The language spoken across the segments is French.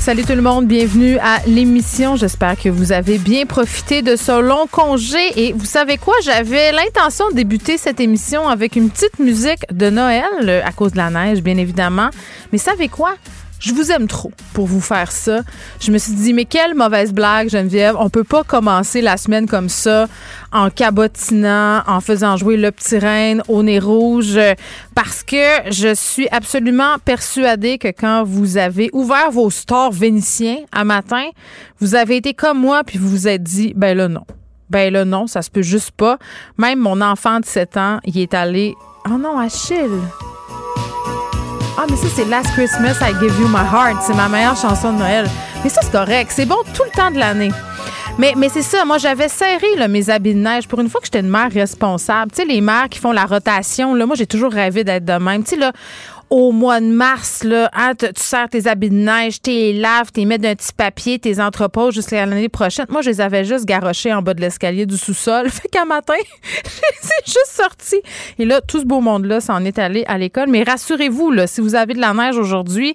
Salut tout le monde, bienvenue à l'émission. J'espère que vous avez bien profité de ce long congé. Et vous savez quoi? J'avais l'intention de débuter cette émission avec une petite musique de Noël, euh, à cause de la neige, bien évidemment. Mais savez quoi? Je vous aime trop pour vous faire ça. Je me suis dit, mais quelle mauvaise blague, Geneviève. On peut pas commencer la semaine comme ça en cabotinant, en faisant jouer le petit reine au nez rouge, parce que je suis absolument persuadée que quand vous avez ouvert vos stores vénitiens à matin, vous avez été comme moi, puis vous vous êtes dit, ben là, non. Ben là, non, ça se peut juste pas. Même mon enfant de 7 ans, il est allé, oh non, Achille. Ah, mais ça, c'est Last Christmas, I Give You My Heart. C'est ma meilleure chanson de Noël. Mais ça, c'est correct. C'est bon tout le temps de l'année. Mais, mais c'est ça, moi j'avais serré mes habits de neige pour une fois que j'étais une mère responsable. Tu sais, les mères qui font la rotation, là, moi j'ai toujours rêvé d'être de même. Tu sais, là, au mois de mars, là, hein, tu sers tes habits de neige, tu les laves, tu les mets d'un petit papier, tes entrepôts jusqu'à l'année prochaine. Moi, je les avais juste garochés en bas de l'escalier du sous-sol. Fait qu'un matin, c'est juste sorti. Et là, tout ce beau monde-là s'en est allé à l'école. Mais rassurez-vous, là, si vous avez de la neige aujourd'hui,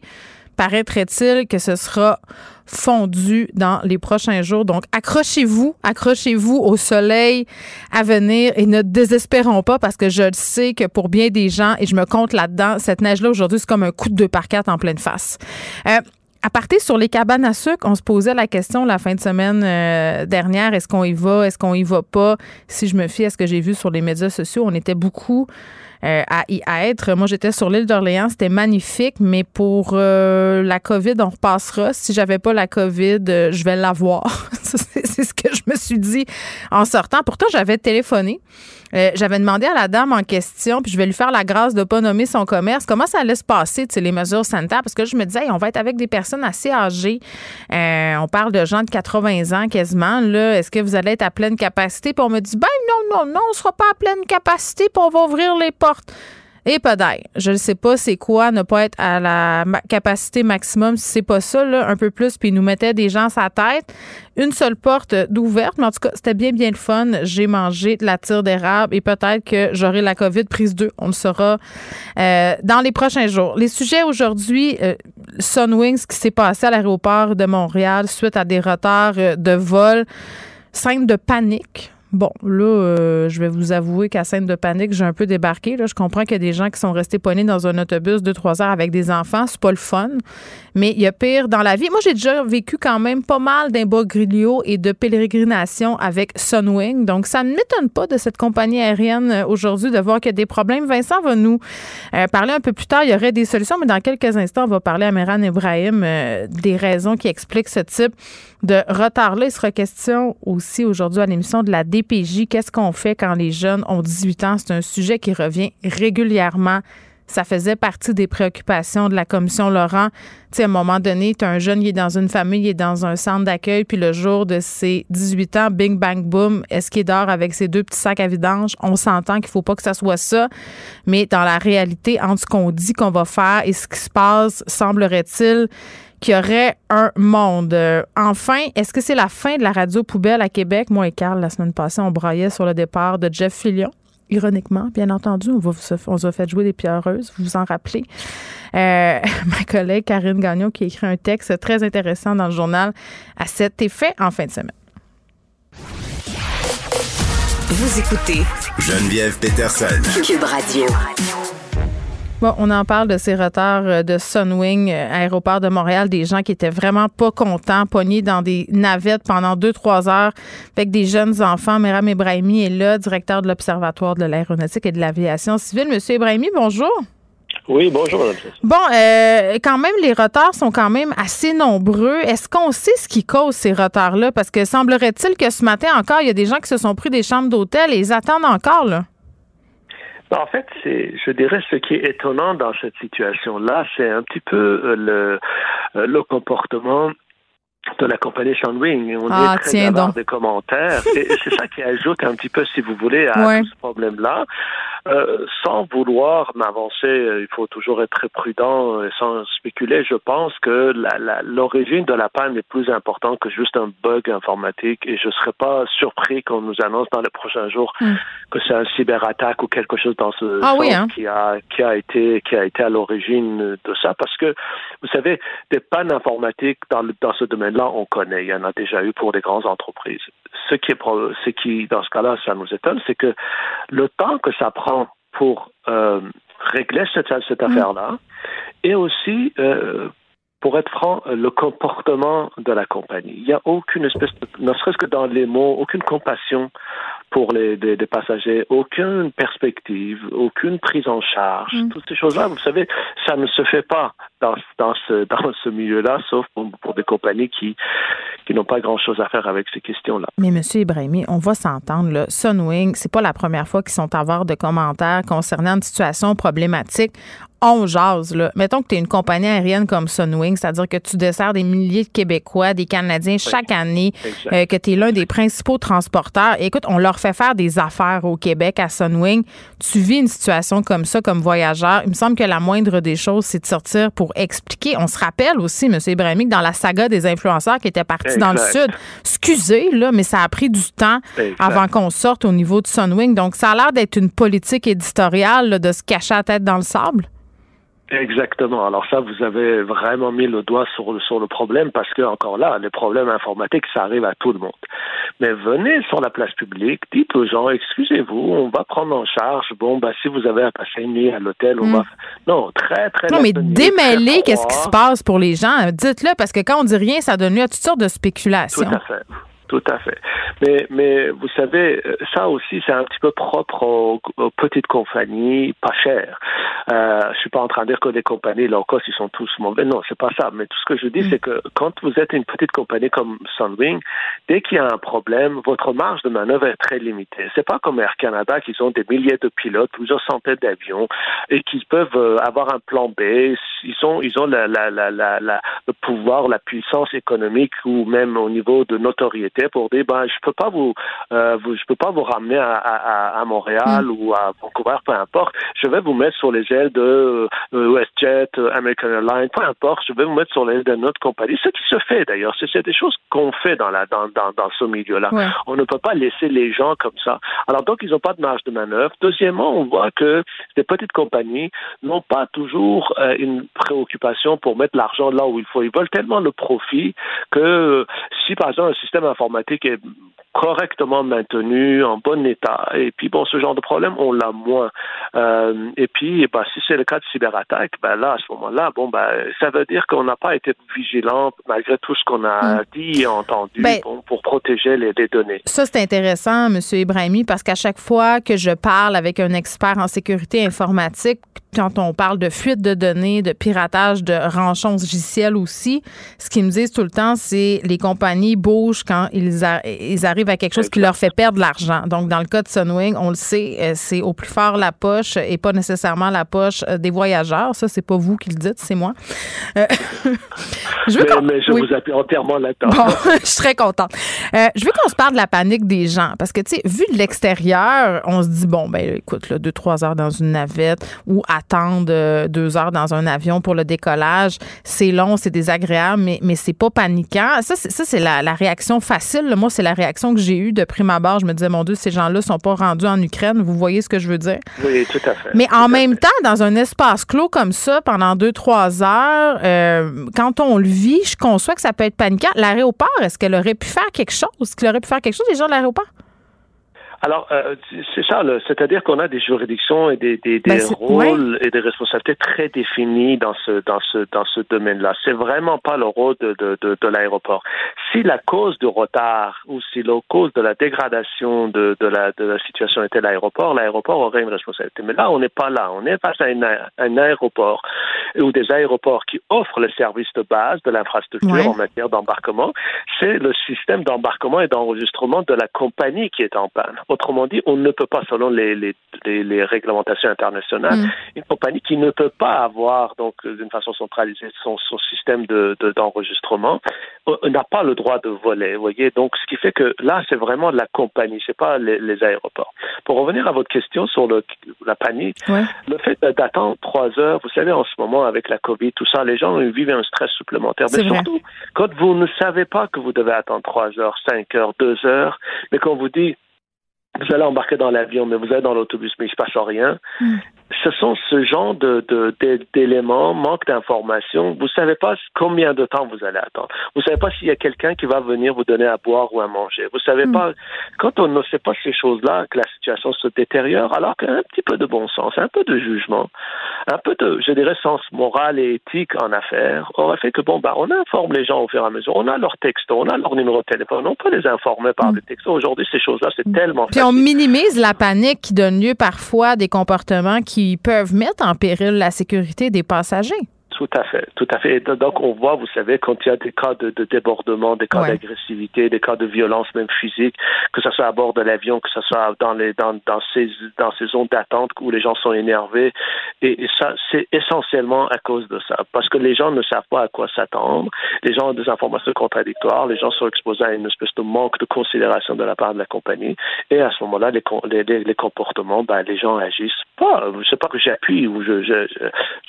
paraîtrait-il que ce sera fondu dans les prochains jours. Donc, accrochez-vous, accrochez-vous au soleil à venir et ne désespérons pas parce que je sais que pour bien des gens, et je me compte là-dedans, cette neige-là aujourd'hui, c'est comme un coup de deux par quatre en pleine face. Euh, à partir sur les cabanes à sucre, on se posait la question la fin de semaine euh, dernière, est-ce qu'on y va, est-ce qu'on y va pas? Si je me fie à ce que j'ai vu sur les médias sociaux, on était beaucoup euh, à y être. Moi, j'étais sur l'île d'Orléans, c'était magnifique, mais pour euh, la COVID, on repassera. Si j'avais pas la COVID, euh, je vais l'avoir. c'est ce que je me suis dit en sortant. Pourtant, j'avais téléphoné. J'avais demandé à la dame en question, puis je vais lui faire la grâce de ne pas nommer son commerce, comment ça allait se passer, les mesures sanitaires, parce que je me disais, on va être avec des personnes assez âgées. on parle de gens de 80 ans quasiment. Est-ce que vous allez être à pleine capacité? Puis on me dit, ben non, non, non, on sera pas à pleine capacité, puis on va ouvrir les portes et pas d'ail. Je ne sais pas c'est quoi ne pas être à la capacité maximum. Si c'est pas ça, là, un peu plus, puis ils nous mettaient des gens à sa tête. Une seule porte d'ouverte, mais en tout cas, c'était bien, bien le fun. J'ai mangé de la tire d'érable et peut-être que j'aurai la COVID prise 2. On le saura euh, dans les prochains jours. Les sujets aujourd'hui, euh, Sunwings, qui s'est passé à l'aéroport de Montréal suite à des retards euh, de vol, scène de panique Bon, là, euh, je vais vous avouer qu'à scène de panique, j'ai un peu débarqué. Je comprends qu'il y a des gens qui sont restés poignés dans un autobus deux, trois heures avec des enfants. C'est pas le fun. Mais il y a pire dans la vie. Moi, j'ai déjà vécu quand même pas mal d'imbroglio et de pérégrination avec Sunwing. Donc, ça ne m'étonne pas de cette compagnie aérienne euh, aujourd'hui de voir qu'il y a des problèmes. Vincent va nous euh, parler un peu plus tard. Il y aurait des solutions, mais dans quelques instants, on va parler à Meran Ibrahim des raisons qui expliquent ce type de retard-là. Il sera question aussi aujourd'hui à l'émission de la Qu'est-ce qu'on fait quand les jeunes ont 18 ans? C'est un sujet qui revient régulièrement. Ça faisait partie des préoccupations de la commission Laurent. Tu sais, à un moment donné, tu un jeune, il est dans une famille, il est dans un centre d'accueil, puis le jour de ses 18 ans, bing, bang, boom, est-ce qu'il dort avec ses deux petits sacs à vidange? On s'entend qu'il faut pas que ça soit ça. Mais dans la réalité, entre ce qu'on dit qu'on va faire et ce qui se passe, semblerait-il, qu'il y aurait un monde. Euh, enfin, est-ce que c'est la fin de la radio poubelle à Québec? Moi et Carl, la semaine passée, on braillait sur le départ de Jeff Fillion. Ironiquement, bien entendu, on, va, on vous a fait jouer des pierreuses, vous vous en rappelez. Euh, ma collègue Karine Gagnon qui a écrit un texte très intéressant dans le journal à cet effet en fin de semaine. Vous écoutez Geneviève Peterson. Cube Radio. Bon, on en parle de ces retards euh, de Sunwing, euh, aéroport de Montréal, des gens qui étaient vraiment pas contents, pognés dans des navettes pendant deux, trois heures avec des jeunes enfants. Méram Ebrahimi est là, directeur de l'Observatoire de l'aéronautique et de l'aviation civile. Monsieur Ebrahimi, bonjour. Oui, bonjour. Bon, euh, quand même, les retards sont quand même assez nombreux. Est-ce qu'on sait ce qui cause ces retards-là? Parce que semblerait-il que ce matin encore, il y a des gens qui se sont pris des chambres d'hôtel et ils attendent encore, là. En fait, c'est, je dirais, ce qui est étonnant dans cette situation-là, c'est un petit peu euh, le, euh, le comportement de la compagnie Sunwing. On ah, est très tiens des commentaires. et c'est ça qui ajoute un petit peu, si vous voulez, à ce problème-là. Euh, sans vouloir m'avancer, euh, il faut toujours être très prudent et sans spéculer. Je pense que l'origine de la panne est plus importante que juste un bug informatique et je ne serais pas surpris qu'on nous annonce dans les prochains jours mm. que c'est un cyberattaque ou quelque chose dans ce ah, oui, hein? qui a qui a été qui a été à l'origine de ça parce que vous savez des pannes informatiques dans dans ce domaine-là on connaît il y en a déjà eu pour des grandes entreprises ce qui est ce qui dans ce cas-là ça nous étonne c'est que le temps que ça prend pour euh, régler cette, cette mm. affaire-là et aussi euh, pour être franc, le comportement de la compagnie. Il n'y a aucune espèce, de, ne serait-ce que dans les mots, aucune compassion pour les, passagers, aucune perspective, aucune prise en charge. Mm. Toutes ces choses-là, vous savez, ça ne se fait pas dans, dans ce, dans ce milieu-là, sauf pour, des compagnies qui, qui n'ont pas grand-chose à faire avec ces questions-là. Mais M. Ibrahimi, on va s'entendre. Sunwing, c'est pas la première fois qu'ils sont à voir de commentaires concernant une situation problématique on jase. Là. Mettons que tu es une compagnie aérienne comme Sunwing, c'est-à-dire que tu desserres des milliers de Québécois, des Canadiens chaque année, euh, que tu es l'un des principaux transporteurs. écoute, on leur fait faire des affaires au Québec à Sunwing. Tu vis une situation comme ça comme voyageur. Il me semble que la moindre des choses, c'est de sortir pour expliquer. On se rappelle aussi, M. Ibrahimi, que dans la saga des influenceurs qui étaient partis dans le Sud, excusez, là, mais ça a pris du temps avant qu'on sorte au niveau de Sunwing. Donc, ça a l'air d'être une politique éditoriale de se cacher la tête dans le sable. Exactement. Alors ça, vous avez vraiment mis le doigt sur le, sur le problème parce que, encore là, les problèmes informatiques, ça arrive à tout le monde. Mais venez sur la place publique, dites aux gens, excusez-vous, on va prendre en charge, bon, bah, si vous avez à passer une nuit à l'hôtel, on va... Hmm. Non, très, très... Non, mais démêlez qu'est-ce qui se passe pour les gens. Dites-le parce que quand on dit rien, ça donne lieu à toutes sortes de spéculations. Tout à fait. Tout à fait. Mais, mais vous savez, ça aussi, c'est un petit peu propre aux, petites compagnies pas chères. Euh, je suis pas en train de dire que les compagnies low cost, ils sont tous mauvais. Non, c'est pas ça. Mais tout ce que je dis, mm. c'est que quand vous êtes une petite compagnie comme Sunwing, dès qu'il y a un problème, votre marge de manœuvre est très limitée. C'est pas comme Air Canada qui ont des milliers de pilotes, plusieurs centaines d'avions et qui peuvent euh, avoir un plan B. Ils ont, ils ont la, la, la, la, le pouvoir, la puissance économique ou même au niveau de notoriété pour dire ben je peux pas vous, euh, je peux pas vous ramener à, à, à Montréal mm. ou à Vancouver, peu importe. Je vais vous mettre sur les ailes de euh, WestJet, euh, American Airlines, peu importe. Je vais vous mettre sur les ailes de notre compagnie. Ce qui se fait d'ailleurs, c'est des choses qu'on fait dans la dans dans, dans ce milieu-là. On ne peut pas laisser les gens comme ça. Alors donc ils n'ont pas de marge de manœuvre. Deuxièmement, on voit que les petites compagnies n'ont pas toujours euh, une préoccupation pour mettre l'argent là où il faut. Ils veulent tellement le profit que si par exemple un système informatique informatique est correctement maintenu, en bon état. Et puis, bon, ce genre de problème, on l'a moins. Euh, et puis, bah, si c'est le cas de cyberattaque, ben là, à ce moment-là, bon, ben, ça veut dire qu'on n'a pas été vigilant malgré tout ce qu'on a hmm. dit et entendu ben, pour protéger les, les, données. Ça, c'est intéressant, M. Ibrahimi, parce qu'à chaque fois que je parle avec un expert en sécurité informatique, quand on parle de fuite de données, de piratage, de rançon logiciels aussi, ce qu'ils me disent tout le temps, c'est les compagnies bougent quand ils, ils arrivent à quelque chose qui leur fait perdre de l'argent. Donc, dans le cas de Sunwing, on le sait, euh, c'est au plus fort la poche et pas nécessairement la poche euh, des voyageurs. Ça, c'est pas vous qui le dites, c'est moi. Euh, je veux mais, je vous appuie entièrement là-dedans. je suis très contente. je veux qu'on se parle de la panique des gens parce que, tu sais, vu de l'extérieur, on se dit, bon, ben écoute, là, deux, trois heures dans une navette ou attendre deux heures dans un avion pour le décollage, c'est long, c'est désagréable, mais, mais c'est pas paniquant. Ça, c'est la, la réaction facile. Moi, c'est la réaction que j'ai eue de prime abord, je me disais, mon Dieu, ces gens-là sont pas rendus en Ukraine. Vous voyez ce que je veux dire? Oui, tout à fait. Mais en même temps, dans un espace clos comme ça, pendant deux, trois heures, euh, quand on le vit, je conçois que ça peut être paniquant. L'aéroport, est-ce qu'elle aurait pu faire quelque chose? Est-ce qu'il aurait pu faire quelque chose, les gens de l'aéroport? Alors, euh, c'est ça, c'est-à-dire qu'on a des juridictions et des, des, des ben, rôles et des responsabilités très définis dans ce dans ce dans ce domaine-là. C'est vraiment pas le rôle de, de, de, de l'aéroport. Si la cause du retard ou si la cause de la dégradation de, de, la, de la situation était l'aéroport, l'aéroport aurait une responsabilité. Mais là, on n'est pas là. On est face à un aéroport ou des aéroports qui offrent le service de base de l'infrastructure en matière d'embarquement. C'est le système d'embarquement et d'enregistrement de la compagnie qui est en panne Autrement dit, on ne peut pas, selon les, les, les, réglementations internationales, mm. une compagnie qui ne peut pas avoir, donc, d'une façon centralisée, son, son système de, d'enregistrement, euh, n'a pas le droit de voler, vous voyez. Donc, ce qui fait que là, c'est vraiment la compagnie, c'est pas les, les, aéroports. Pour revenir à votre question sur le, la panique, le fait d'attendre trois heures, vous savez, en ce moment, avec la COVID, tout ça, les gens vivent un stress supplémentaire. Mais surtout, quand vous ne savez pas que vous devez attendre trois heures, cinq heures, deux heures, mais qu'on vous dit, vous allez embarquer dans l'avion, mais vous êtes dans l'autobus, mais il ne se passe rien. Mm ce sont ce genre de, d'éléments, manque d'informations. Vous ne savez pas combien de temps vous allez attendre. Vous ne savez pas s'il y a quelqu'un qui va venir vous donner à boire ou à manger. Vous ne savez hmm. pas, quand on ne sait pas ces choses-là, que la situation se détériore, alors qu'un petit peu de bon sens, un peu de jugement, un peu de, je dirais, sens moral et éthique en affaires aurait fait que, bon, bah, on informe les gens au fur et à mesure. On a leur texto, on a leur numéro de téléphone. On peut les informer par hmm. le texto. Aujourd'hui, ces choses-là, c'est tellement Puis on minimise la panique qui donne lieu parfois à des comportements qui peuvent mettre en péril la sécurité des passagers. Tout à fait, tout à fait. Donc on voit, vous savez, quand il y a des cas de, débordement, des cas d'agressivité, des cas de violence même physique, que ce soit à bord de l'avion, que ce soit dans les dans, dans ces dans ces zones d'attente où les gens sont énervés, et, ça c'est essentiellement à cause de ça, parce que les gens ne savent pas à quoi s'attendre, les gens ont des informations contradictoires, les gens sont exposés à une espèce de manque de considération de la part de la compagnie, et à ce moment-là, les, les, les comportements, ben, les gens agissent. Pas. Sais pas que j'appuie ou je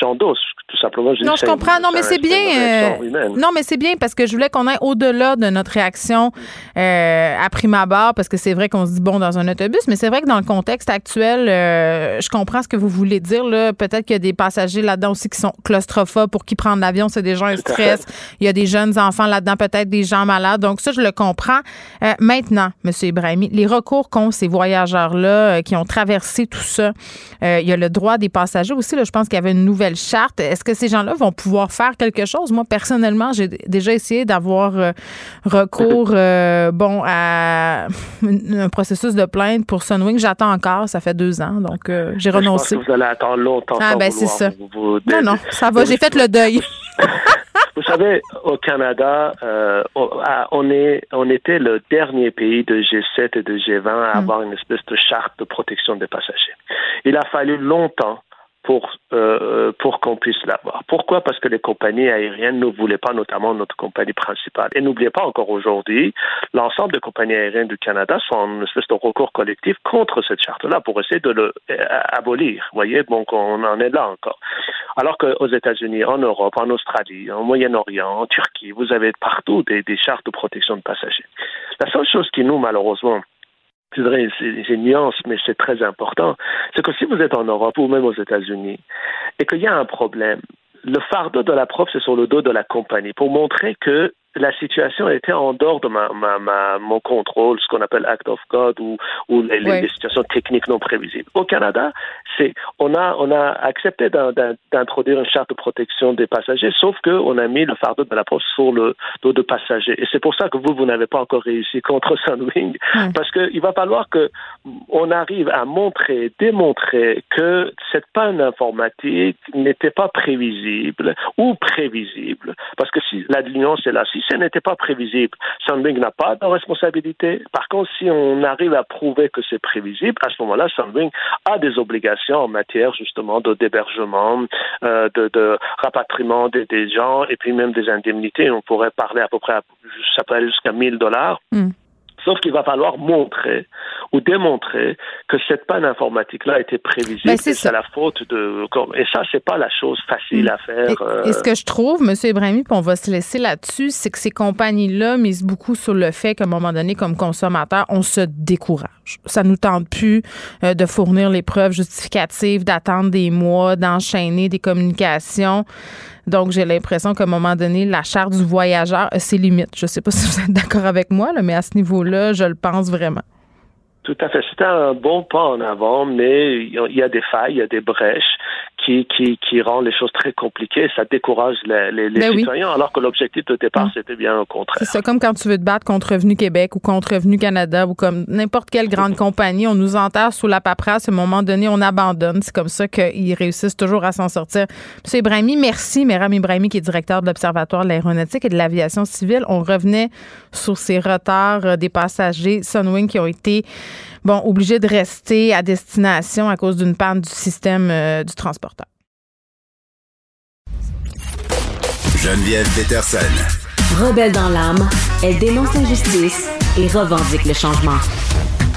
j'endosse tout simplement non, je comprends. Non, mais c'est bien. Euh, non, mais c'est bien parce que je voulais qu'on aille au-delà de notre réaction euh, à prime abord, parce que c'est vrai qu'on se dit bon dans un autobus, mais c'est vrai que dans le contexte actuel, euh, je comprends ce que vous voulez dire. Là. Peut-être qu'il y a des passagers là-dedans aussi qui sont claustrophobes, pour qui prendre l'avion, c'est déjà un stress. Il y a des jeunes enfants là-dedans, peut-être des gens malades. Donc ça, je le comprends. maintenant, M. Ibrahimi, les recours qu'ont ces voyageurs-là qui ont traversé tout ça, il y a le droit des passagers aussi. Là, je pense qu'il y avait une nouvelle charte. Est-ce que ces gens vont pouvoir faire quelque chose. Moi, personnellement, j'ai déjà essayé d'avoir euh, recours, euh, bon, à un processus de plainte pour Sunwing. J'attends encore. Ça fait deux ans, donc euh, j'ai renoncé. vous allez attendre longtemps. Ah, ben c'est ça. non, non, ça va. J'ai fait le deuil. Vous savez, au Canada, on, est, on était le dernier pays de G7 et de G20 à hmm. avoir une espèce de charte de protection des passagers. Il a fallu longtemps pour euh, pour qu'on puisse l'avoir. Pourquoi? Parce que les compagnies aériennes ne voulaient pas, notamment notre compagnie principale. Et n'oubliez pas encore aujourd'hui, l'ensemble des compagnies aériennes du Canada sont en espèce de recours collectif contre cette charte-là pour essayer de le euh. Vous voyez, donc on en est là encore. Alors qu'aux États-Unis, en Europe, en Australie, en Moyen-Orient, en Turquie, vous avez partout des, des chartes de protection de passagers. La seule chose qui nous, malheureusement, dirais, c'est une nuance, mais c'est très important, c'est que si vous êtes en Europe ou même aux États-Unis et qu'il y a un problème, le fardeau de la preuve, c'est sur le dos de la compagnie pour montrer que la situation était en dehors de ma, ma, ma, mon contrôle, ce qu'on appelle act of God ou, ou les, les, situations techniques non prévisibles. Au Canada, c'est on a on a accepté d'introduire une charte de protection des passagers, sauf que on a mis le fardeau de la poste sur le dos de passagers. Et c'est pour ça que vous vous n'avez pas encore réussi contre Sunwing, parce qu'il va falloir que on arrive à montrer, démontrer que cette panne informatique n'était pas prévisible ou prévisible, parce que si la nuance est là, si ce n'était pas prévisible, Sunwing n'a pas de responsabilité. Par contre, si on arrive à prouver que c'est prévisible, à ce moment-là, Sunwing a des obligations en matière justement de d'hébergement, euh, de, rapatriement des, gens et puis même des indemnités. On pourrait parler à peu près, ça peut aller jusqu'à 1000 dollars. Hmm. Sauf qu'il va falloir montrer ou démontrer que cette panne informatique-là a été prévisible ben, c'est la faute de. Et ça, c'est pas la chose facile à faire. Et, ce que je trouve, M. Ibrahimi, puis on va se laisser là-dessus, c'est que ces compagnies-là misent beaucoup sur le fait qu'à un moment donné, comme consommateur, on se décourage. Ça nous tente plus euh, de fournir les preuves justificatives, d'attendre des mois, d'enchaîner des communications. Donc, j'ai l'impression qu'à un moment donné, la charte du voyageur a ses limites. Je ne sais pas si vous êtes d'accord avec moi, mais à ce niveau-là, je le pense vraiment. Tout à fait. C'était un bon pas en avant, mais il y a des failles, il y a des brèches qui, qui, qui rend les choses très compliquées. Ça décourage les, les, ben citoyens, alors que l'objectif de départ, c'était bien au contraire. C'est ça, comme quand tu veux te battre contre Revenu Québec ou contre Revenu Canada ou comme n'importe quelle grande compagnie, on nous enterre sous la paperasse. À un moment donné, on abandonne. C'est comme ça qu'ils réussissent toujours à s'en sortir. Monsieur Ibrahimi, merci. Méram Ibrahimi, qui est directeur de l'Observatoire de l'aéronautique et de l'aviation civile. On revenait sur ces retards euh, des passagers Sunwing qui ont été bon, obligé de rester à destination à cause d'une panne du système euh, du transporteur. Geneviève Peterson. Rebelle dans l'âme, elle dénonce l'injustice et revendique le changement.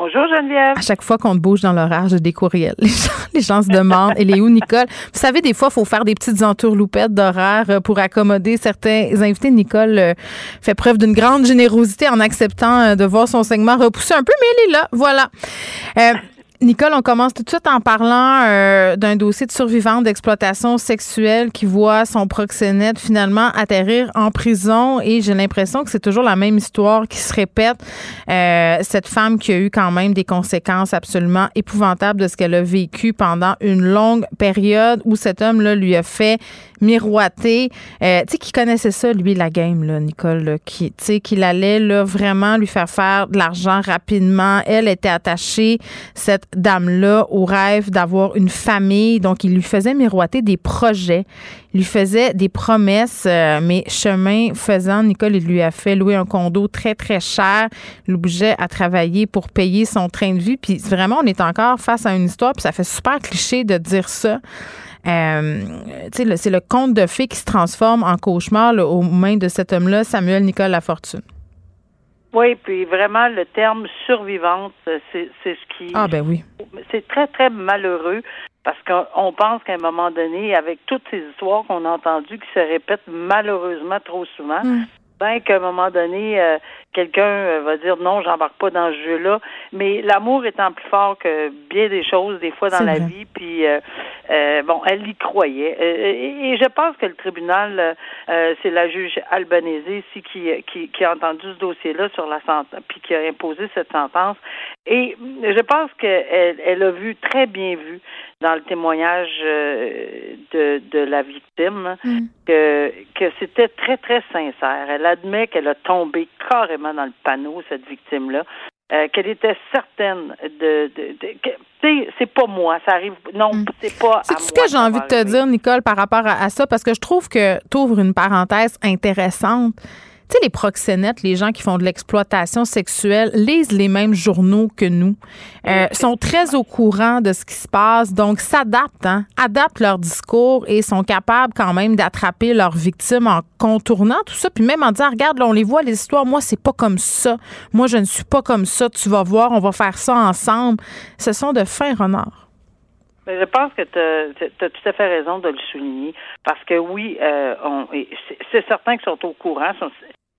Bonjour Geneviève. À chaque fois qu'on bouge dans l'orage, j'ai des courriels. Les gens, les gens se demandent, elle est où, Nicole? Vous savez, des fois, il faut faire des petites entourloupettes d'horaire euh, pour accommoder certains invités. Nicole euh, fait preuve d'une grande générosité en acceptant euh, de voir son segment repousser un peu, mais elle est là. Voilà. Nicole, on commence tout de suite en parlant euh, d'un dossier de survivante d'exploitation sexuelle qui voit son proxénète finalement atterrir en prison et j'ai l'impression que c'est toujours la même histoire qui se répète. Euh, cette femme qui a eu quand même des conséquences absolument épouvantables de ce qu'elle a vécu pendant une longue période où cet homme-là lui a fait miroiter. Euh, tu sais, qui connaissait ça, lui, la game, là, Nicole, là, qui, tu sais, qu'il allait là, vraiment lui faire faire de l'argent rapidement. Elle était attachée, cette dame-là, au rêve d'avoir une famille. Donc, il lui faisait miroiter des projets. Il lui faisait des promesses, euh, mais chemin faisant, Nicole, il lui a fait louer un condo très, très cher. L'obligeait à travailler pour payer son train de vie. Puis vraiment, on est encore face à une histoire, puis ça fait super cliché de dire ça. Euh, c'est le conte de fées qui se transforme en cauchemar là, aux mains de cet homme-là, Samuel Nicole Lafortune. Oui, puis vraiment, le terme survivante, c'est c'est ce qui. Ah ben oui. C'est très, très malheureux parce qu'on pense qu'à un moment donné, avec toutes ces histoires qu'on a entendues qui se répètent malheureusement trop souvent, Mm. ben qu'à un moment donné, euh, quelqu'un euh, va dire non, j'embarque pas dans ce jeu-là. Mais l'amour étant plus fort que bien des choses, des fois dans la vrai. vie, puis euh, euh, bon, elle y croyait. Et, et je pense que le tribunal, euh, c'est la juge Albanese ici qui, qui, qui a entendu ce dossier-là sur la sentence, puis qui a imposé cette sentence. Et je pense qu'elle elle a vu, très bien vu, dans le témoignage de, de la victime, Mm. que, que c'était très, très sincère. Elle admet qu'elle a tombé carrément dans le panneau, cette victime-là. euh, qu'elle était certaine de, de, de que, tu sais, c'est pas moi, ça arrive, non, Mm. c'est pas C'est ce que j'ai envie de te dire, Nicole, par rapport à, à ça, parce que je trouve que tu ouvres une parenthèse intéressante. Tu sais, les proxénètes, les gens qui font de l'exploitation sexuelle, lisent les mêmes journaux que nous, euh, sont très au courant de ce qui se passe, donc s'adaptent, hein, adaptent leur discours et sont capables quand même d'attraper leurs victimes en contournant tout ça, puis même en disant, regarde, là, on les voit, les histoires, moi, c'est pas comme ça. Moi, je ne suis pas comme ça, tu vas voir, on va faire ça ensemble. Ce sont de fins renards. Mais je pense que tu as, tout à fait raison de le souligner parce que oui, euh, c'est c'est certain qu'ils sont au courant, sont,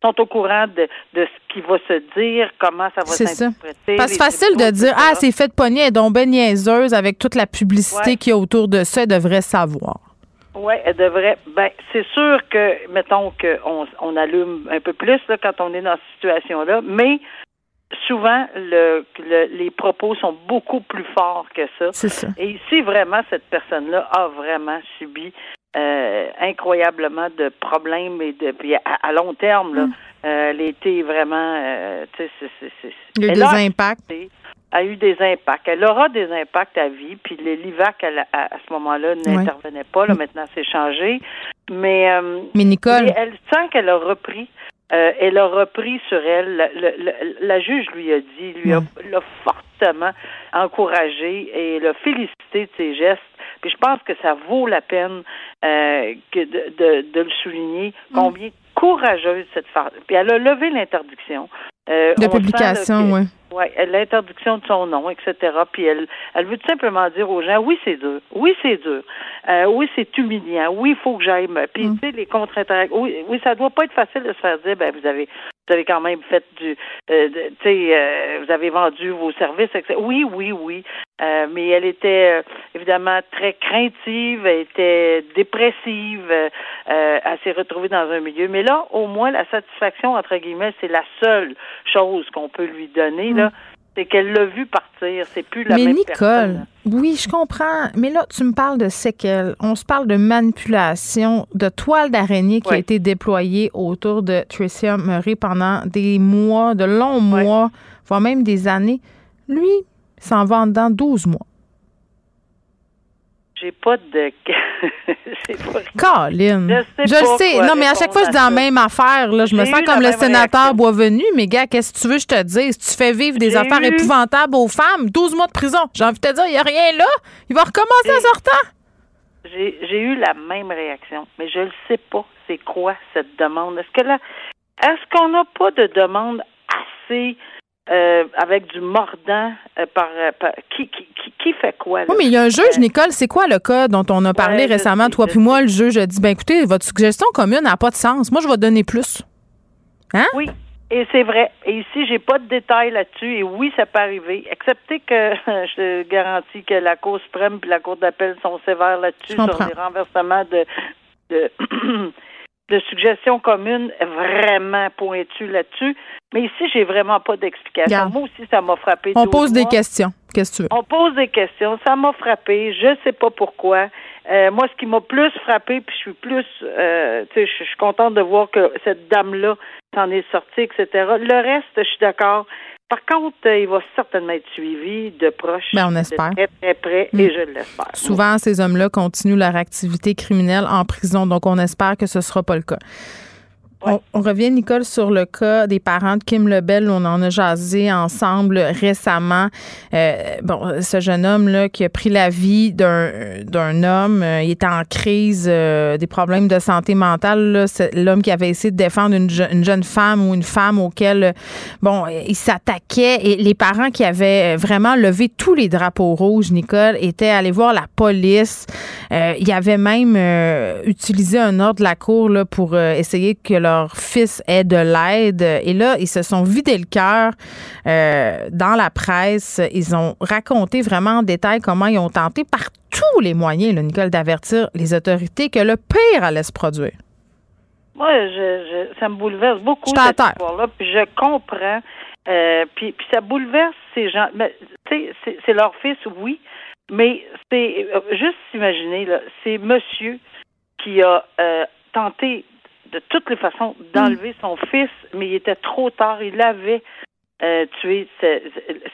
sont au courant de, de ce qui va se dire, comment ça va s'interpréter. Parce que facile de dire. Ah, c'est fait de pogner, elle est donc ben niaiseuse avec toute la publicité Ouais. qu'il y a autour de ça, elle devrait savoir. Oui, elle devrait. Ben, c'est sûr que, mettons qu'on on allume un peu plus là, quand on est dans cette situation-là, mais souvent, le, le- les propos sont beaucoup plus forts que ça. C'est ça. Et ici, vraiment, cette personne-là a vraiment subi euh, incroyablement de problèmes et de puis à, à long terme, là, euh, elle a été vraiment, euh, tu sais, c'est- Il y a eu elle des a impacts. a eu des impacts. Elle aura des impacts à vie, puis les l'IVAC, à, à ce moment-là, n'intervenait pas. Là, maintenant, c'est changé. Mais, euh, Mais Nicole, mais elle sent qu'elle a repris. euh, elle a repris sur elle. La, la- la- la juge lui a dit, lui a, l'a fortement encouragé et l'a félicité de ses gestes. Puis je pense que ça vaut la peine euh, que de, de, de le souligner combien courageuse cette femme. Puis elle a levé l'interdiction. Euh, de publication, oui. oui, l'interdiction de son nom, etc. Puis elle, elle veut tout simplement dire aux gens, oui, c'est dur, oui, c'est dur, Euh, oui, c'est humiliant, oui, il faut que j'aille. me- Puis, Mm. tu sais, les contre-interactions, oui, oui, ça doit pas être facile de se faire dire, ben, vous avez, vous avez quand même fait du, euh, tu sais, euh, vous avez vendu vos services, etc. Oui, oui, oui. Euh, mais elle était euh, évidemment très craintive, elle était dépressive, euh, euh, elle s'est retrouvée dans un milieu. Mais là, au moins, la satisfaction, entre guillemets, c'est la seule chose qu'on peut lui donner, là, c'est qu'elle l'a vu partir. C'est plus la mais même Nicole, personne. oui, je comprends. Mais là, tu me parles de séquelles. On se parle de manipulation, de toile d'araignée qui a été déployée autour de Tricia Murray pendant des mois, de longs Oui. mois, voire même des années. Lui, s'en va en dedans 12 mois. J'ai pas de. Pas. Je sais le pas sais. quoi Non, mais à chaque fois, je dis la même affaire. Là. Je me sens comme le sénateur réaction. Boisvenu. Mais gars, qu'est-ce que tu veux que je te dise? Si tu fais vivre des affaires eu- épouvantables aux femmes, 12 mois de prison. J'ai envie de te dire, il n'y a rien là. Il va recommencer en sortant. J'ai j'ai eu la même réaction, mais je ne sais pas c'est quoi cette demande? Est-ce que là, est-ce qu'on n'a pas de demande assez euh, avec du mordant euh, par, euh, par- qui, qui, qui, fait quoi là? Oui, mais il y a un juge, Nicole. C'est quoi le cas dont on a parlé Ouais, récemment, sais, toi puis moi? Le juge a dit, ben écoutez, votre suggestion commune n'a pas de sens. Moi, je vais donner plus. Hein? Oui, et c'est vrai. Et ici, j'ai pas de détails là-dessus. Et oui, ça peut arriver. Excepté que je te garantis que la Cour suprême et la Cour d'appel sont sévères là-dessus sur des renversements de, de, de suggestions communes vraiment pointues là-dessus. Mais ici, j'ai vraiment pas d'explication. Moi aussi, ça m'a frappé. On 12 pose des questions. Qu'est-ce que tu veux? On pose des questions. Ça m'a frappé. Je sais pas pourquoi. Euh, moi, ce qui m'a plus frappé, puis je suis plus, euh, tu sais, je suis contente de voir que cette dame-là s'en est sortie, etc. Le reste, je suis d'accord. Par contre, euh, il va certainement être suivi de proche, Ben, on de espère. très très près, et je l'espère. Souvent, ces hommes-là continuent leur activité criminelle en prison, donc on espère que ce ne sera pas le cas. On, on revient, Nicole, sur le cas des parents de Kim Lebel. On en a jasé ensemble récemment. Euh, bon, ce jeune homme-là qui a pris la vie d'un homme, euh, il était en crise, euh, des problèmes de santé mentale. L'homme qui avait essayé de défendre une, je- une jeune femme ou une femme auquel, euh, bon, il s'attaquait. Et les parents qui avaient vraiment levé tous les drapeaux rouges, Nicole, étaient allés voir la police. Il avait même utilisé un ordre de la cour là, pour essayer que leur fils ait de l'aide. Et là, ils se sont vidés le cœur euh, dans la presse. Ils ont raconté vraiment en détail comment ils ont tenté par tous les moyens, là, Nicole, d'avertir les autorités que le pire allait se produire. Moi, je, je- ça me bouleverse beaucoup Je cette histoire-là, puis je comprends. Euh, puis, puis ça bouleverse ces gens. Mais, tu sais, c'est- leur fils, oui, mais c'est euh, juste imaginer là, c'est Monsieur qui a euh, tenté de toutes les façons d'enlever son fils, mais il était trop tard. Il avait euh, tué ce-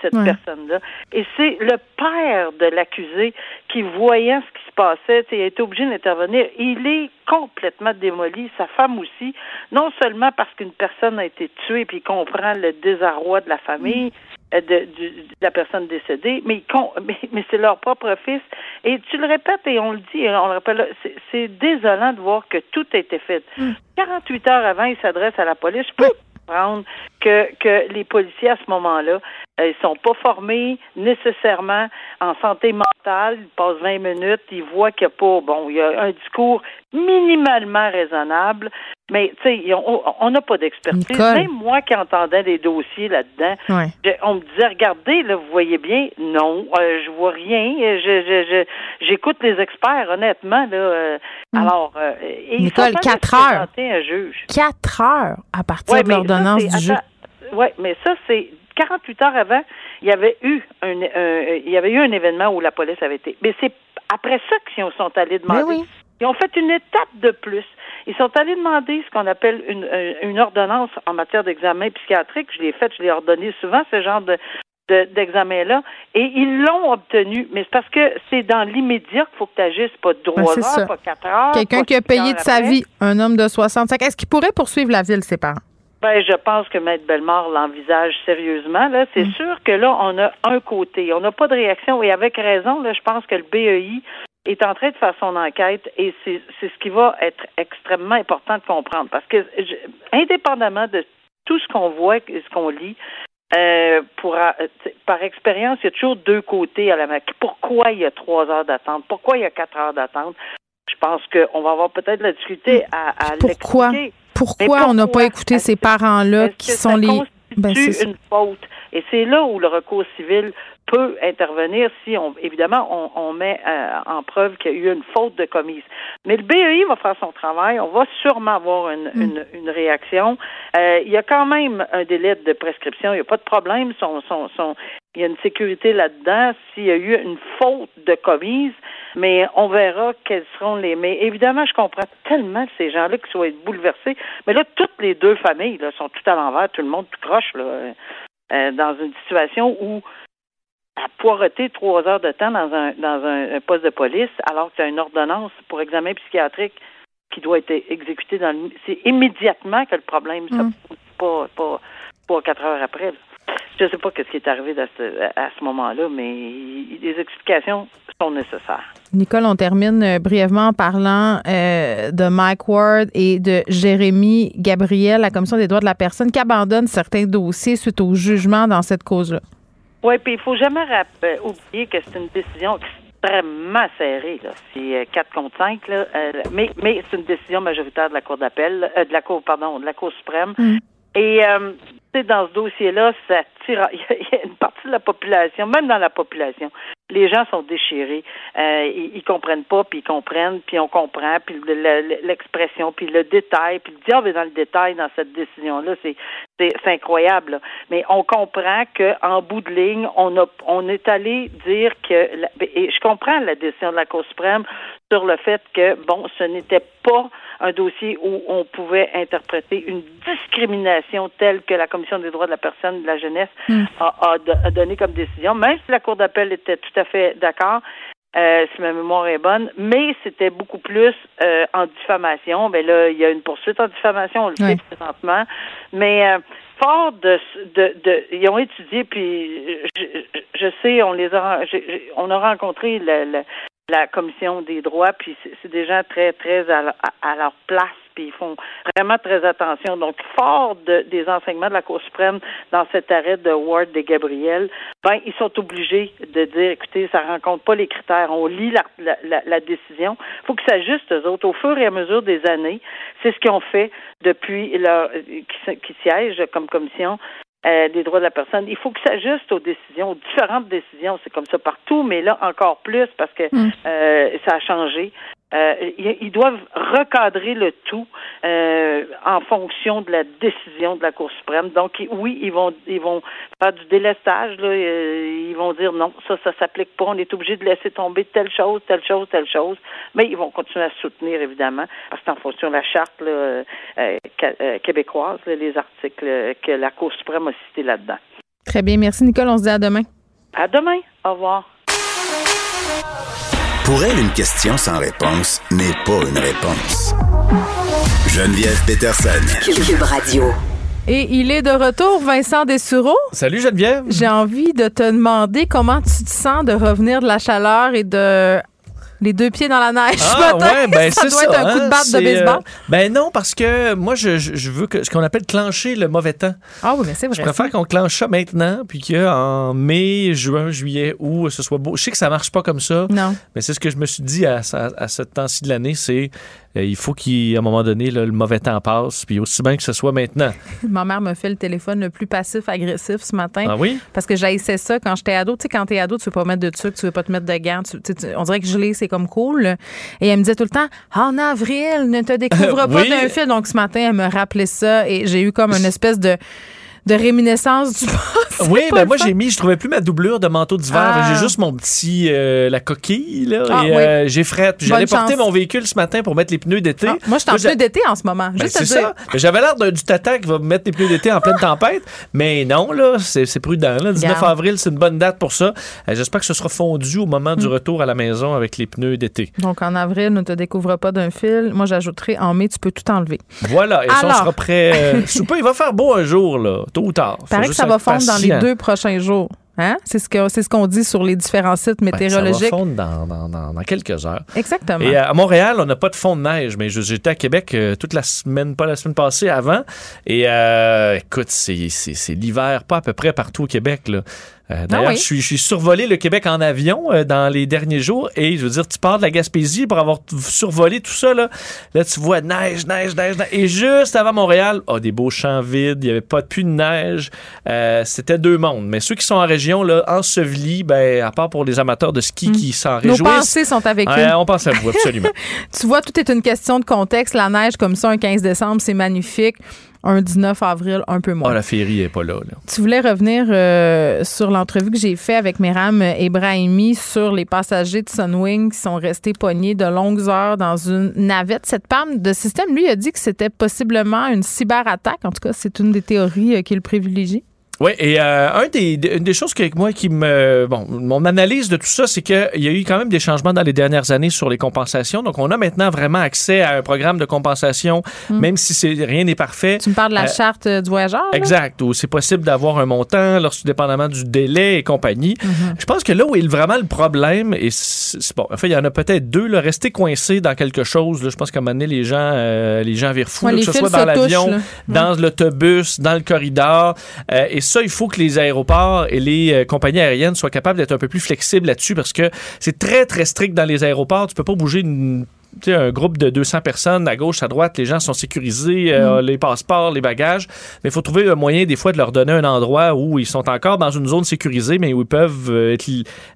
cette Ouais. personne-là. Et c'est le père de l'accusé qui, voyant ce qui se passait, il a été obligé d'intervenir. Il est complètement démoli, sa femme aussi, non seulement parce qu'une personne a été tuée, puis il comprend le désarroi de la famille, euh, de, du- de la personne décédée, mais, mais, mais c'est leur propre fils. Et tu le répètes et on le dit, et on le rappelle, c'est- c'est désolant de voir que tout a été fait. 48 heures avant, il s'adresse à la police. Je peux comprendre que, que les policiers, à ce moment-là, euh, ils sont pas formés nécessairement en santé mentale. Ils passent 20 minutes, ils voient qu'il n'y a pas, bon, il y a un discours minimalement raisonnable, mais, tu sais, on n'a pas d'expertise. Même moi qui entendais des dossiers là-dedans, Ouais. on me disait, regardez, là, vous voyez bien, non, euh, je vois rien. Je, j'écoute les experts, honnêtement, là. euh, Alors, euh, et Hmm. Nicole, heures. un juge. Quatre heures à partir Ouais, de l'ordonnance du juge. ouais, mais ça, c'est 48 heures avant, il y avait eu un, il y avait eu un événement où la police avait été. Mais c'est après ça qu'ils sont allés demander. Oui. Ils ont fait une étape de plus. Ils sont allés demander ce qu'on appelle une, un- une ordonnance en matière d'examen psychiatrique. Je l'ai fait, je l'ai ordonné souvent, ce genre de de- d'examen-là, et ils l'ont obtenu. Mais c'est parce que c'est dans l'immédiat qu'il faut que tu agisses, pas trois Ben, ça. heures, pas quatre heures. Quelqu'un qui a payé de sa vie, un homme de 65. Est-ce qu'il pourrait poursuivre la ville, ses parents? Ben, je pense que Maître Bellemare l'envisage sérieusement. Là, Mm. c'est sûr que là, on a un côté, on n'a pas de réaction, et avec raison. Là, je pense que le BEI est en train de faire son enquête, et c'est c'est ce qui va être extrêmement important de comprendre, parce que je- indépendamment de tout ce qu'on voit et ce qu'on lit, euh, pour, euh, par expérience, il y a toujours deux côtés à la main. Pourquoi il y a trois heures d'attente? Pourquoi il y a quatre heures d'attente? Je pense qu'on va avoir peut-être la difficulté à, à Pourquoi? l'expliquer. Pourquoi, on n'a pas écouté ces parents-là qui que sont ça les. Ben, une faute? Et c'est là où le recours civil peut intervenir si, on, évidemment, on, on met euh, en preuve qu'il y a eu une faute de commise. Mais le BEI va faire son travail. On va sûrement avoir une, Mm. une, une réaction. Euh, il y a quand même un délai de prescription. Il n'y a pas de problème. Son, son, son, il y a une sécurité là-dedans s'il y a eu une faute de commise, mais on verra quels seront les. Mais évidemment, je comprends tellement ces gens-là qui soient bouleversés. Mais là, toutes les deux familles là, sont tout à l'envers, tout le monde tout croche là, euh, dans une situation où à poireter trois heures de temps dans un dans un, un poste de police alors qu'il y a une ordonnance pour examen psychiatrique qui doit être exécutée dans le c'est immédiatement que le problème ça Mm. pas pas pas quatre heures après. là. Je sais pas ce qui est arrivé à ce, à ce moment-là, mais les explications sont nécessaires. Nicole, on termine euh, brièvement en parlant euh, de Mike Ward et de Jérémy Gabriel, la Commission des droits de la personne, qui abandonne certains dossiers suite au jugement dans cette cause-là. Oui, puis il faut jamais euh, oublier que c'est une décision extrêmement serrée. Là. C'est euh, 4 contre 5, là, euh, mais, mais c'est une décision majoritaire de la Cour d'appel, euh, de la Cour, pardon, de la Cour suprême. Mm. Et euh, dans ce dossier-là, ça. Il y, a- une partie de la population, même dans la population, les gens sont déchirés. Euh, ils, ils comprennent pas, puis ils comprennent, puis on comprend, puis le- le- l'expression, puis le détail, puis le diable est dans le détail dans cette décision-là. C'est incroyable. Mais on comprend que en bout de ligne, on a on est allé dire que la- et je comprends la décision de la Cour suprême sur le fait que bon, ce n'était pas un dossier où on pouvait interpréter une discrimination telle que la Commission des droits de la personne de la jeunesse a, a a donné comme décision, même si la Cour d'appel était tout à fait d'accord. euh, si ma mémoire est bonne, mais c'était beaucoup plus euh, en diffamation. Ben là, il y a une poursuite en diffamation, on le Oui. sait présentement. Mais euh, fort de, de, de, ils ont étudié, puis je, je sais, on les a, on a rencontré le- le- la commission des droits, puis c'est des gens très, très à- à leur place, puis ils font vraiment très attention. Donc, fort de- des enseignements de la Cour suprême dans cet arrêt de Ward de Gabriel, ben, ils sont obligés de dire, écoutez, ça rencontre pas les critères. On lit la, la, la, la décision. Il faut qu'ils s'ajustent, eux autres, au fur et à mesure des années. C'est ce qu'ils ont fait depuis leur, qui, qui siègent comme commission euh, des droits de la personne. Il faut qu'ils s'ajustent aux décisions, aux différentes décisions. C'est comme ça partout, mais là encore plus parce que Mm. euh, ça a changé. Euh, ils, doivent recadrer le tout euh, en fonction de la décision de la Cour suprême. Donc oui, ils vont ils vont faire du délestage. Là, euh, ils vont dire non, ça ça s'applique pas. On est obligé de laisser tomber telle chose, telle chose, telle chose. Mais ils vont continuer à soutenir évidemment parce que c'est en fonction de la charte là, québécoise, là, les articles que la Cour suprême a cités là-dedans. Très bien. Merci, Nicole. On se dit à demain. À demain. Au revoir. Pour elle, une question sans réponse n'est pas une réponse. Geneviève Peterson. Cube Radio. Et il est de retour, Vincent Dessureau. Salut Geneviève. J'ai envie de te demander comment tu te sens de revenir de la chaleur et de les deux pieds dans la neige Ah matin. ouais, ben ça doit ça. être un coup de hein, batte de c'est, baseball. euh, ben non, parce que moi, je, je, veux que ce qu'on appelle clencher le mauvais temps. Ah oui, mais c'est vrai. Je préfère qu'on clenche ça maintenant, puis qu'en mai, juin, juillet, août, ce soit beau. Je sais que ça marche pas comme ça, Non. mais c'est ce que je me suis dit à, à, à ce temps-ci de l'année, c'est euh, il faut qu'à un moment donné, là, le mauvais temps passe, puis aussi bien que ce soit maintenant. Ma mère me fait le téléphone le plus passif-agressif ce matin. Ah oui? Parce que j'haïssais ça quand j'étais ado. Tu sais, quand t'es ado, tu veux pas mettre de trucs, tu veux pas te mettre de gants. tu- tu- tu- on dirait que geler, c'est comme cool. Et elle me disait tout le temps, en avril, ne te découvre pas Oui. d'un fil. Donc ce matin, elle me rappelait ça et j'ai eu comme une espèce de, de réminiscence du passé. Oui, ben moi j'ai mis, je trouvais plus ma doublure de manteau d'hiver. Ah. J'ai juste mon petit euh, la coquille là, Ah, et euh, j'ai frette. J'allais porter mon véhicule ce matin pour mettre les pneus d'été. Ah, moi, je suis en Là, j'ai- pneu d'été en ce moment. Ben, Juste à c'est ça. Mais J'avais l'air du tata qui va me mettre les pneus d'été en pleine tempête. Mais non, là, c'est prudent. Là. 19 Regarde. avril, c'est une bonne date pour ça. Euh, J'espère que ce sera fondu au moment Mm. du retour à la maison avec les pneus d'été. Donc, en avril, ne te découvre pas d'un fil. Moi, j'ajouterai en mai, tu peux tout enlever. Voilà. Et ça, on Alors. sera prêt. euh, il va faire beau un jour, là, tôt ou tard. Faut Paraît que ça va fondre dans les deux prochains jours. Hein? C'est ce c'est ce qu'on dit sur les différents sites Ben, ça météorologiques. va fondre dans, dans- dans- dans quelques heures. Exactement. Et euh, à Montréal, on n'a pas de fond de neige, mais j'étais à Québec euh, toute la semaine, pas la semaine passée, avant. Et euh, écoute, c'est l'hiver, pas à peu près partout au Québec. Là. Euh, D'ailleurs, Ah oui? je suis- je suis survolé le Québec en avion euh, dans les derniers jours et je veux dire, tu pars de la Gaspésie pour avoir survolé tout ça. Là, là tu vois neige, neige, neige, neige. Et juste avant Montréal, oh, des beaux champs vides, il n'y avait pas plus de neige. Euh, C'était deux mondes. Mais ceux qui sont en région, là, ensevelie, ben, à part pour les amateurs de ski qui s'en Nos réjouissent. pensées sont avec eux. on pense à vous, absolument. Tu vois, tout est une question de contexte. La neige, comme ça, un 15 décembre, c'est magnifique. Un 19 avril, un peu moins. oh, la féerie est pas là. là. Tu voulais revenir euh, sur l'entrevue que j'ai faite avec Myram Ebrahimi sur les passagers de Sunwing qui sont restés pognés de longues heures dans une navette. Cette panne de système, lui, a dit que c'était possiblement une cyberattaque. En tout cas, c'est une des théories euh, qu'il privilégie. Oui, et euh, un des, de- une des choses que moi qui me. Bon, mon analyse de tout ça, c'est qu'il y a eu quand même des changements dans les dernières années sur les compensations. Donc, on a maintenant vraiment accès à un programme de compensation, même si c'est, rien n'est parfait. Tu me parles de la Euh, charte du voyageur? là? Exact, où c'est possible d'avoir un montant, lorsque dépendamment du délai et compagnie. Je pense que là où est vraiment le problème, et c'est bon, en fait, il y en a peut-être deux, là, rester coincé dans quelque chose. Là, je pense qu'à un moment donné, les gens, euh, les gens virent fous, Ouais, que ce soit dans l'avion, dans l'autobus, dans le corridor. Euh, et il faut que les aéroports et les euh, compagnies aériennes soient capables d'être un peu plus flexibles là-dessus parce que c'est très, très strict dans les aéroports. Tu peux pas bouger une un groupe de 200 personnes à gauche, à droite, les gens sont sécurisés, euh, les passeports, les bagages. Mais il faut trouver un moyen, des fois, de leur donner un endroit où ils sont encore dans une zone sécurisée, mais où ils peuvent euh, être,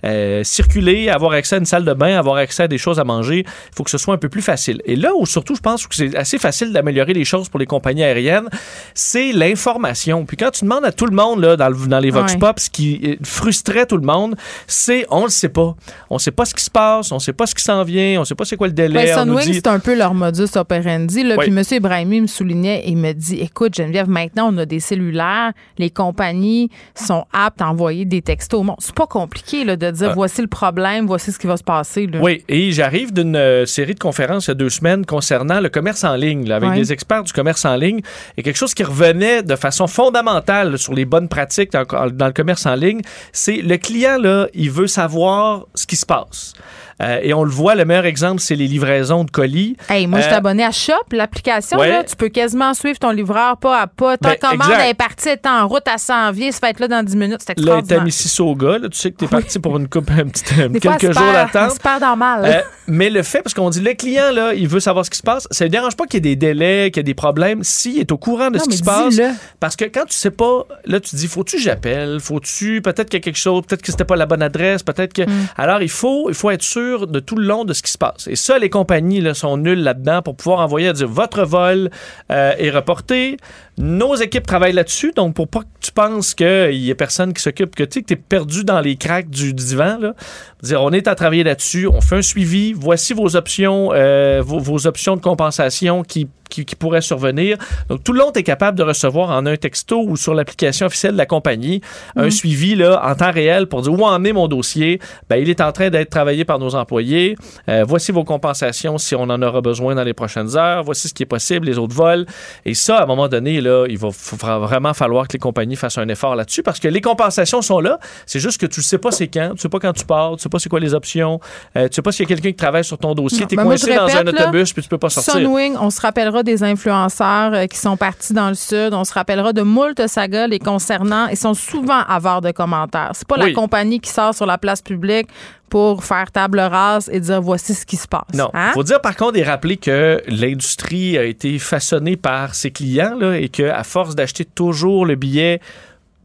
euh, circuler, avoir accès à une salle de bain, avoir accès à des choses à manger. Il faut que ce soit un peu plus facile. Et là où, surtout, je pense que c'est assez facile d'améliorer les choses pour les compagnies aériennes, c'est l'information. Puis quand tu demandes à tout le monde, là, dans, le- dans les Vox Ouais. Pop, ce qui frustrait tout le monde, c'est on le sait pas. On sait pas ce qui se passe, on sait pas ce qui s'en vient, on sait pas c'est quoi le délai. Ouais, nous Sunwing, dit- c'est un peu leur modus operandi. Là. Oui. Puis M. Ibrahimi me soulignait et me dit Écoute, Geneviève, maintenant, on a des cellulaires. Les compagnies sont aptes à envoyer des textos. Bon, c'est pas compliqué là, de dire Ah. voici le problème, voici ce qui va se passer. Là. Oui, et j'arrive d'une euh, série de conférences il y a deux semaines concernant le commerce en ligne, là, avec des experts du commerce en ligne, et quelque chose qui revenait de façon fondamentale sur les bonnes pratiques dans, dans le commerce en ligne, c'est le client, là, il veut savoir ce qui se passe. Euh, et on le voit, le meilleur exemple, c'est les livraisons de colis. Hey, moi, je suis Euh, abonné à Shop, l'application. ouais. là, Tu peux quasiment suivre ton livreur pas à pas. Ta Ben, commande exact. est partie, elle est en route, s'en vient, ça va être là dans 10 minutes. C'est Là, t'as extraordinaire. Mississauga, là, tu sais que t'es parti pour une coupe, un petit, Des quelques jours d'attente. elle se perd dans le mal. Euh, mais le fait, parce qu'on dit le client, là, il veut savoir ce qui se passe, ça ne dérange pas qu'il y ait des délais, qu'il y ait des problèmes, s'il est au courant de Non, ce qui se passe. Parce que quand tu sais pas, là, tu te dis, faut-tu que j'appelle? Faut-tu, peut-être qu'il y a quelque chose, peut-être que c'était pas la bonne adresse, peut-être que. Mm. Alors, il faut, il faut être sûr de tout le long de ce qui se passe. Et ça, les compagnies, là, sont nulles là-dedans pour pouvoir envoyer à dire, votre vol euh, est reporté. Nos équipes travaillent là-dessus, donc pour pas que tu penses qu'il y ait personne qui s'occupe, que tu t'es perdu dans les cracks du divan, là. Dire, on est à travailler là-dessus, on fait un suivi, voici vos options, euh, vos, vos options de compensation qui, qui, qui pourraient survenir. Donc, tout le monde est capable de recevoir en un texto ou sur l'application officielle de la compagnie un suivi là, en temps réel pour dire où en est mon dossier? Ben, il est en train d'être travaillé par nos employés. Euh, voici vos compensations si on en aura besoin dans les prochaines heures. Voici ce qui est possible, les autres vols. Et ça, à un moment donné, là, il va vraiment falloir que les compagnies fassent un effort là-dessus parce que les compensations sont là. C'est juste que tu ne sais pas c'est quand, tu sais pas quand tu pars, tu sais pas c'est quoi les options, euh, tu sais pas s'il y a quelqu'un qui travaille sur ton dossier, tu es ben moi, coincé dans un là, autobus puis tu peux pas sortir. Sunwing, on se rappellera des influenceurs euh, qui sont partis dans le sud. On se rappellera de moult sagas les concernant. Ils sont souvent avares de commentaires. C'est pas Oui. la compagnie qui sort sur la place publique pour faire table rase et dire voici ce qui se passe. Non. Hein? faut dire par contre et rappeler que l'industrie a été façonnée par ses clients là, et qu'à force d'acheter toujours le billet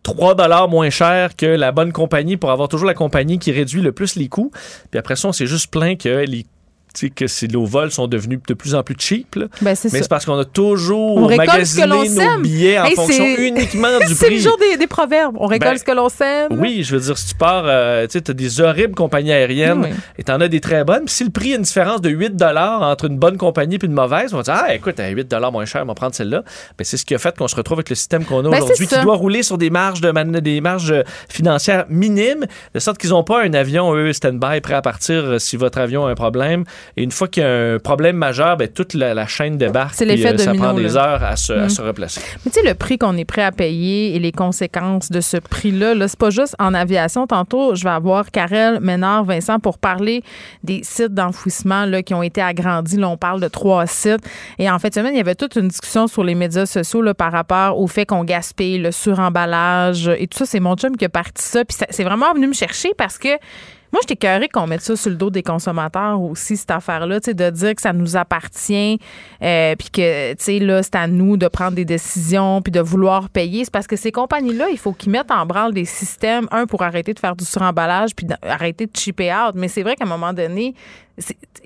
3 dollars moins cher que la bonne compagnie pour avoir toujours la compagnie qui réduit le plus les coûts. Puis après ça, on s'est juste plaint que les que c'est- nos vols sont devenus de plus en plus cheap. là. Ben, c'est Mais c'est parce qu'on a toujours On récolte ce que magasiné l'on nos sème. billets en Hey, fonction c'est- uniquement du C'est prix. le jour des, des proverbes. On récolte Ben, ce que l'on sème. Oui, je veux dire, si tu pars, euh, tu as des horribles compagnies aériennes Oui, et tu en as des très bonnes. Puis si le prix a une différence de 8 entre une bonne compagnie et une mauvaise, on va dire, ah, écoute, à 8 moins cher, on va prendre celle-là. Ben, c'est ce qui a fait qu'on se retrouve avec le système qu'on a Ben, aujourd'hui, c'est qui doit rouler sur des marges, de man- des marges euh, financières minimes, de sorte qu'ils n'ont pas un avion, eux, stand-by, prêt à partir euh, si votre avion a un problème. Et une fois qu'il y a un problème majeur, ben, toute la, la chaîne débarque. C'est l'effet euh, Ça domino, prend des là. heures à se, à Mm. se replacer. Mais tu sais, le prix qu'on est prêt à payer et les conséquences de ce prix-là, -là, c'est pas juste en aviation. Tantôt, je vais avoir Karel Ménard, Vincent, pour parler des sites d'enfouissement qui ont été agrandis. Là, on parle de trois sites. Et en fait, cette semaine, il y avait toute une discussion sur les médias sociaux là, par rapport au fait qu'on gaspille, le suremballage et tout ça. C'est mon chum qui a parti ça. Puis c'est vraiment venu me chercher parce que Moi, j'étais curieux qu'on mette ça sur le dos des consommateurs aussi, cette affaire-là, de dire que ça nous appartient, euh, puis que, là, c'est à nous de prendre des décisions, puis de vouloir payer. C'est parce que ces compagnies-là, il faut qu'ils mettent en branle des systèmes, un, pour arrêter de faire du suremballage, puis arrêter de chipper out. Mais c'est vrai qu'à un moment donné,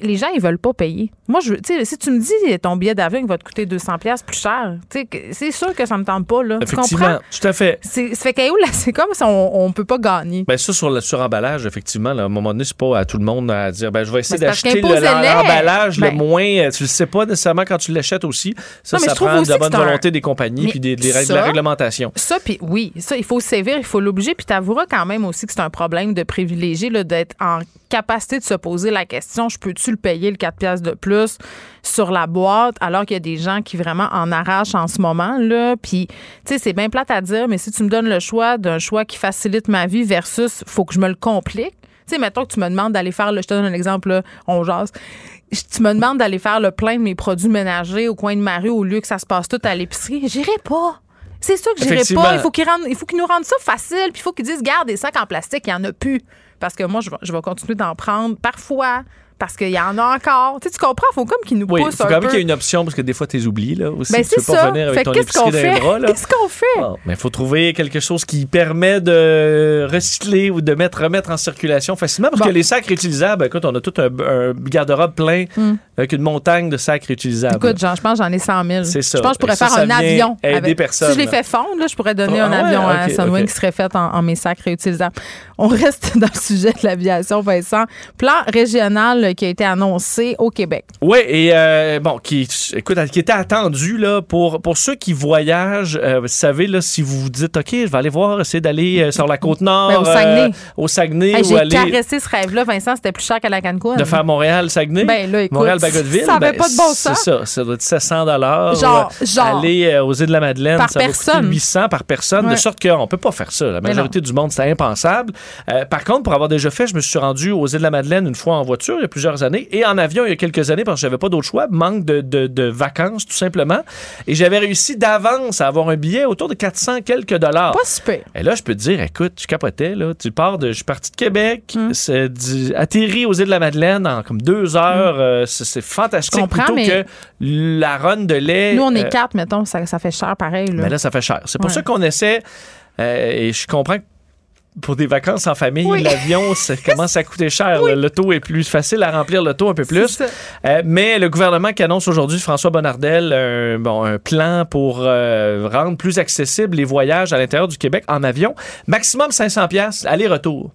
les gens, ils veulent pas payer. Moi, je tu si tu me dis ton billet d'avion va te coûter 200 pièces plus cher, tu c'est sûr que ça me tente pas, là. Tu comprends? Effectivement, tout à fait. C'est, ça fait là, c'est comme si on, on peut pas gagner. Ben ça, sur le suremballage, effectivement, là, à un moment donné, c'est pas à tout le monde à dire ben, je vais essayer Ben, d'acheter le- l'emballage le Ben- moins. euh, Tu le sais pas nécessairement quand tu l'achètes aussi. Ça, Non, ça prend de la bonne un- volonté des compagnies Mais puis des, des règles- de la réglementation. Ça, puis oui, ça, il faut sévir, il faut l'obliger, puis t'avoueras quand même aussi que c'est un problème de privilégié, d'être en capacité de se poser la question, je peux-tu le payer le 4 piastres de plus sur la boîte, alors qu'il y a des gens qui vraiment en arrachent en ce moment, là, puis, tu sais, c'est bien plate à dire, mais si tu me donnes le choix d'un choix qui facilite ma vie versus faut que je me le complique, tu sais, mettons que tu me demandes d'aller faire, le, je te donne un exemple, là, on jase, tu me demandes d'aller faire le plein de mes produits ménagers au coin de ma rue au lieu que ça se passe tout à l'épicerie, j'irai pas. C'est sûr que j'irai pas. Il faut qu'ils rendent- il faut qu'ils nous rendent ça facile. Puis il faut qu'ils disent, garde des sacs en plastique, il y en a plus. Parce que moi, je vais, je vais continuer d'en prendre parfois. Parce qu'il y en a encore. Tu, sais, tu comprends? Il faut comme qu'ils nous Oui, poussent faut un quand même qu'il y ait une option parce que des fois, tu les oublies là, aussi. Ben, tu c'est peux pas ça. venir avec Fait ton que qu'est-ce qu'on épicerie dans les fait? bras. Qu'est-ce qu'on fait? Bon, il faut trouver quelque chose qui permet de recycler ou de mettre, remettre en circulation facilement parce Bon. que les sacs réutilisables, écoute, on a tout un, un garde-robe plein avec une montagne de sacs réutilisables. Hmm. Écoute, Jean, je pense que j'en ai 100 000. C'est ça. Je pense que je pourrais Et faire ça un avion. aider personne. Si je les fais fondre, là, je pourrais donner Ah un ouais, avion à Sunwing qui serait fait en, en mes sacs réutilisables. On reste dans le sujet de l'aviation, Vincent. Plan régional euh, qui a été annoncé au Québec. Oui, et euh, bon, qui, écoute, qui était attendu là, pour, pour ceux qui voyagent. euh, vous savez, là, si vous vous dites, OK, je vais aller voir, essayer d'aller sur la côte nord, Ben, au Saguenay. au Saguenay, Hey, J'ai aller caressé ce rêve-là, Vincent, c'était plus cher qu'à la Cancun. de faire Montréal-Saguenay. Ben, là, écoute, Montréal-Bagotville. ça avait ben, pas de bon sens. C'est ça, ça doit être 700 dollars. Genre, genre. Aller aux îles de la Madeleine, Par ça va personne. coûter 800 par personne, de sorte qu'on peut pas faire ça. La majorité du monde, c'est impensable. Euh, par contre, pour avoir déjà fait, je me suis rendu aux îles de la Madeleine une fois en voiture il y a plusieurs années et en avion il y a quelques années parce que j'avais pas d'autre choix, manque de, de- de vacances tout simplement. Et j'avais réussi d'avance à avoir un billet autour de 400 quelques dollars. Pas super. Et là, je peux te dire, écoute, tu capotais, là. Tu pars de. Je suis parti de Québec, Hmm. c'est atterri aux îles de la Madeleine en comme deux heures. euh, c'est, fantastique. Je comprends, plutôt mais- que la run de lait. Nous, on est euh, quatre, mettons, ça, ça fait cher pareil. Là. mais là, ça fait cher. C'est pour Ouais. ça qu'on essaie. euh, et je comprends que pour des vacances en famille, Oui. l'avion, ça commence à coûter cher. Le, le taux est plus facile à remplir, le taux un peu plus. Euh, mais le gouvernement qui annonce aujourd'hui, François Bonnardel, un, bon, un plan pour euh, rendre plus accessibles les voyages à l'intérieur du Québec en avion. Maximum 500 pièces aller-retour.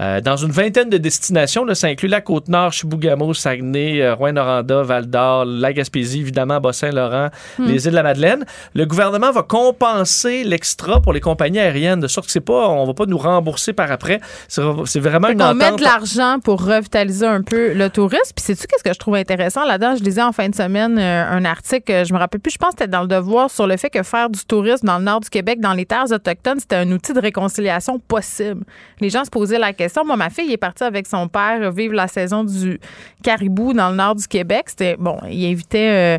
Euh, dans une vingtaine de destinations, là, ça inclut la Côte-Nord, Chibougamau, Saguenay, euh, Rouyn-Noranda, Val-d'Or, la Gaspésie, évidemment, Bas-Saint-Laurent, Hmm. les îles de la Madeleine. Le gouvernement va compenser l'extra pour les compagnies aériennes, de sorte que c'est pas, on va pas nous rembourser par après. C'est vraiment une met entente. de l'argent pour revitaliser un peu le tourisme. Puis sais-tu qu'est-ce que je trouve intéressant? Là-dedans? Je lisais en fin de semaine euh, un article, je me rappelle plus, je pense que c'était dans le Devoir, sur le fait que faire du tourisme dans le nord du Québec, dans les terres autochtones, c'était un outil de réconciliation possible. Les gens se posaient la question. Moi, ma fille est partie avec son père vivre la saison du caribou dans le nord du Québec. C'était, bon, il invitait euh,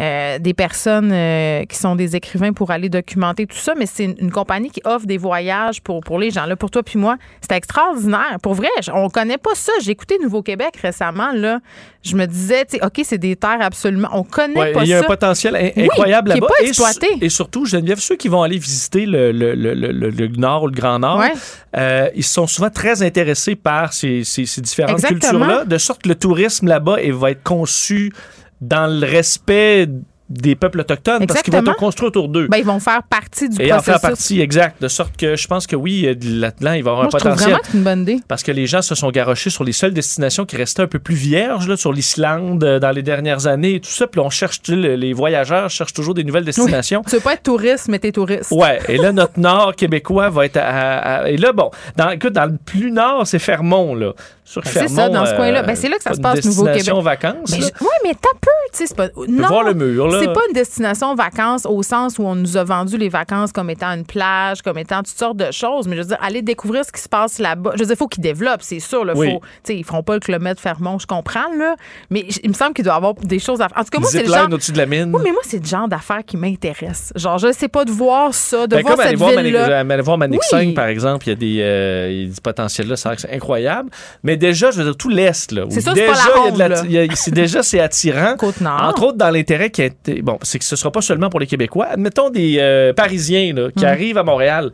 euh, des personnes euh, qui sont des écrivains pour aller documenter tout ça, mais c'est une, une compagnie qui offre des voyages pour, pour les gens. Là, pour toi puis moi, c'était extraordinaire. Pour vrai, on connaît pas ça. J'ai écouté Nouveau-Québec récemment. Là, je me disais, OK, c'est des terres absolument. On connaît Ouais, pas il y a ça. un potentiel in- Oui, incroyable est là-bas. Et su- Et, surtout, Geneviève, ceux qui vont aller visiter le, le- le- le- Nord ou le Grand Nord, Ouais. ils sont souvent très intéressés par ces, ces- ces différentes cultures-là, de sorte que le tourisme là-bas va être conçu dans le respect des peuples autochtones parce qu'ils vont être construits autour d'eux. Ben, ils vont faire partie du et en processus. faire partie, exact. De sorte que je pense que oui, euh, là-dedans, il va y avoir Moi, un je trouve potentiel. vraiment que c'est une bonne idée. Parce que les gens se sont garochés sur les seules destinations qui restaient un peu plus vierges, là, sur l'Islande euh, dans les dernières années et tout ça. Puis on cherche, les voyageurs cherchent toujours des nouvelles destinations. Tu veux pas être touriste, mais t'es touriste. Ouais, et là, notre nord québécois va être à. à- à- et là, bon, dans, écoute, dans le plus nord, c'est Fermont, là. Sur Ben, c'est ça, dans ce coin-là. Ben, c'est là que ça se passe, Nouveau-Québec. vacances. Je- ouais, mais t'as peu, tu sais, c'est pas. Tu peux voir le mur, là. C'est pas une destination vacances au sens où on nous a vendu les vacances comme étant une plage, comme étant toutes sortes de choses. Mais je veux dire, aller découvrir ce qui se passe là-bas. Je veux dire, il faut qu'ils développent, c'est sûr. Là, Oui. faut, ils feront pas le kilomètre Fermont, je comprends, là. Mais il me semble qu'il doit y avoir des choses à faire. En tout cas, moi, c'est le genre. au-dessus de la mine. Oui, mais moi, c'est le genre d'affaires qui m'intéresse. Genre, je sais pas de voir ça, de Ben, voir comme cette ville-là. aller voir Manic Oui. 5, par exemple, il y a des, euh, il y a du potentiel là, c'est vrai que c'est incroyable. Mais déjà, je veux dire, tout l'Est, là. C'est ça, c'est déjà, c'est déjà, c'est attirant. Côte-Nord. Entre autres, dans l'intérêt qui été. Bon, c'est que ce sera pas seulement pour les Québécois. Admettons des euh, Parisiens là, qui arrivent à Montréal.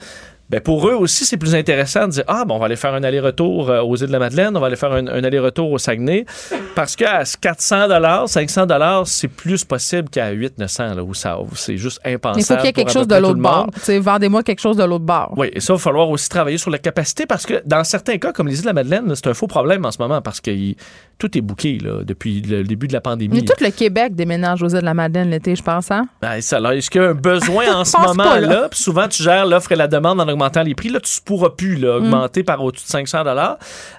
Ben pour eux aussi, c'est plus intéressant de dire Ah, bon, on va aller faire un aller-retour euh, aux îles de la Madeleine, on va aller faire un, un aller-retour au Saguenay. Parce qu'à 400 500 c'est plus possible qu'à 800-900, là, où, ça, c'est juste impensable. Il faut qu'il y ait quelque chose de l'autre bord. vendez-moi quelque chose de l'autre bord. Oui, et ça, il va falloir aussi travailler sur la capacité parce que dans certains cas, comme les îles de la Madeleine, c'est un faux problème en ce moment parce que il- tout est bouqué depuis le début de la pandémie. Mais tout le Québec déménage aux îles de la Madeleine l'été, je pense, hein? Ben, ça, alors, est-ce qu'il y a un besoin en ce moment-là? souvent, tu gères l'offre et la demande en augmentant les prix. Là, tu ne pourras plus là, Mm. augmenter par au-dessus de 500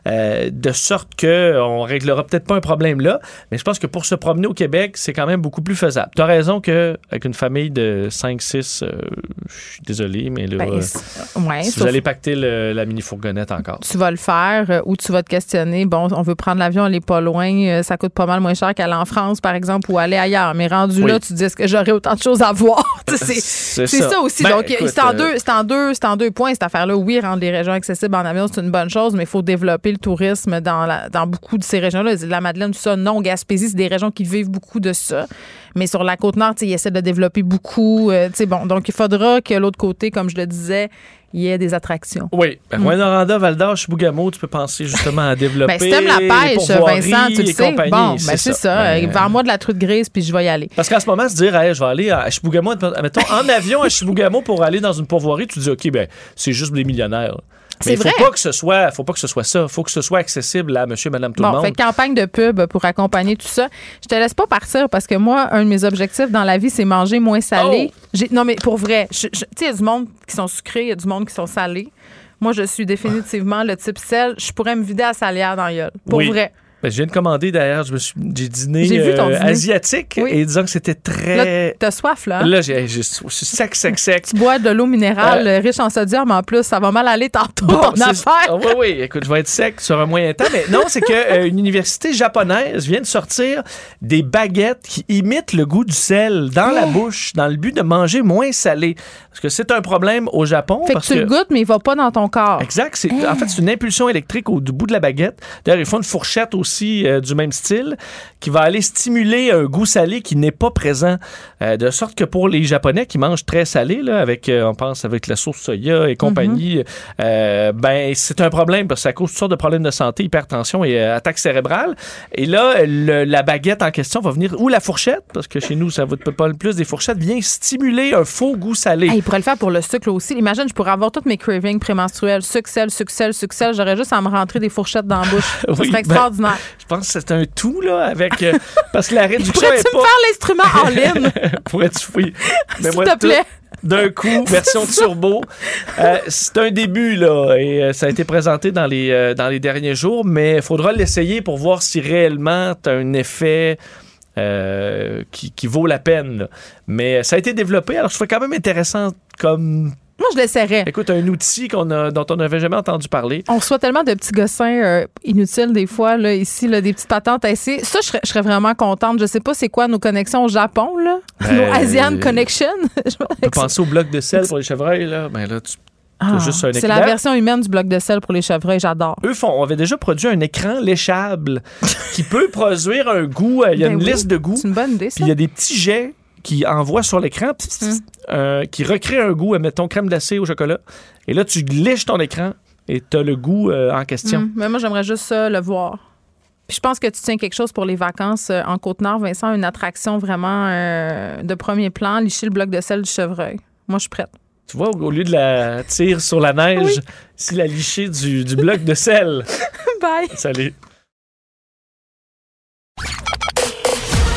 euh, de sorte qu'on réglera peut-être pas un problème là. Mais je pense que pour se promener au Québec, c'est quand même beaucoup plus faisable. Tu as raison qu'avec une famille de 5-6, euh, je suis désolé, mais là, Ben, euh, c'est- ouais, si sauf- vous allez pacter le- la mini-fourgonnette encore. tu vas le faire ou tu vas te questionner. Bon, on veut prendre l'avion, aller pas loin, ça coûte pas mal moins cher qu'aller en France, par exemple, ou aller ailleurs. Mais rendu Oui. là, tu te dis que j'aurais autant de choses à voir? C'est c'est ça. aussi. Ben, Donc, c'est en, euh, deux, c'est en, deux, c'est en deux points, cette affaire-là. Oui, rendre les régions accessibles en avion, c'est une bonne chose, mais il faut développer le tourisme dans, dans beaucoup de ces régions-là. La Madeleine, tout ça, non. Gaspésie, c'est des régions qui vivent beaucoup de ça. Mais sur la côte nord, ils essaient de développer beaucoup. euh, bon, donc, il faudra que l'autre côté, comme je le disais, il y ait des attractions. Oui. Ben, Rouen-Noranda, Val-d'Or, Chibougamau, tu peux penser justement à développer. Ben, si t'aimes la pêche, Vincent, tu le sais. compagnie, Bon, ben, c'est ça. Ben, Euh, Vends-moi de la truite grise, puis je vais y aller. Parce qu'en ce moment, se dire, Hey, je vais aller à Chibougamau, mettons, en avion à Chibougamau pour aller dans une pourvoirie, tu dis, OK, ben, c'est juste des millionnaires. Mais il faut vrai. pas que ce soit, faut pas que ce soit ça. faut que ce soit accessible à monsieur, madame, tout bon, le monde. fait campagne de pub pour accompagner tout ça. Je te laisse pas partir parce que moi, un de mes objectifs dans la vie, c'est manger moins salé. Oh! Non, mais pour vrai, tu sais, il y a du monde qui sont sucrés, il y a du monde qui sont salés. Moi, je suis définitivement le type sel. Je pourrais me vider à salière dans la gueule. Pour Oui. vrai. Ben, je viens de commander d'ailleurs, j'ai dîné, ton euh, asiatique Oui. et disons que c'était très. t'as soif, là. hein? Là, j'ai, j'ai- je suis sec, sec, sec. Tu bois de l'eau minérale euh, riche en sodium en plus. Ça va mal aller tantôt, Bon, ton affaire. Ah, oui, oui. Écoute, je vais être sec sur un moyen temps. Mais non, c'est qu'une université japonaise vient de sortir des baguettes qui imitent le goût du sel dans Oh! la bouche, dans le but de manger moins salé. Parce que c'est un problème au Japon. Fait que parce tu le goûtes, mais il va pas dans ton corps. Exact. C'est, En fait, c'est une impulsion électrique au du bout de la baguette. D'ailleurs, ils font une fourchette aussi euh, du même style qui va aller stimuler un goût salé qui n'est pas présent. Euh, de sorte que pour les Japonais qui mangent très salé, là, avec, euh, on pense avec la sauce soya et compagnie, euh, ben c'est un problème parce que ça cause toutes sortes de problèmes de santé, hypertension et attaque cérébrale. Et là, le- la baguette en question va venir, ou la fourchette, parce que chez nous, ça va pas le plus des fourchettes, vient stimuler un faux goût salé. Hey, il pourrait le faire pour le sucre aussi. Imagine, je pourrais avoir toutes mes cravings prémenstruels, sucre, sel, sucre, sel, sucre, sel. J'aurais juste à me rentrer des fourchettes dans la bouche. Oui, serait ben, extraordinaire. Je pense que c'est un tout, là, avec. euh, parce que la réduction Pourrais-tu me pas. faire l'instrument en ligne, Pourrais-tu, oui. s'il te tout plaît? D'un coup, version turbo. Euh, c'est un début, là, et euh, ça a été présenté dans les, euh, dans les derniers jours, mais il faudra l'essayer pour voir si réellement tu as un effet. qui, qui vaut la peine. là. Mais ça a été développé, alors je trouve quand même intéressant comme, Moi, je l'essaierais. écoute, un outil qu'on a, dont on n'avait jamais entendu parler. On reçoit tellement de petits gossins euh, inutiles des fois, là, ici, là, des petites patentes à essayer. Ça, je serais, je serais vraiment contente. Je sais pas c'est quoi nos connexions au Japon, là. Ben, nos Asian Connection. Je Tu peux penser au bloc de sel pour les chevreuils, là. Ben là, tu Ah, juste un c'est la version humaine du bloc de sel pour les chevreuils. J'adore. Eux font, on avait déjà produit un écran léchable qui peut produire un goût. euh, Il y a Ben une oui. liste de goûts. C'est une bonne idée. Puis il y a des petits jets qui envoient sur l'écran, euh, qui recréent un goût, mettons crème glacée au chocolat. Et là, tu liches ton écran et tu as le goût euh, en question. Hum, mais moi, j'aimerais juste ça, le voir. Puis je pense que tu tiens quelque chose pour les vacances euh, en Côte-Nord, Vincent, une attraction vraiment euh, de premier plan, licher le bloc de sel du chevreuil. Moi, je suis prête. Tu vois, au lieu de la tire sur la neige, c'est la lichée du, du bloc de sel. Bye! Salut.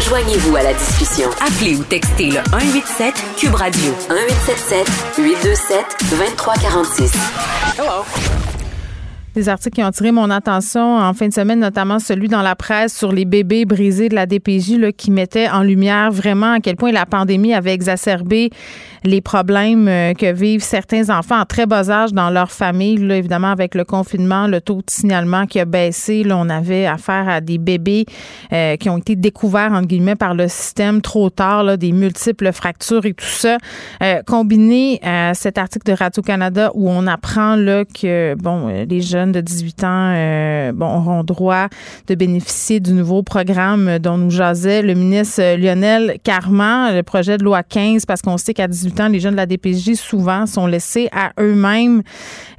Joignez-vous à la discussion. Appelez ou textez le 187 Cube Radio. 1877 827 2346. Des articles qui ont attiré mon attention en fin de semaine, notamment celui dans la presse sur les bébés brisés de la DPJ, là, qui mettait en lumière vraiment à quel point la pandémie avait exacerbé les problèmes euh, que vivent certains enfants en très bas âge dans leur famille. Là, évidemment, avec le confinement, le taux de signalement qui a baissé, là, on avait affaire à des bébés euh, qui ont été découverts, entre guillemets, par le système trop tard, là, des multiples fractures et tout ça. Euh, combiné à cet article de Radio-Canada où on apprend là, que bon, les jeunes de 18 ans bon, auront droit de bénéficier du nouveau programme dont nous jasait le ministre Lionel Carman, le projet de loi 15, parce qu'on sait qu'à 18 les jeunes de la DPJ souvent sont laissés à eux-mêmes,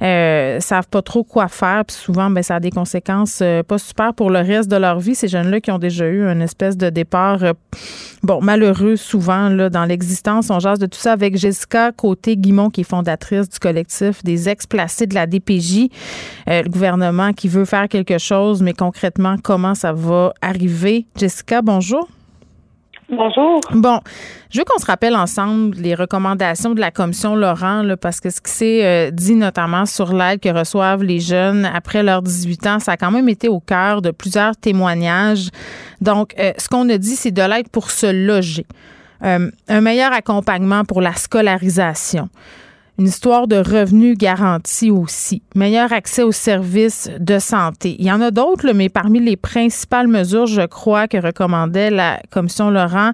euh, savent pas trop quoi faire, puis souvent ben ça a des conséquences euh, pas super pour le reste de leur vie. Ces jeunes-là qui ont déjà eu une espèce de départ euh, bon malheureux souvent là dans l'existence. On jase de tout ça avec Jessica Côté Guimont qui est fondatrice du collectif des ex-placés de la DPJ. Le gouvernement qui veut faire quelque chose, mais concrètement comment ça va arriver. Jessica, bonjour. Bonjour. Bon, je veux qu'on se rappelle ensemble les recommandations de la commission Laurent, là, parce que ce qui s'est euh, dit notamment sur l'aide que reçoivent les jeunes après leurs 18 ans, ça a quand même été au cœur de plusieurs témoignages. Donc, euh, ce qu'on a dit, c'est de l'aide pour se loger, euh, un meilleur accompagnement pour la scolarisation une histoire de revenus garantis aussi, meilleur accès aux services de santé. Il y en a d'autres, mais parmi les principales mesures, je crois, que recommandait la commission Laurent,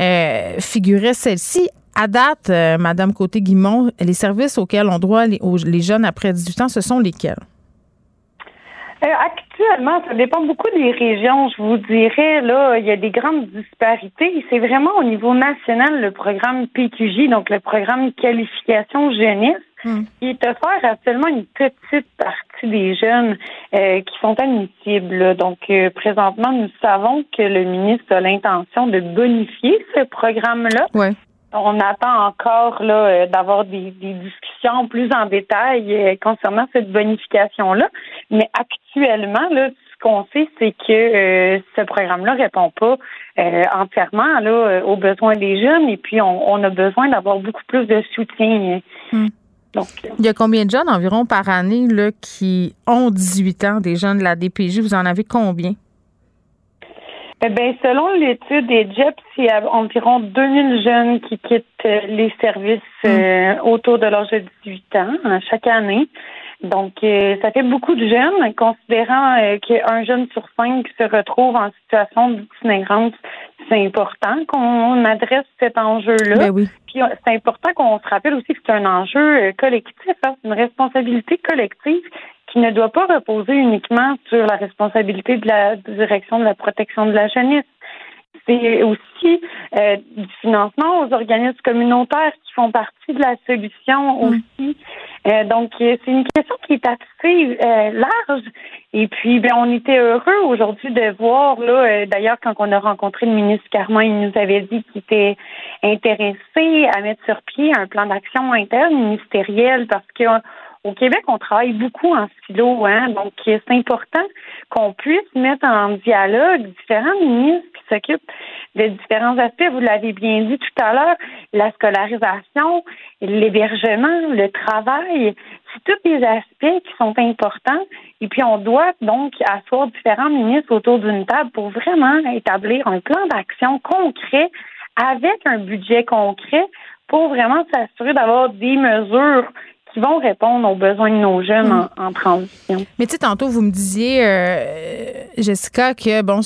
euh, figurait celle-ci. À date, euh, Madame Côté-Guimont, les services auxquels on doit les, les jeunes après 18 ans, ce sont lesquels? Euh, actuellement, ça dépend beaucoup des régions. Je vous dirais, là, il y a des grandes disparités. C'est vraiment au niveau national le programme PQJ, donc le programme qualification jeunesse, hmm. qui est offert à seulement une petite partie des jeunes euh, qui sont admissibles. Donc, euh, présentement, nous savons que le ministre a l'intention de bonifier ce programme-là. Ouais. On attend encore là euh, d'avoir des, discussions plus en détail concernant cette bonification-là. Mais actuellement, là, ce qu'on sait, c'est que euh, ce programme-là répond pas entièrement là, aux besoins des jeunes et puis on, a besoin d'avoir beaucoup plus de soutien. Hmm. Donc, Il y a combien de jeunes environ par année là, qui ont 18 ans, des jeunes de la DPJ? Vous en avez combien? Eh ben, selon l'étude des JEPS, il y a environ 2000 jeunes qui quittent euh, les services hmm. euh, autour de l'âge de 18 ans hein, chaque année. Donc, euh, ça fait beaucoup de jeunes, considérant qu'un jeune sur cinq se retrouve en situation d'itinérance. C'est important qu'on adresse cet enjeu-là. Ben oui. Puis c'est important qu'on se rappelle aussi que c'est un enjeu collectif, hein, une responsabilité collective qui ne doit pas reposer uniquement sur la responsabilité de la direction de la protection de la jeunesse. C'est aussi euh, du financement aux organismes communautaires qui font partie de la solution mm. aussi. Euh, donc, c'est une question qui est assez euh, large. Et puis, ben, on était heureux aujourd'hui de voir, là, d'ailleurs, quand on a rencontré le ministre Carman, il nous avait dit qu'il était intéressé à mettre sur pied un plan d'action interne ministériel parce que au Québec, on travaille beaucoup en silo, hein, donc c'est important qu'on puisse mettre en dialogue différents ministres qui s'occupent de différents aspects. Vous l'avez bien dit tout à l'heure, la scolarisation, l'hébergement, le travail, c'est tous des aspects qui sont importants. Et puis, on doit donc asseoir différents ministres autour d'une table pour vraiment établir un plan d'action concret avec un budget concret pour vraiment s'assurer d'avoir des mesures qui vont répondre aux besoins de nos jeunes en, transition. Mais tu sais, tantôt, vous me disiez, euh, Jessica, que, bon,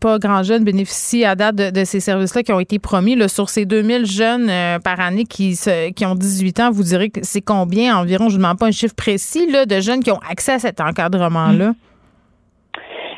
pas grand jeune bénéficie à date de, ces services-là qui ont été promis. Sur ces 2000 jeunes euh, par année qui, qui ont 18 ans, vous direz que c'est combien environ, je ne demande pas un chiffre précis, là, de jeunes qui ont accès à cet encadrement-là?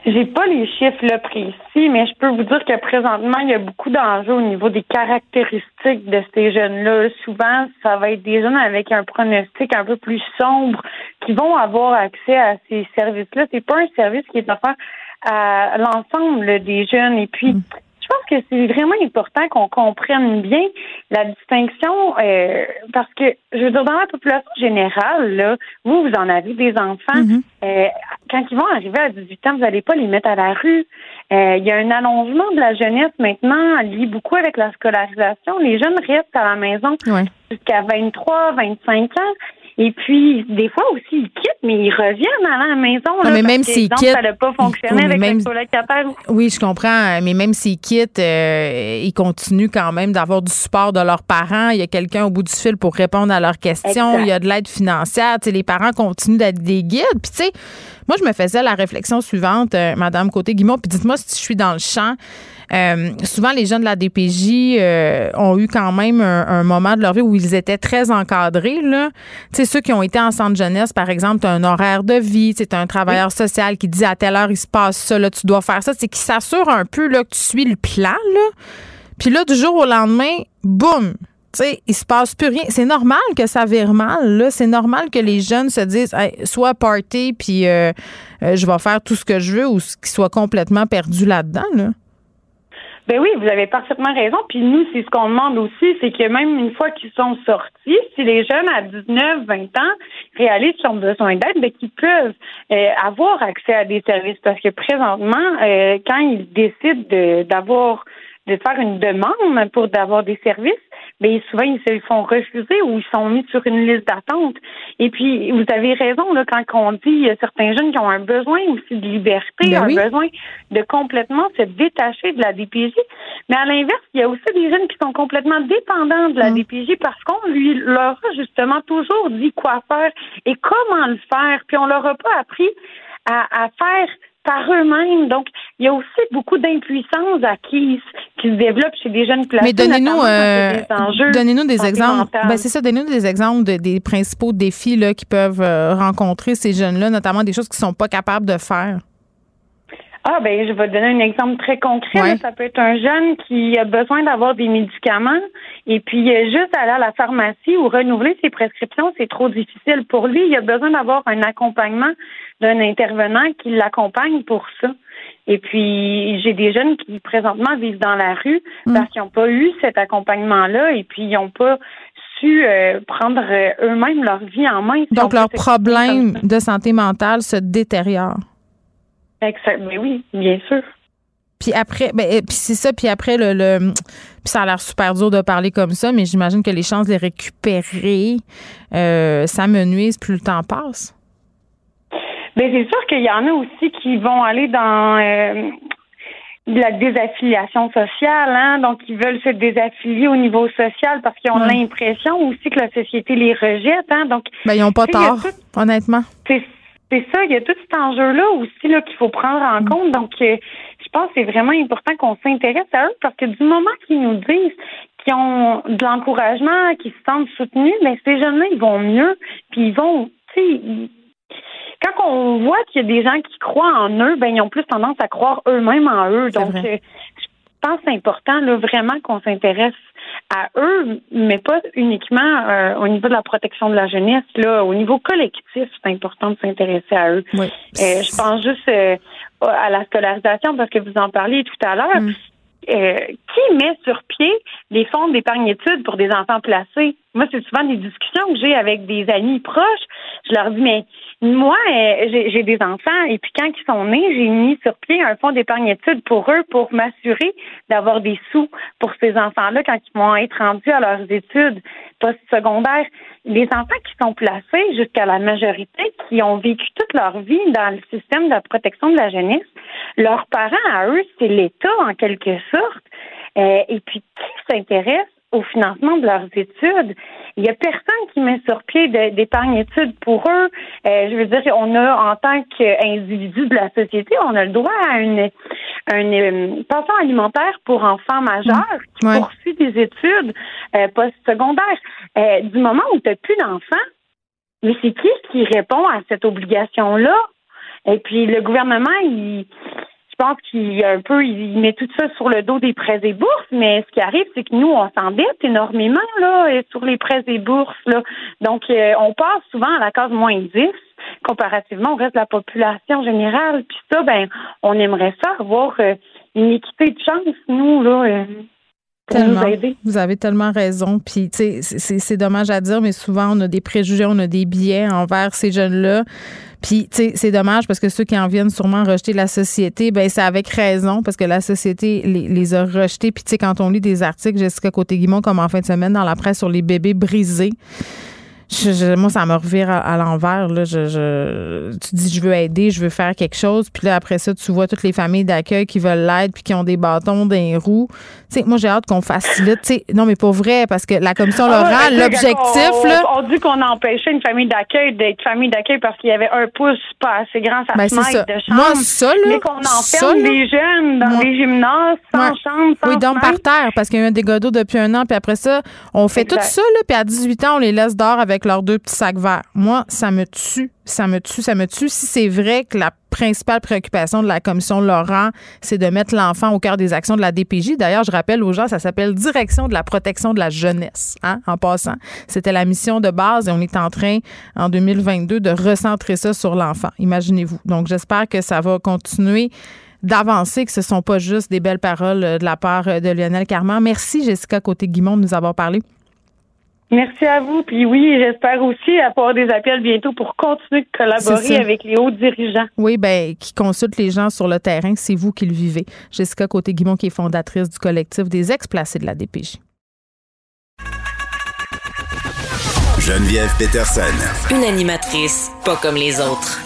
J'ai pas les chiffres là, précis, mais je peux vous dire que présentement, il y a beaucoup d'enjeux au niveau des caractéristiques de ces jeunes-là. Souvent, ça va être des jeunes avec un pronostic un peu plus sombre qui vont avoir accès à ces services-là. C'est pas un service qui est offert à l'ensemble des jeunes. Et puis, mm je pense que c'est vraiment important qu'on comprenne bien la distinction euh, parce que, je veux dire, dans la population générale, là, vous, vous en avez des enfants. Mm-hmm. Euh, quand ils vont arriver à 18 ans, vous n'allez pas les mettre à la rue. Euh, il y a un allongement de la jeunesse maintenant, lié beaucoup avec la scolarisation. Les jeunes restent à la maison jusqu'à 23, 25 ans. Et puis, des fois aussi, ils quittent, mais ils reviennent à la maison. Non, là, mais même s'ils quittent- Ça n'a pas fonctionné avec même- le. Oui, je comprends, mais même s'ils quittent, euh, ils continuent quand même d'avoir du support de leurs parents. Il y a quelqu'un au bout du fil pour répondre à leurs questions. Exact. Il y a de l'aide financière. Les parents continuent d'être des guides. Puis, tu sais, moi, je me faisais la réflexion suivante, euh, Madame Côté-Guimont, puis dites-moi si je suis dans le champ. Euh, souvent, les jeunes de la DPJ euh, ont eu quand même un, un moment de leur vie où ils étaient très encadrés. Là. Ceux qui ont été en centre jeunesse, par exemple, tu as un horaire de vie, tu as un travailleur social qui dit à telle heure, il se passe ça, là, tu dois faire ça. C'est qui s'assure un peu là, que tu suis le plan. Là. Puis là, du jour au lendemain, boum! Tu sais, il se passe plus rien. C'est normal que ça vire mal. Là. C'est normal que les jeunes se disent Hey, soit party, puis euh, euh, je vais faire tout ce que je veux, ou qu'ils soient complètement perdus là-dedans. Là. Ben oui, vous avez parfaitement raison. Puis nous, c'est ce qu'on demande aussi, c'est que même une fois qu'ils sont sortis, si les jeunes à 19, 20 ans réalisent qu'ils ont besoin d'aide, ben qu'ils peuvent euh, avoir accès à des services. Parce que présentement, euh, quand ils décident de- d'avoir de faire une demande pour d'avoir des services, ben souvent ils se font refuser ou ils sont mis sur une liste d'attente. Et puis vous avez raison là quand on dit il y a certains jeunes qui ont un besoin aussi de liberté, Ben un oui. besoin de complètement se détacher de la DPJ. Mais à l'inverse, il y a aussi des jeunes qui sont complètement dépendants de la Mm. DPJ parce qu'on lui leur a justement toujours dit quoi faire et comment le faire. Puis on leur a pas appris à, à faire par eux-mêmes. Donc, il y a aussi beaucoup d'impuissance acquise qui se développe chez des jeunes placés. Mais donnez-nous euh, des enjeux donnez-nous des exemples. Ben, c'est ça, donnez-nous des exemples de- des principaux défis là, qu'ils peuvent euh, rencontrer ces jeunes-là, notamment des choses qu'ils sont pas capables de faire. Ah ben je vais te donner un exemple très concret. Ouais. Ça peut être un jeune qui a besoin d'avoir des médicaments et puis juste aller à la pharmacie ou renouveler ses prescriptions, c'est trop difficile pour lui. Il a besoin d'avoir un accompagnement d'un intervenant qui l'accompagne pour ça. Et puis j'ai des jeunes qui présentement vivent dans la rue Mm. parce qu'ils n'ont pas eu cet accompagnement-là et puis ils n'ont pas su euh, prendre euh, eux-mêmes leur vie en main. Donc, leurs problèmes de santé mentale se détériorent. Exact. Mais oui, bien sûr. Puis après, ben, puis c'est ça, puis après, le, le- puis ça a l'air super dur de parler comme ça, mais j'imagine que les chances de les récupérer, euh, ça me nuise plus le temps passe. Ben c'est sûr qu'il y en a aussi qui vont aller dans euh, la désaffiliation sociale, hein, donc ils veulent se désaffilier au niveau social parce qu'ils ont Ouais. l'impression aussi que la société les rejette, hein, donc Ben, ils n'ont pas tort, tout- honnêtement. c'est c'est ça, il y a tout cet enjeu-là aussi là qu'il faut prendre en compte. Donc, euh, je pense que c'est vraiment important qu'on s'intéresse à eux parce que du moment qu'ils nous disent qu'ils ont de l'encouragement, qu'ils se sentent soutenus, mais ces jeunes-là, ils vont mieux, puis ils vont, tu sais, quand on voit qu'il y a des gens qui croient en eux, ben ils ont plus tendance à croire eux-mêmes en eux. Donc, vrai. euh, je pense que c'est important là, vraiment qu'on s'intéresse à eux, mais pas uniquement euh, au niveau de la protection de la jeunesse. Là, au niveau collectif, c'est important de s'intéresser à eux. Oui. Euh, je pense juste euh, à la scolarisation parce que vous en parliez tout à l'heure. Mm. Qui met sur pied les fonds d'épargne études pour des enfants placés? Moi, c'est souvent des discussions que j'ai avec des amis proches. Je leur dis, mais moi, euh, j'ai des enfants et puis quand ils sont nés, j'ai mis sur pied un fonds d'épargne études pour eux pour m'assurer d'avoir des sous pour ces enfants-là quand ils vont être rendus à leurs études postsecondaires. Les enfants qui sont placés jusqu'à la majorité, qui ont vécu toute leur vie dans le système de la protection de la jeunesse, leurs parents à eux, c'est l'État en quelque sorte. Euh, et puis, qui s'intéresse au financement de leurs études? Il y a personne qui met sur pied d'épargne études pour eux. Euh, je veux dire, on a, en tant qu'individu de la société, on a le droit à une, une, euh, pension alimentaire pour enfants majeurs qui Ouais. poursuit des études euh, postsecondaires. Euh, du moment où tu n'as plus d'enfants, mais c'est qui qui répond à cette obligation-là? Et puis le gouvernement, il, pense qu'il un peu, il met tout ça sur le dos des prêts et bourses, mais ce qui arrive, c'est que nous, on s'endette énormément là euh, sur les prêts et bourses. Là. Donc, euh, on passe souvent à la case moins 10 comparativement au reste de la population générale. Puis ça, ben, on aimerait ça avoir euh, une équité de chance, nous, là, euh, Tellement. nous aider. Vous avez tellement raison. Puis, tu sais, c'est- c'est c'est dommage à dire, mais souvent, on a des préjugés, on a des biais envers ces jeunes-là. Puis, tu sais, c'est dommage parce que ceux qui en viennent sûrement rejeter la société, ben c'est avec raison parce que la société les, les a rejetés. Puis, tu sais, quand on lit des articles, Jessica Côté-Guimont, comme en fin de semaine dans la presse sur les bébés brisés, je- je- moi, ça me revire à, à l'envers. Là. Je, je- tu dis, je veux aider, je veux faire quelque chose. Puis là, après ça, tu vois toutes les familles d'accueil qui veulent l'aide puis qui ont des bâtons les roues. Tu sais, moi, j'ai hâte qu'on facilite. Non, mais pas vrai, parce que la commission Ah Laurent, l'objectif, on, là. On dit qu'on empêchait une famille d'accueil d'être famille d'accueil parce qu'il y avait un pouce pas assez grand, ça Ben, ça. de chambre. Moi, ça, là. mais qu'on ça, enferme les jeunes dans Moi- les gymnases, sans Ouais. chambre, sans Oui, donc par terre, parce qu'il y a eu un dégât d'eau depuis un an, puis après ça, on fait Exact. tout ça, là, puis à 18 ans, on les laisse dehors avec leurs deux petits sacs verts. Moi, ça me tue, ça me tue, ça me tue. Si c'est vrai que la principale préoccupation de la commission Laurent, c'est de mettre l'enfant au cœur des actions de la DPJ. D'ailleurs, je rappelle aux gens, ça s'appelle Direction de la protection de la jeunesse, hein, en passant. C'était la mission de base et on est en train, en 2022, de recentrer ça sur l'enfant. Imaginez-vous. Donc, j'espère que ça va continuer d'avancer, que ce ne sont pas juste des belles paroles euh, de la part euh, de Lionel Carman. Merci, Jessica Côté-Guimond, de nous avoir parlé. Merci à vous. Puis oui, j'espère aussi avoir des appels bientôt pour continuer de collaborer avec les hauts dirigeants. Oui, ben, qui consulte les gens sur le terrain, c'est vous qui le vivez. Jessica Côté-Guimond, qui est fondatrice du collectif des ex-placés de la DPJ. Geneviève Peterson. Une animatrice pas comme les autres.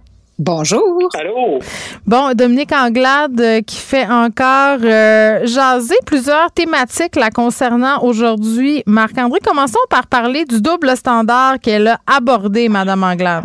Bonjour. allô? Bon, Dominique Anglade euh, qui fait encore euh, jaser plusieurs thématiques la concernant aujourd'hui. Marc-André, commençons par parler du double standard qu'elle a abordé, Madame Anglade.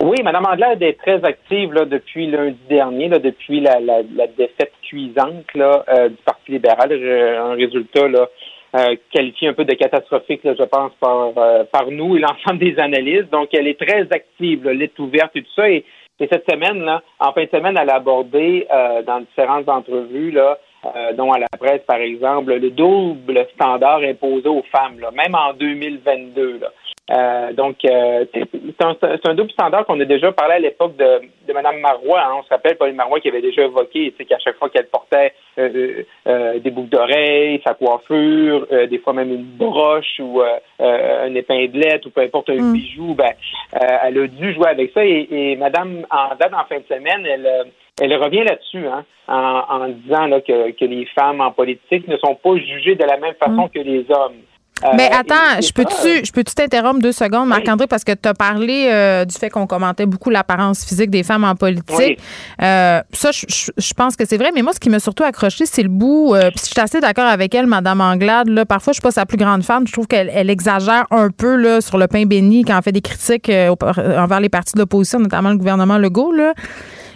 Oui, Mme Anglade est très active là, depuis lundi dernier, là, depuis la, la, la défaite cuisante là, euh, du Parti libéral. Un résultat là, euh, qualifié un peu de catastrophique, là, je pense, par, euh, par nous et l'ensemble des analystes. Donc, elle est très active, là, lettre ouverte et tout ça. Et, et cette semaine, là, en fin de semaine, elle a abordé euh, dans différentes entrevues, là, euh, dont à la presse, par exemple, le double standard imposé aux femmes, là, même en 2022. Là. Euh, donc, euh, c'est un, double standard qu'on a déjà parlé à l'époque de, de Mme Marois. hein. On se rappelle Pauline Marois qui avait déjà évoqué qu'à chaque fois qu'elle portait euh, euh, euh, des boucles d'oreilles, sa coiffure, euh, des fois même une broche ou euh, euh, une épinglette ou peu importe un Mm. bijou, ben, euh, elle a dû jouer avec ça. Et, et Mme Andade, en fin de semaine, elle, elle revient là-dessus hein, en, en disant là, que, que les femmes en politique ne sont pas jugées de la même façon que les hommes. Euh, Mais attends, je peux-tu je peux-tu t'interrompre deux secondes, Marc-André, parce que tu as parlé euh, du fait qu'on commentait beaucoup l'apparence physique des femmes en politique. Euh, ça, je, je- je pense que c'est vrai, mais moi, ce qui m'a surtout accroché, c'est le bout. euh, Puis je suis assez d'accord avec elle, Madame Anglade. Là, parfois, je suis pas sa plus grande fan. Je trouve qu'elle elle exagère un peu là, sur le pain béni quand elle fait des critiques euh, envers les partis de l'opposition, notamment le gouvernement Legault. Là.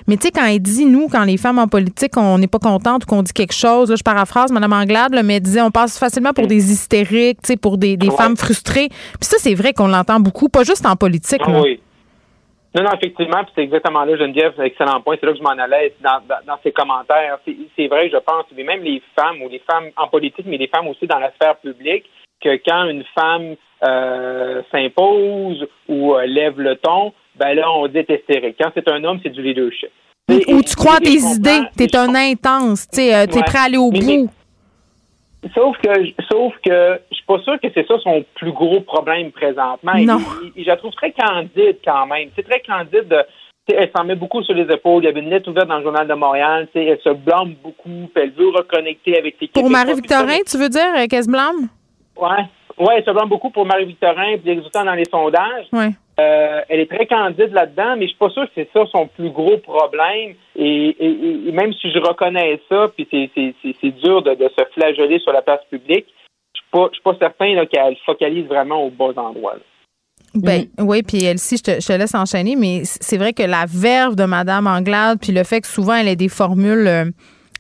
Mais tu sais, quand elle dit, nous, quand les femmes en politique, on n'est pas contente ou qu'on dit quelque chose, là, je paraphrase Mme Anglade, là, mais elle disait, on passe facilement pour des hystériques, tu sais, pour des, des Ouais. femmes frustrées. Puis ça, c'est vrai qu'on l'entend beaucoup, pas juste en politique. Ah oui. Non, non, effectivement, c'est exactement là, Geneviève, c'est un excellent point. C'est là que je m'en allais dans, dans, dans ces commentaires. C'est c'est vrai, je pense, mais même les femmes ou les femmes en politique, mais les femmes aussi dans la sphère publique, que quand une femme euh, s'impose ou euh, lève le ton, ben là, on dit hystérique. Quand c'est un homme, c'est du leadership. Ou, tu crois à tes idées, t'es un intense, euh, t'es Ouais. prêt à aller au Mais- bout. Sauf que, sauf que, je suis pas sûr que c'est ça son plus gros problème présentement. Non. Je la trouve très candide quand même. C'est très candide. De, elle s'en met beaucoup sur les épaules. Il y avait une lettre ouverte dans le journal de Montréal. Elle se blâme beaucoup. Elle veut reconnecter avec les Pour Marie-Victorin, tu veux dire qu'elle se blâme? Ouais. Ouais, elle se blâme beaucoup pour Marie-Victorin puis les résultats dans les sondages. Ouais. Euh, elle est très candide là-dedans, mais je suis pas sûr que c'est ça son plus gros problème. Et, et- et même si je reconnais ça, puis c'est, c'est, c'est, c'est dur de, de se flageller sur la place publique, je suis pas, je suis pas certain là, qu'elle focalise vraiment au bons endroits. là. Ben, oui, puis Elsie, je te, je te laisse enchaîner, mais c'est vrai que la verve de Madame Anglade, puis le fait que souvent elle ait des formules euh,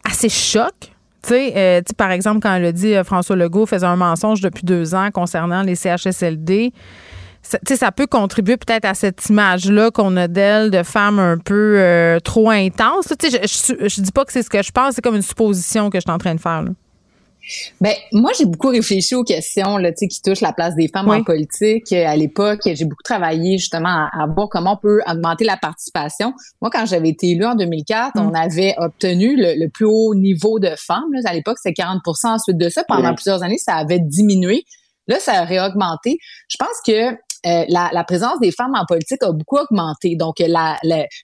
assez chocs. Euh, tu sais, par exemple, quand elle a dit euh, François Legault faisait un mensonge depuis deux ans concernant les CHSLD, ça, ça peut contribuer peut-être à cette image-là qu'on a d'elle de femme un peu euh, trop intense. Je, je, je dis pas que c'est ce que je pense, c'est comme une supposition que je suis en train de faire. Ben moi j'ai beaucoup réfléchi aux questions là, qui touchent la place des femmes en politique. À l'époque, j'ai beaucoup travaillé justement à, voir comment on peut augmenter la participation. Moi, quand j'avais été élue en 2004, mm. on avait obtenu le, plus haut niveau de femmes. Là. À l'époque, c'était 40% Ensuite de ça, pendant plusieurs années, ça avait diminué. Là, ça a réaugmenté. Je pense que euh, la, la, présence des femmes en politique a beaucoup augmenté. Donc, la,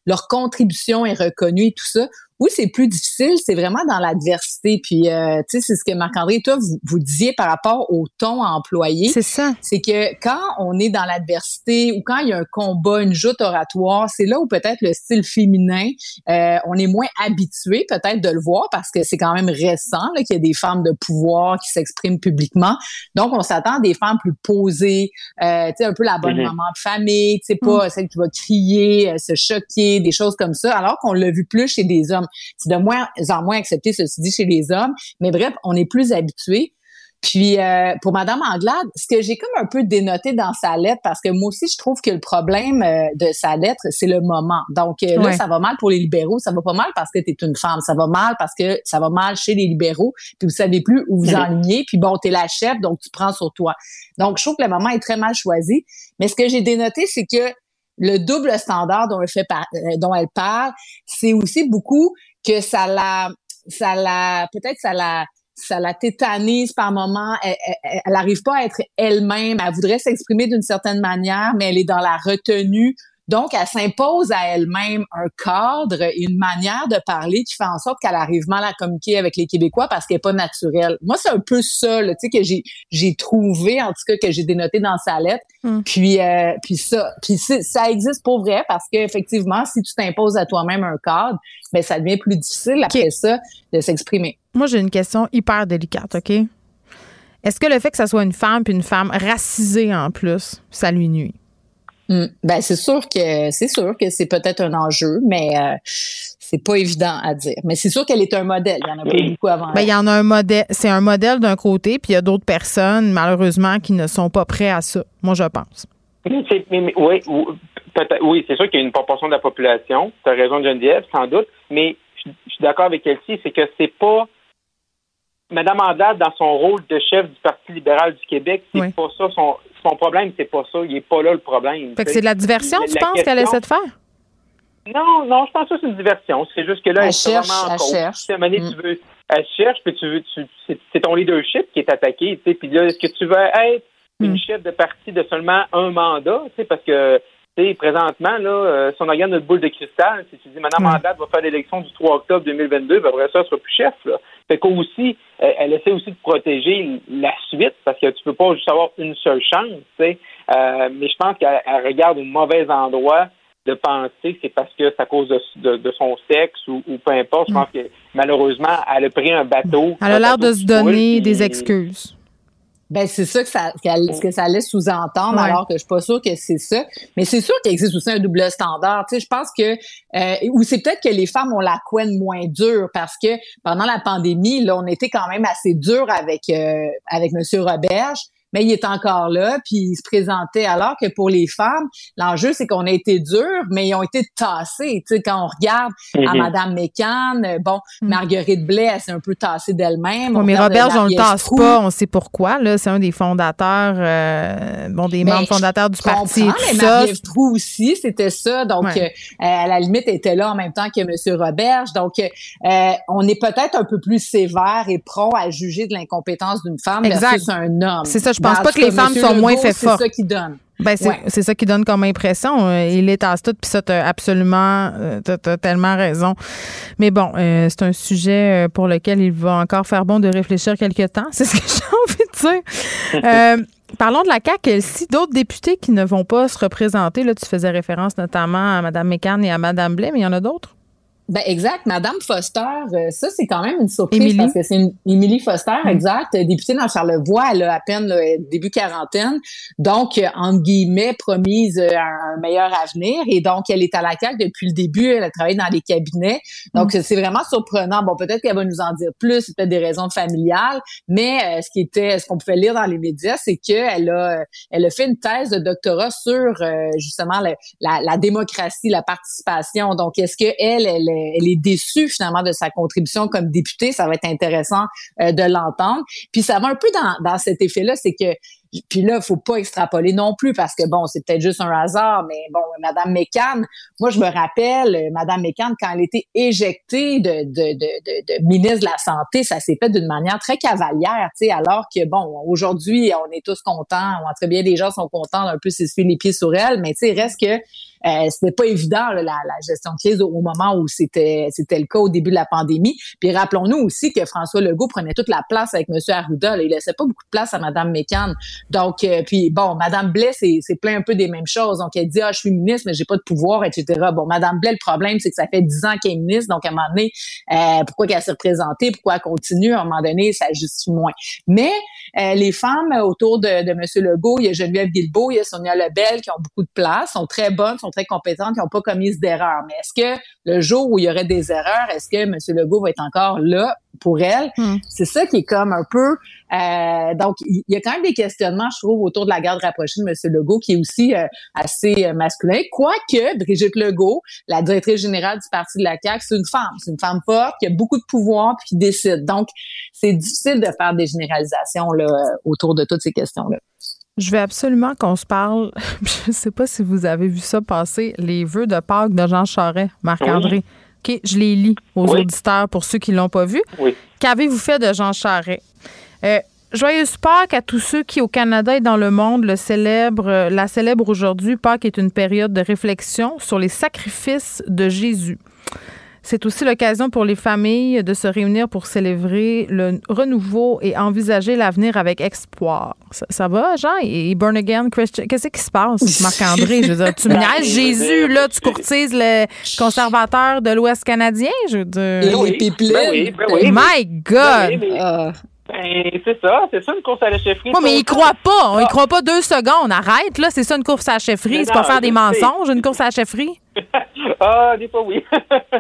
leur contribution est reconnue et tout ça oui, c'est plus difficile, c'est vraiment dans l'adversité. Puis, euh, tu sais, c'est ce que Marc-André, toi, vous, vous disiez par rapport au ton employé. C'est ça. C'est que quand on est dans l'adversité ou quand il y a un combat, une joute oratoire, c'est là où peut-être le style féminin, euh, on est moins habitué peut-être de le voir parce que c'est quand même récent qu'il y a des femmes de pouvoir qui s'expriment publiquement. Donc, on s'attend à des femmes plus posées, euh, tu sais, un peu la bonne mm-hmm. maman de famille, tu sais, pas mm. celle qui va crier, euh, se choquer, des choses comme ça, alors qu'on l'a vu plus chez des hommes. C'est de moins en moins accepté, ceci dit, chez les hommes. Mais bref, on est plus habitué. Puis euh, pour Madame Anglade, ce que j'ai comme un peu dénoté dans sa lettre, parce que moi aussi je trouve que le problème euh, de sa lettre, c'est le moment. Donc euh, là, ça va mal pour les libéraux, ça va pas mal parce que tu es une femme, ça va mal parce que ça va mal chez les libéraux, puis vous savez plus où vous enlignez, puis bon, tu es la chef, donc tu prends sur toi. Donc je trouve que le moment est très mal choisi. Mais ce que j'ai dénoté, c'est que le double standard dont elle fait euh, dont elle parle, c'est aussi beaucoup que ça la ça la peut-être ça la ça la tétanise par moment. Elle, elle, arrive pas à être elle-même. Elle voudrait s'exprimer d'une certaine manière, mais elle est dans la retenue donc, elle s'impose à elle-même un cadre et une manière de parler qui fait en sorte qu'elle arrive mal à communiquer avec les Québécois parce qu'elle est pas naturelle. Moi, c'est un peu ça, tu sais, que j'ai j'ai trouvé, en tout cas, que j'ai dénoté dans sa lettre. Hmm. Puis, euh, puis ça, puis ça existe pour vrai parce qu'effectivement, si tu t'imposes à toi-même un cadre, ben ça devient plus difficile après ça de s'exprimer. Moi, j'ai une question hyper délicate, OK? Est-ce que le fait que ça soit une femme puis une femme racisée en plus, ça lui nuit? Hmm. Ben c'est sûr que c'est sûr que c'est peut-être un enjeu, mais euh, c'est pas évident à dire. Mais c'est sûr qu'elle est un modèle. Il y en a pas beaucoup avant. Ben, il y en a un modèle. C'est un modèle d'un côté, puis il y a d'autres personnes malheureusement qui ne sont pas prêts à ça. Moi, je pense. oui, oui, c'est sûr qu'il y a une proportion de la population. Tu as raison, Geneviève, sans doute. Mais je, suis d'accord avec Elsie, c'est que c'est pas Madame Anglade, dans son rôle de chef du Parti libéral du Québec, c'est pas ça son, son problème, c'est pas ça. Il est pas là le problème. Fait que c'est de la diversion, tu penses qu'elle essaie de faire? Non, non, je pense que c'est une diversion. C'est juste que là, elle, cherche, elle cherche. Mm. tu veux, elle cherche, puis tu veux, c'est ton leadership qui est attaqué, tu sais. Puis là, est-ce que tu veux être une mm. chef de parti de seulement un mandat, tu sais, parce que sais, présentement, là, euh, si on regarde notre boule de cristal, si tu dis Mme Mandate va faire l'élection du 3 octobre 2022, ben après ça, elle sera plus chef. Là. Fait qu'aussi, euh, elle essaie aussi de protéger la suite parce que tu peux pas juste avoir une seule chance, tu sais. Euh, mais je pense qu'elle regarde au mauvais endroit de penser que c'est parce que c'est à cause de, de, son sexe ou, peu importe. Je pense que malheureusement, elle a pris un bateau. Elle a l'air de se donner des excuses. Ben c'est ça que ça ce que ça laisse sous-entendre alors que je suis pas sûre que c'est ça. Mais c'est sûr qu'il existe aussi un double standard. Tu sais, je pense que euh, ou c'est peut-être que les femmes ont la couenne moins dure parce que pendant la pandémie, là, on était quand même assez dur avec euh, avec Monsieur Roberge mais il est encore là, puis il se présentait. Alors que pour les femmes, l'enjeu, c'est qu'on a été durs, mais ils ont été tassés. Tu sais, quand on regarde à mm-hmm. Madame Mécan, euh, bon, mm. Marguerite Blais, elle s'est un peu tassée d'elle-même. mais Robert, on le tasse pas, on sait pourquoi. Là, c'est un des fondateurs, euh, bon, des membres fondateurs du parti. Et mais Marie-Ève Trou aussi, c'était ça. Donc, euh, à la limite, elle était là en même temps que M. Roberge. Donc, on est peut-être un peu plus sévère et prompt à juger de l'incompétence d'une femme exact. versus un homme. C'est ça, je pense pas que les femmes sont moins fait fortes. C'est ça qui donne. Ben, c'est ça qui donne comme impression. Euh, il est à tout, puis ça, t'as absolument, euh, t'as tellement raison. Mais bon, euh, c'est un sujet pour lequel il va encore faire bon de réfléchir quelque temps. C'est ce que j'ai envie de dire. parlons de la CAQ. Si d'autres députés qui ne vont pas se représenter, là, tu faisais référence notamment à Mme McCann et à Mme Blais, mais il y en a d'autres? Ben exact, Madame Foster, euh, ça c'est quand même une surprise parce que c'est une Émilie Foster, mm. exact, députée dans Charlevoix, elle a à peine le début quarantaine, donc euh, entre guillemets promise euh, un, meilleur avenir. Et donc elle est à la CAQ depuis le début, elle a travaillé dans les cabinets, donc mm. c'est vraiment surprenant. Bon peut-être qu'elle va nous en dire plus, peut-être des raisons familiales, mais ce qui était, ce qu'on pouvait lire dans les médias, c'est qu'elle a, elle a fait une thèse de doctorat sur justement la, la, démocratie, la participation. Donc est-ce que elle, elle elle est déçue finalement de sa contribution comme députée. Ça va être intéressant euh, de l'entendre. Puis ça va un peu dans, cet effet-là, c'est que puis là, faut pas extrapoler non plus parce que bon, c'est peut-être juste un hasard, mais bon, Madame Mécan, moi je me rappelle, euh, Madame Mécan, quand elle était éjectée de, ministre de la Santé, ça s'est fait d'une manière très cavalière, alors que bon, aujourd'hui, on est tous contents, ou très bien des gens sont contents d'un peu s'essuyer les pieds sur elle, mais tu sais, reste que euh, c'était pas évident la, la, gestion de crise au, moment où c'était c'était le cas au début de la pandémie. Puis rappelons-nous aussi que François Legault prenait toute la place avec M. Arruda. Là. Il laissait pas beaucoup de place à Mme Mécan. Donc, euh, puis bon, Mme Blais, c'est, c'est plein un peu des mêmes choses. Donc, elle dit, ah, je suis ministre, mais j'ai pas de pouvoir, etc. Bon, Mme Blais, le problème, c'est que ça fait dix ans qu'elle est ministre. Donc, à un moment donné, euh, pourquoi qu'elle s'est représentée? Pourquoi elle continue? À un moment donné, ça justifie moins. Mais euh, les femmes autour de, de M. Legault, il y a Geneviève Guilbeault, il y a Sonia Lebel qui ont beaucoup de place, sont très bonnes, sont très compétentes, qui n'ont pas commis d'erreurs. Mais est-ce que le jour où il y aurait des erreurs, est-ce que M. Legault va être encore là pour elle? Hmm. C'est ça qui est comme un peu... Euh, donc, il y a quand même des questionnements, je trouve, autour de la garde rapprochée de M. Legault, qui est aussi euh, assez euh, masculin. Quoique, Brigitte Legault, la directrice générale du Parti de la CAQ, c'est une femme. C'est une femme forte, qui a beaucoup de pouvoir, puis qui décide. Donc, c'est difficile de faire des généralisations là, autour de toutes ces questions-là. Je veux absolument qu'on se parle. Je ne sais pas si vous avez vu ça passer, les vœux de Pâques de Jean Charest, Marc-André. OK, je les lis aux auditeurs pour ceux qui ne l'ont pas vu. Oui. Qu'avez-vous fait de Jean Charest? Euh, joyeuse Pâques à tous ceux qui, au Canada et dans le monde, le célèbrent, la célèbrent aujourd'hui. Pâques est une période de réflexion sur les sacrifices de Jésus. C'est aussi l'occasion pour les familles de se réunir pour célébrer le renouveau et envisager l'avenir avec espoir. Ça, va, Jean? Et Burn Again, Christian, qu'est-ce qui se passe, Marc-André? Je veux dire, tu me ben, Jésus, là, tu courtises le conservateur de l'Ouest canadien? Je veux dire. Oui, ben oui, ben oui, My God! Ah. Ben, c'est ça, c'est ça une course à la chefferie. Oui, mais il croit pas. On y ah. croit pas deux secondes. Arrête, là, c'est ça une course à la chefferie. C'est pas faire des mensonges, une course à la chefferie? ah, des fois, oui.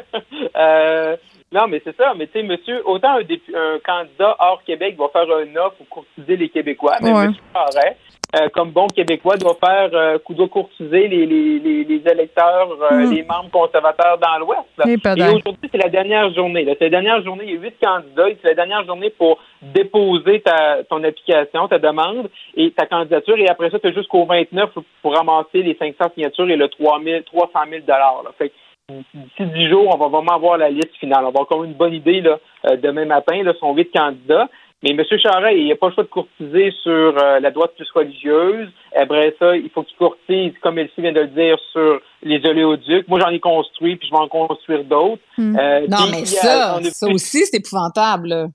euh, non, mais c'est ça. Mais tu sais, monsieur, autant un, un, candidat hors Québec va faire un offre pour courtiser les Québécois, mais monsieur Charest, euh, comme bon Québécois, doit faire euh, doit courtiser les, les, les, électeurs, euh, mm. les membres conservateurs dans l'Ouest. Et aujourd'hui, c'est la dernière journée. C'est la dernière journée, il y a huit candidats. C'est la dernière journée pour déposer ta, ton application, ta demande et ta candidature. Et après ça, tu as jusqu'au 29 pour ramasser les 500 signatures et le 3 000, 300 000 là. Fait d'ici dix jours, on va vraiment avoir la liste finale. On va avoir encore une bonne idée là, demain matin. Là, sont huit candidats. Mais M. Charest, il n'a pas le choix de courtiser sur euh, la droite plus religieuse. Après ça, il faut qu'il courtise, comme Elsie vient de le dire, sur les oléoducs. Moi, j'en ai construit, puis je vais en construire d'autres. Hmm. Euh, non, mais ça, ça aussi, c'est épouvantable.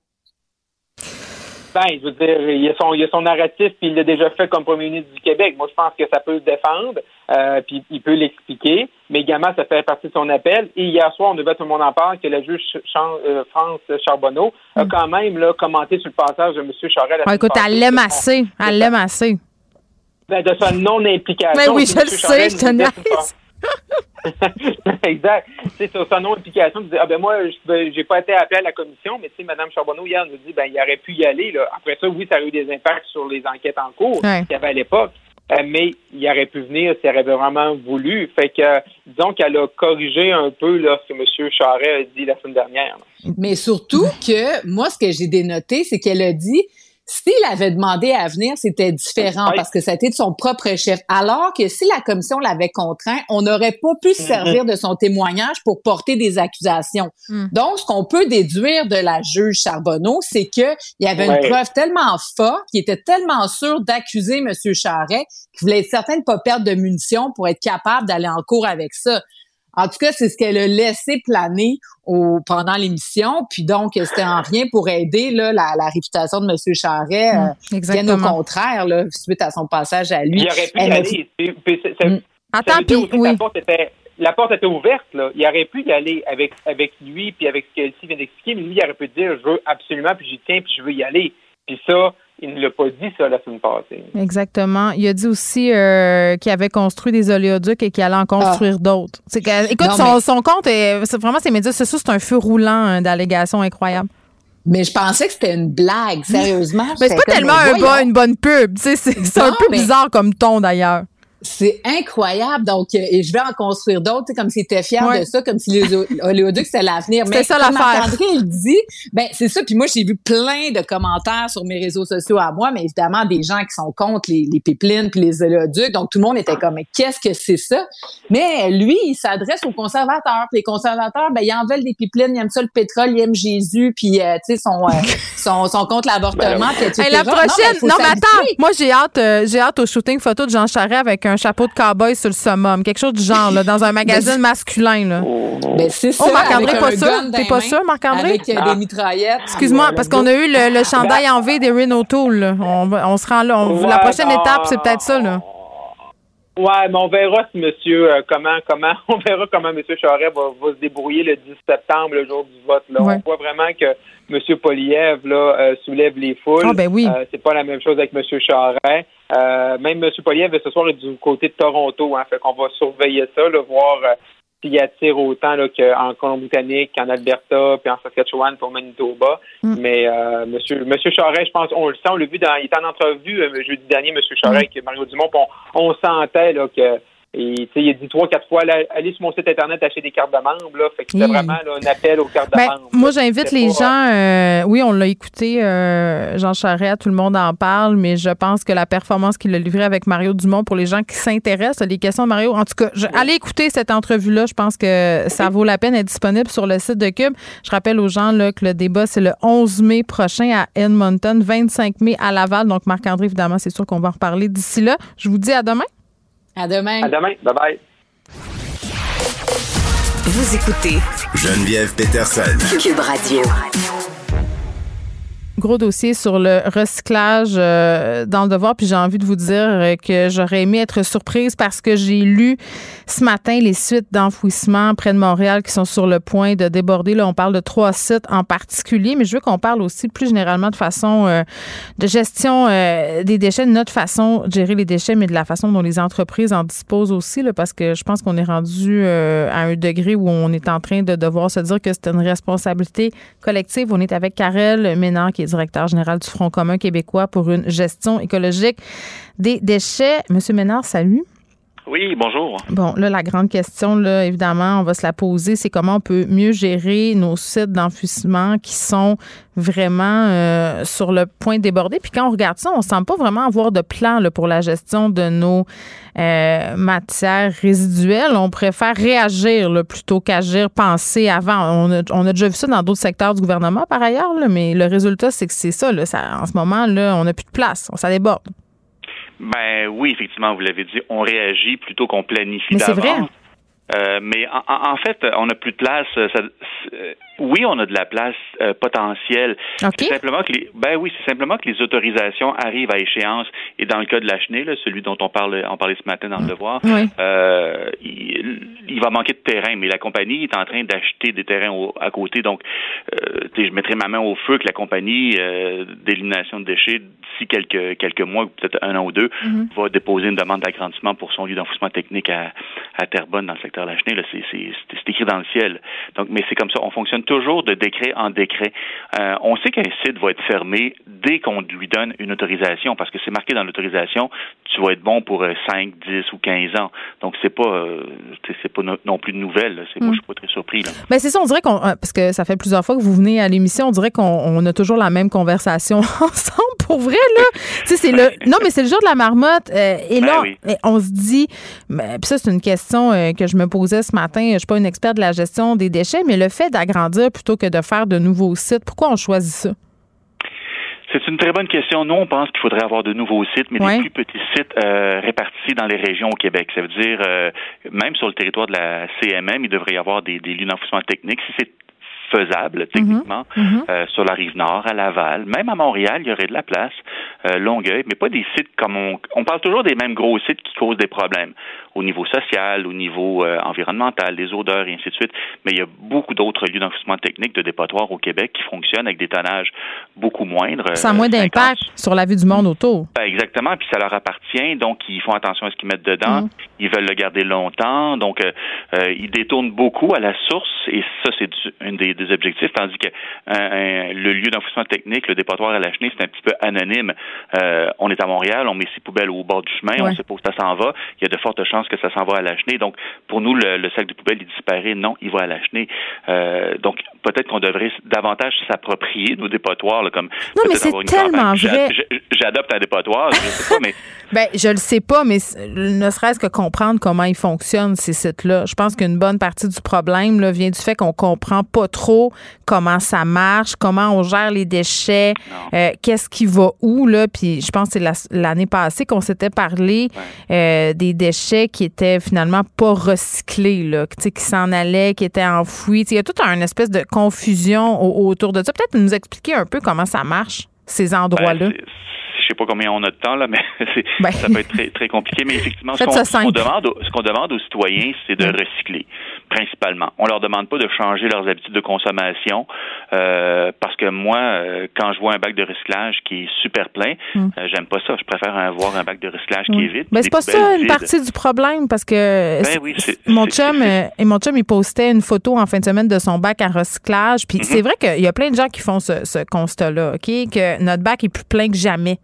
Ben, je veux dire, il y a son, il a son narratif, puis il l'a déjà fait comme premier ministre du Québec. Moi, je pense que ça peut le défendre, euh, puis il peut l'expliquer. Mais également, ça fait partie de son appel. Et hier soir, on devait tout le monde en parle que la juge euh, France Charbonneau a mm. quand même là, commenté sur le passage de M. Charest. Ah, écoute, elle l'aime assez. Elle l'aime assez. Ben, de sa non-implication. Mais oui, je le sais, je te. exact. C'est sur sa non-implication, tu dis, ah ben moi, je j'ai pas été appelé à la commission, mais tu sais, Mme Charbonneau, hier, nous dit, ben, il aurait pu y aller, là. Après ça, oui, ça a eu des impacts sur les enquêtes en cours qu'il y avait à l'époque. Euh, mais il aurait pu venir s'il avait vraiment voulu. Fait que, disons qu'elle a corrigé un peu là, ce que M. Charret a dit la semaine dernière. Mais surtout que, moi, ce que j'ai dénoté, c'est qu'elle a dit, s'il avait demandé à venir, c'était différent parce que c'était de son propre chef. Alors que si la commission l'avait contraint, on n'aurait pas pu se servir de son témoignage pour porter des accusations. Mm. Donc, ce qu'on peut déduire de la juge Charbonneau, c'est qu'il y avait une preuve tellement forte, qui était tellement sûr d'accuser M. Charret, qu'il voulait être certain de ne pas perdre de munitions pour être capable d'aller en cours avec ça. En tout cas, c'est ce qu'elle a laissé planer au, pendant l'émission. Puis donc, c'était en rien pour aider là, la, la réputation de M. Charret. Mmh, euh, bien au contraire, là, suite à son passage à lui. Il aurait pu y aller. Mmh. Attends, puis oui. La porte, était, la porte était ouverte. Là. Il aurait pu y aller avec, avec lui, puis avec ce qu'Elsie vient d'expliquer. Mais lui, il aurait pu dire, je veux absolument, puis j'y tiens, puis je veux y aller. Puis ça, il ne l'a pas dit, ça, la semaine passée. Exactement. Il a dit aussi euh, qu'il avait construit des oléoducs et qu'il allait en construire ah. d'autres. Écoute, son, compte, est, vraiment, ses médias c'est ça, c'est un feu roulant hein, d'allégations incroyables. Mais je pensais que c'était une blague, sérieusement. mais c'est pas tellement une bonne pub. C'est un peu bizarre comme ton, d'ailleurs. C'est incroyable. Donc, euh, et je vais en construire d'autres, tu sais, comme s'il était fier Ouais. de ça, comme si les oléoducs, c'était l'avenir. C'était Mais ça comme l'affaire. Marc-André, il dit, ben, c'est ça. Puis moi, j'ai vu plein de commentaires sur mes réseaux sociaux à moi, mais évidemment, des gens qui sont contre les, les pipelines puis les oléoducs. Donc, tout le monde était comme, mais qu'est-ce que c'est ça? Mais lui, il s'adresse aux conservateurs. Puis les conservateurs, ben, ils en veulent des pipelines, ils aiment ça le pétrole, ils aiment Jésus, puis, euh, tu sais, sont, euh, sont, sont contre l'avortement, puis etc. Hey, la Non, prochaine, mais faut non, mais attends, moi j'ai hâte, euh, j'ai hâte au shooting photo de Jean Charest avec un chapeau de cowboy sur le summum, quelque chose du genre là, dans un magazine masculin là. Ben, c'est ça. Oh Marc-André, pas un sûr, t'es pas sûr Marc-André? Avec euh, Ah. des mitraillettes. Excuse-moi, parce qu'on a eu le, le chandail en V des Renault Tool. là. On, se rend là. On- la prochaine non. étape, c'est peut-être ça là. Ouais, mais on verra si monsieur euh, comment comment on verra comment monsieur Charest va, va se débrouiller le 10 septembre, le jour du vote. Là. Ouais. On voit vraiment que monsieur Poliev là euh, soulève les foules. Ah, ben oui. Euh, c'est pas la même chose avec monsieur Charest. Euh, même monsieur Poliev ce soir est du côté de Toronto, hein, fait qu'on va surveiller ça, là, voir s'il attire autant qu'en Colombie-Britannique, qu'en Alberta, puis en Saskatchewan, puis au Manitoba. Mm. Mais euh, monsieur, monsieur Charest, je pense, on le sent, on l'a vu dans, il était en entrevue jeudi dernier, monsieur Charest, avec Mario Dumont, on sentait là, que et, il a dit trois, quatre fois, là, allez sur mon site internet acheter des cartes de membres. Là, fait que c'était Oui. vraiment là, un appel aux cartes de Ben, membres. moi, j'invite les gens. euh, oui, on l'a écouté, euh, Jean Charest, tout le monde en parle, mais je pense que la performance qu'il a livrée avec Mario Dumont, pour les gens qui s'intéressent, les questions de Mario, en tout cas, je, allez écouter cette entrevue-là. Je pense que ça vaut la peine d'être disponible sur le site de Cube. Je rappelle aux gens là, que le débat, c'est le 11 mai prochain à Edmonton, 25 mai à Laval. Donc, Marc-André, évidemment, c'est sûr qu'on va en reparler d'ici là. Je vous dis à demain. À demain. À demain. Bye bye. Vous écoutez Geneviève Peterson. Cube Radio. Gros dossier sur le recyclage euh, dans le devoir. Puis j'ai envie de vous dire que j'aurais aimé être surprise parce que j'ai lu ce matin les suites d'enfouissement près de Montréal qui sont sur le point de déborder. Là, on parle de trois sites en particulier, mais je veux qu'on parle aussi plus généralement de façon euh, de gestion euh, des déchets, de notre façon de gérer les déchets, mais de la façon dont les entreprises en disposent aussi, là, parce que je pense qu'on est rendu à un degré où on est en train de devoir se dire que c'est une responsabilité collective. On est avec Karel Ménard, qui est directeur général du Front commun québécois pour une gestion écologique des déchets. Monsieur Ménard, salut. Oui, bonjour. Bon, là, la grande question, là, évidemment, on va se la poser, c'est comment on peut mieux gérer nos sites d'enfouissement qui sont vraiment euh, sur le point de déborder. Puis quand on regarde ça, on ne semble pas vraiment avoir de plan pour la gestion de nos euh, matières résiduelles. On préfère réagir plutôt qu'agir, penser avant. On a, on déjà vu ça dans d'autres secteurs du gouvernement, par ailleurs, mais le résultat, c'est que c'est ça. En ce moment, là, on n'a plus de place. Ça déborde. Ben oui, effectivement, vous l'avez dit, on réagit plutôt qu'on planifie d'avance. Euh, mais en, en- fait, on n'a plus de place. euh, ça- oui, on a de la place euh, potentielle. C'est simplement que les, ben oui, c'est simplement que les autorisations arrivent à échéance. Et dans le cas de la chenille, là, celui dont on parle, on parlait ce matin dans le devoir, Oui. euh, il, il va manquer de terrain. Mais la compagnie est en train d'acheter des terrains au- à côté. Donc, euh, je mettrai ma main au feu que la compagnie euh, d'élimination de déchets d'ici quelques quelques mois, peut-être un an ou deux, Mhm. va déposer une demande d'agrandissement pour son lieu d'enfouissement technique à, à Terrebonne, dans le secteur de la Chenille. C'est, écrit dans le ciel. Donc, mais c'est comme ça. On fonctionne toujours de décret en décret. Euh, on sait qu'un site va être fermé dès qu'on lui donne une autorisation, parce que c'est marqué dans l'autorisation, tu vas être bon pour euh, 5, 10 ou 15 ans. Donc, c'est pas, euh, c'est pas no- non plus de nouvelles. C'est, Moi, Mm. je suis pas très surpris. Là. Ben c'est ça, on dirait qu'on euh, parce que ça fait plusieurs fois que vous venez à l'émission, on dirait qu'on on a toujours la même conversation ensemble pour vrai là. tu sais c'est le non mais c'est le jour de la marmotte euh, et Ben là oui. on se dit ben, puis ça c'est une question euh, que je me posais ce matin, je suis pas une experte de la gestion des déchets mais le fait d'agrandir plutôt que de faire de nouveaux sites, pourquoi on choisit ça? C'est une très bonne question. Nous, on pense qu'il faudrait avoir de nouveaux sites, mais Ouais. des plus petits sites euh, répartis dans les régions au Québec. Ça veut dire, euh, même sur le territoire de la CMM, il devrait y avoir des, des lieux d'enfouissement technique. Si c'est faisable techniquement Mhm. euh, sur la rive nord, à Laval, même à Montréal, il y aurait de la place, euh, Longueuil, mais pas des sites comme on, on parle toujours des mêmes gros sites qui causent des problèmes. au niveau social, au niveau euh, environnemental, les odeurs et ainsi de suite. Mais il y a beaucoup d'autres lieux d'enfouissement technique de dépotoirs au Québec qui fonctionnent avec des tonnages beaucoup moindres. A moins euh, d'impact sur la vie du monde autour. Ben, exactement, puis ça leur appartient, donc ils font attention à ce qu'ils mettent dedans. Mm. Ils veulent le garder longtemps, donc euh, ils détournent beaucoup à la source, et ça c'est un des, des objectifs, tandis que le lieu d'enfouissement technique, le dépotoir à la chenille, c'est un petit peu anonyme. Euh, on est à Montréal, on met ses poubelles au bord du chemin, Ouais. on sait pas où ça s'en va. Il y a de fortes chances que ça s'en va à la chenille. Donc pour nous, le, le sac de poubelle il disparaît, non, il va à la chenille. Euh, donc peut-être qu'on devrait davantage s'approprier nos dépotoirs, là, comme Non, mais c'est tellement vrai. j'a- J'adopte un dépotoir, je sais pas, mais Ben, je le sais pas, mais ne serait-ce que comprendre comment ils fonctionnent, ces sites-là. Je pense qu'une bonne partie du problème là, vient du fait qu'on comprend pas trop comment ça marche, comment on gère les déchets, euh, qu'est-ce qui va où, là. Puis je pense que c'est la- l'année passée qu'on s'était parlé euh, des déchets qui étaient finalement pas recyclés, là, qui s'en allaient, qui étaient enfouis. Il y a toute une espèce de confusion au- autour de ça. Peut-être nous expliquer un peu comment ça marche, ces endroits-là. Ben, je sais pas combien on a de temps là, mais Ben. ça peut être très, très compliqué. Mais effectivement, ce Faites qu'on ça ce qu'on simple. demande, aux- ce qu'on demande aux citoyens, c'est de recycler, principalement. On leur demande pas de changer leurs habitudes de consommation, euh, parce que moi, euh, quand je vois un bac de recyclage qui est super plein, Mm. euh, j'aime pas ça. Je préfère avoir un bac de recyclage qui est vide. Des c'est pas ça une vides. partie du problème parce que Ben oui, mon chum et mon chum il postait une photo en fin de semaine de son bac à recyclage puis Mhm. c'est vrai qu'il y a plein de gens qui font ce, ce constat-là, OK, que notre bac est plus plein que jamais.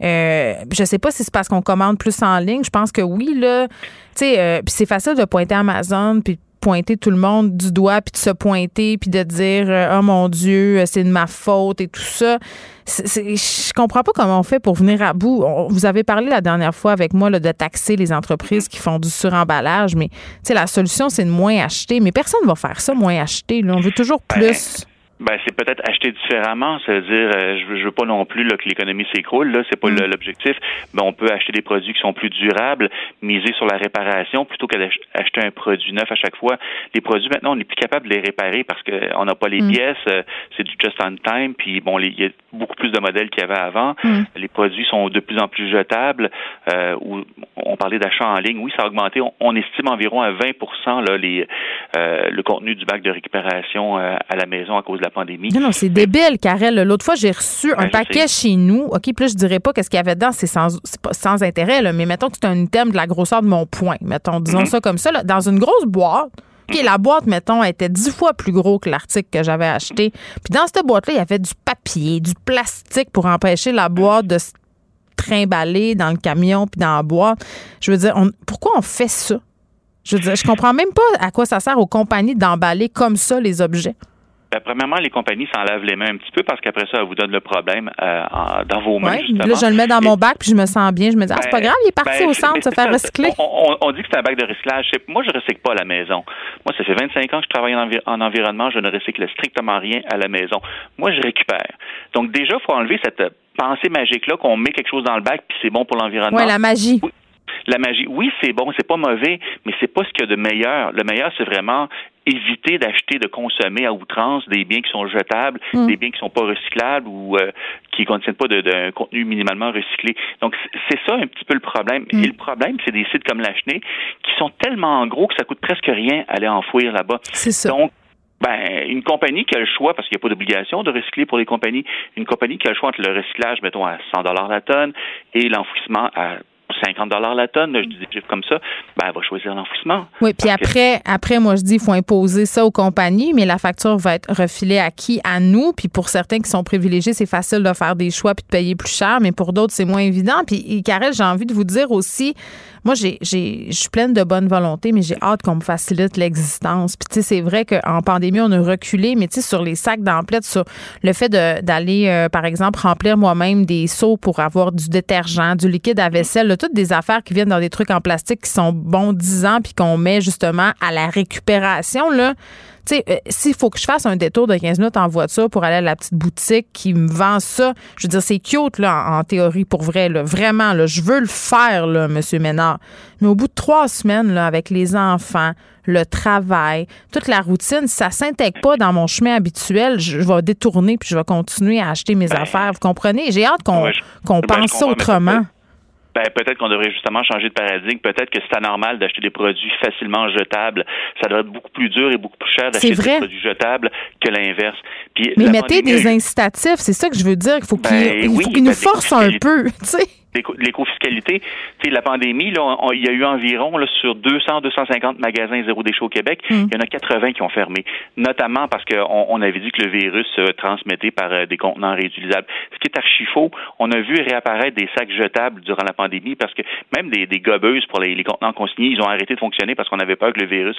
Je sais pas si c'est parce qu'on commande plus en ligne, je pense que oui là. Tu sais puis c'est facile de pointer Amazon puis pointer tout le monde du doigt puis de se pointer puis de dire euh, oh mon dieu euh, c'est de ma faute et tout ça. C'est- c'est- je comprends pas comment on fait pour venir à bout. On- vous avez parlé la dernière fois avec moi là, de taxer les entreprises qui font du suremballage mais la solution c'est de moins acheter. Mais personne va faire ça moins acheter là. on veut toujours plus Ben, c'est peut-être acheter différemment, c'est-à-dire, euh, je, veux, je veux pas non plus là, que l'économie s'écroule, là, c'est pas Mm. l'objectif. Mais on peut acheter des produits qui sont plus durables, miser sur la réparation plutôt que d'acheter un produit neuf à chaque fois. Les produits maintenant, on n'est plus capable de les réparer parce qu'on n'a pas les Mm. pièces, euh, c'est du just on time, puis bon, il y a beaucoup plus de modèles qu'il y avait avant. Mm. Les produits sont de plus en plus jetables. Euh, ou on parlait d'achat en ligne, oui, ça a augmenté. On, on estime environ à 20 là, les, euh, le contenu du bac de récupération euh, à la maison à cause de la pandémie. Non, non, c'est débile, Karel. L'autre fois, j'ai reçu un Ben, paquet chez nous. OK, puis là, je dirais pas qu'est-ce qu'il y avait dedans, c'est sans, pas sans intérêt, là, mais mettons que c'est un item de la grosseur de mon poing. Mettons, disons Mhm. ça comme ça, là, dans une grosse boîte. OK, la boîte, mettons, était dix fois plus gros que l'article que j'avais acheté. Puis dans cette boîte-là, il y avait du papier, du plastique pour empêcher la boîte de se trimballer dans le camion puis dans la boîte. Je veux dire, on- pourquoi on fait ça? Je veux dire, je comprends même pas à quoi ça sert aux compagnies d'emballer comme ça les objets. Ben, premièrement, les compagnies s'en lavent les mains un petit peu parce qu'après ça, elles vous donnent le problème euh, dans vos mains, Ouais, justement. là, je le mets dans mon bac puis je me sens bien. Je me dis, ah, c'est pas Ben, grave, il est parti ben, au centre se faire recycler. On, on- dit que c'est un bac de recyclage. Moi, je recycle pas à la maison. Moi, ça fait 25 ans que je travaille en, envi- en environnement. Je ne recycle strictement rien à la maison. Moi, je récupère. Donc, déjà, il faut enlever cette pensée magique-là qu'on met quelque chose dans le bac puis c'est bon pour l'environnement. Ouais, la magie. Oui. La magie, oui, c'est bon, c'est pas mauvais, mais c'est pas ce qu'il y a de meilleur. Le meilleur, c'est vraiment éviter d'acheter, de consommer à outrance des biens qui sont jetables, Mm. des biens qui sont pas recyclables ou euh, qui contiennent pas de- d'un contenu minimalement recyclé. Donc, c'est ça un petit peu le problème. Mm. Et le problème, c'est des sites comme la Chenée qui sont tellement gros que ça coûte presque rien aller enfouir là-bas. C'est ça. Donc, ben, une compagnie qui a le choix, parce qu'il n'y a pas d'obligation de recycler pour les compagnies, une compagnie qui a le choix entre le recyclage, mettons, à 100 la tonne et l'enfouissement à 50 la tonne, je dis des chiffres comme ça, ben, elle va choisir l'enfouissement. Oui, puis que- après, après, moi, je dis, il faut imposer ça aux compagnies, mais la facture va être refilée à qui? À nous. Puis pour certains qui sont privilégiés, c'est facile de faire des choix puis de payer plus cher, mais pour d'autres, c'est moins évident. Puis, Karel, j'ai envie de vous dire aussi, moi, j'ai, j'ai, je suis pleine de bonne volonté, mais j'ai hâte qu'on me facilite l'existence. Puis, tu sais, c'est vrai qu'en pandémie, on a reculé, mais tu sais, sur les sacs d'emplettes, sur le fait d'aller, euh, par exemple, remplir moi-même des seaux pour avoir du détergent, du liquide à vaisselle, là, toutes des affaires qui viennent dans des trucs en plastique qui sont bons 10 ans puis qu'on met justement à la récupération, là. Tu sais, euh, s'il faut que je fasse un détour de 15 minutes en voiture pour aller à la petite boutique qui me vend ça, je veux dire, c'est cute, là, en, en théorie, pour vrai, là. Vraiment, là. Je veux le faire, là, M. Ménard. Mais au bout de trois semaines, là, avec les enfants, le travail, toute la routine, si ça s'intègre pas dans mon chemin habituel, je, je vais détourner puis je vais continuer à acheter mes affaires. Vous comprenez? J'ai hâte qu'on Ben, Ouais, ben, pense ça autrement. Ben, peut-être qu'on devrait justement changer de paradigme. Peut-être que c'est anormal d'acheter des produits facilement jetables. Ça devrait être beaucoup plus dur et beaucoup plus cher d'acheter des produits jetables que l'inverse. Mais mettez des incitatifs, c'est ça que je veux dire. Il faut qu'il ben oui, qu nous ben, force un peu, tu sais l'éco-fiscalité, tu sais, la pandémie, là, il y a eu environ là, sur 200, 250 magasins zéro déchet au Québec, hmm. il y en a 80 qui ont fermé, notamment parce qu'on on avait dit que le virus se transmettait par euh, des contenants réutilisables. Ce qui est archi faux, on a vu réapparaître des sacs jetables durant la pandémie parce que même des, des gobeuses pour les, contenants consignés, ils ont arrêté de fonctionner parce qu'on avait peur que le virus.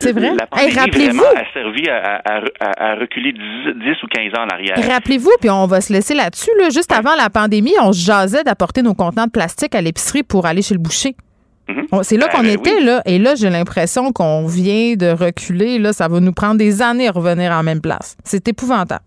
C'est vrai. La pandémie vraiment a servi à, à, à, reculer 10, 10, ou 15 ans en arrière. Rappelez-vous, puis on va se laisser là-dessus, là, juste avant la pandémie, on se jasait apporter nos contenants de plastique à l'épicerie pour aller chez le boucher. Mm-hmm. C'est là ben, qu'on ben était, là. Et là, j'ai l'impression qu'on vient de reculer. Là, ça va nous prendre des années à revenir en même place. C'est épouvantable.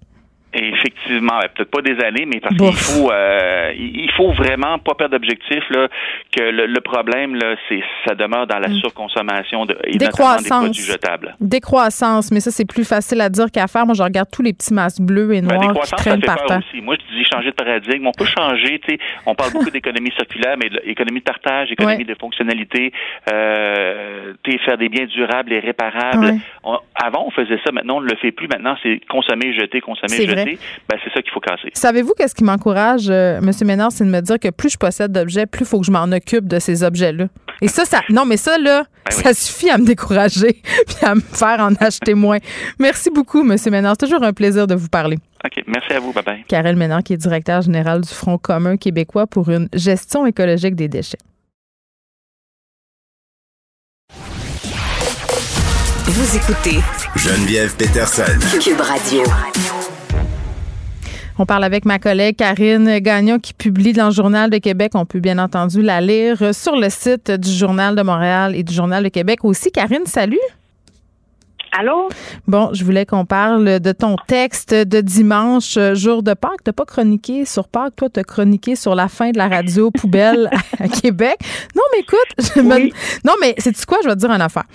Effectivement, peut-être pas des années, mais parce qu'il faut, euh, il faut vraiment pas perdre d'objectif là que le, problème là, c'est ça demeure dans la mm. surconsommation de et Décroissance. des produits jetables. Décroissance, mais ça c'est plus facile à dire qu'à faire. Moi, je regarde tous les petits masques bleus et ben, noirs qui traînent par terre. Aussi. Moi, je dis changer de paradigme. On peut changer. Tu sais, on parle beaucoup d'économie circulaire, mais économie de partage, économie de fonctionnalité, euh, faire des biens durables et réparables. avant, on faisait ça. Maintenant, on ne le fait plus. Maintenant, c'est consommer, jeter, consommer, jeter ben, c'est ça qu'il faut casser. Savez-vous qu'est-ce qui m'encourage, euh, M. Ménard, c'est de me dire que plus je possède d'objets, plus il faut que je m'en occupe de ces objets-là. Et ça, ça, non, mais ça, là, ben ça suffit à me décourager puis à me faire en acheter moins. Merci beaucoup, M. Ménard. C'est toujours un plaisir de vous parler. OK. Merci à vous. Bye-bye. Karel Ménard, qui est directeur général du Front commun québécois pour une gestion écologique des déchets. Vous écoutez Geneviève Peterson. Cube Radio. On parle avec ma collègue Karine Gagnon qui publie dans le Journal de Québec. On peut bien entendu la lire sur le site du Journal de Montréal et du Journal de Québec aussi. Karine, salut. Allô? Bon, je voulais qu'on parle de ton texte de dimanche, euh, jour de Pâques. T'as pas chroniqué sur Pâques, toi, t'as chroniqué sur la fin de la radio poubelle à Québec. Non, mais écoute, je me... non, mais c'est quoi? Je vais te dire une affaire.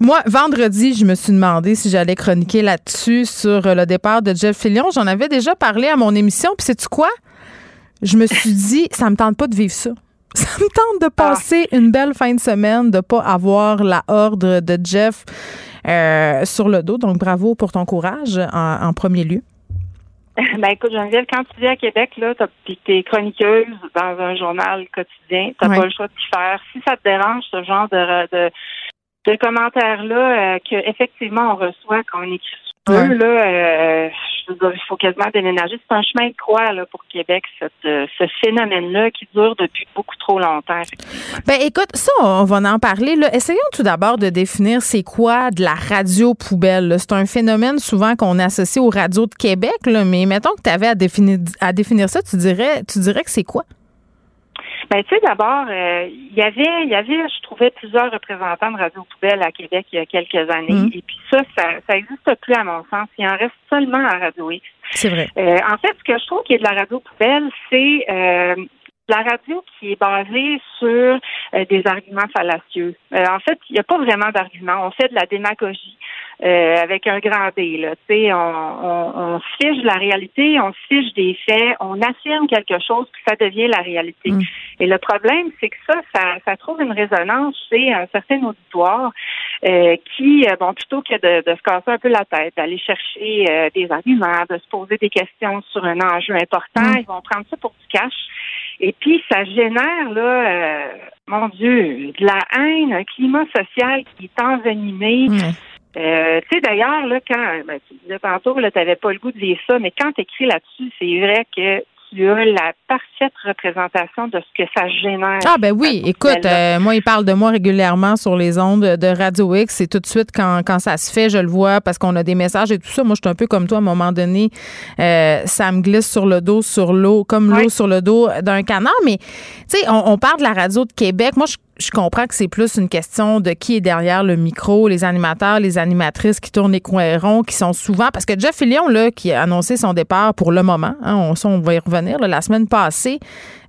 Moi, vendredi, je me suis demandé si j'allais chroniquer là-dessus sur euh, le départ de Jeff Fillion. J'en avais déjà parlé à mon émission, puis sais-tu quoi? Je me suis dit, ça me tente pas de vivre ça. Ça me tente de ah. passer une belle fin de semaine, de pas avoir la horde de Jeff euh, sur le dos. Donc, bravo pour ton courage en, premier lieu. Ben écoute, Geneviève, quand tu vis à Québec, là, puis que es chroniqueuse dans un journal quotidien, t'as pas le choix de t'y faire. Si ça te dérange, ce genre de, de, de commentaires-là, euh, qu'effectivement on reçoit quand on écrit là, euh, il faut quasiment déménager. C'est un chemin de croix là, pour Québec, euh, ce phénomène-là qui dure depuis beaucoup trop longtemps. Ben écoute, ça, on va en parler. Là. Essayons tout d'abord de définir c'est quoi de la radio poubelle. C'est un phénomène souvent qu'on associe aux radios de Québec, là, mais mettons que tu avais à définir, à définir ça, tu dirais, tu dirais que c'est quoi? Ben, tu sais, d'abord, euh, il y avait, il y avait, je trouvais plusieurs représentants de Radio Poubelle à Québec il y a quelques années. Mm. Et puis ça, ça, ça existe plus à mon sens. Il en reste seulement à Radio X. C'est vrai. Euh, en fait, ce que je trouve qui est de la Radio Poubelle, c'est euh, la radio qui est basée sur des arguments fallacieux. en fait, il n'y a pas vraiment d'arguments. On fait de la démagogie. Euh, avec un grand D. Là. On, on, on fiche la réalité, on fiche des faits, on affirme quelque chose, puis ça devient la réalité. Mm. Et le problème, c'est que ça, ça, ça, trouve une résonance chez un certain auditoire euh, qui, euh, bon, plutôt que de, de, se casser un peu la tête, d'aller chercher euh, des arguments, de se poser des questions sur un enjeu important, mm. ils vont prendre ça pour du cash. Et puis, ça génère, là, mon Dieu, de la haine, un climat social qui est envenimé. Euh, tu sais, d'ailleurs, là, quand ben, tu disais tantôt, tu n'avais pas le goût de lire ça, mais quand tu écris là-dessus, c'est vrai que tu as la parfaite représentation de ce que ça génère. Ah ben oui, écoute, euh, moi, il parle de moi régulièrement sur les ondes de Radio X et tout de suite, quand, quand ça se fait, je le vois parce qu'on a des messages et tout ça. Moi, je suis un peu comme toi, à un moment donné, euh, ça me glisse sur le dos, sur l'eau, comme l'eau sur le dos d'un canard. Mais, tu sais, on, on, parle de la radio de Québec. Moi, je je comprends que c'est plus une question de qui est derrière le micro, les animateurs, les animatrices qui tournent les coins ronds, qui sont souvent. Parce que Jeff Fillion, là, qui a annoncé son départ pour le moment, hein, on, on, va y revenir, la semaine passée,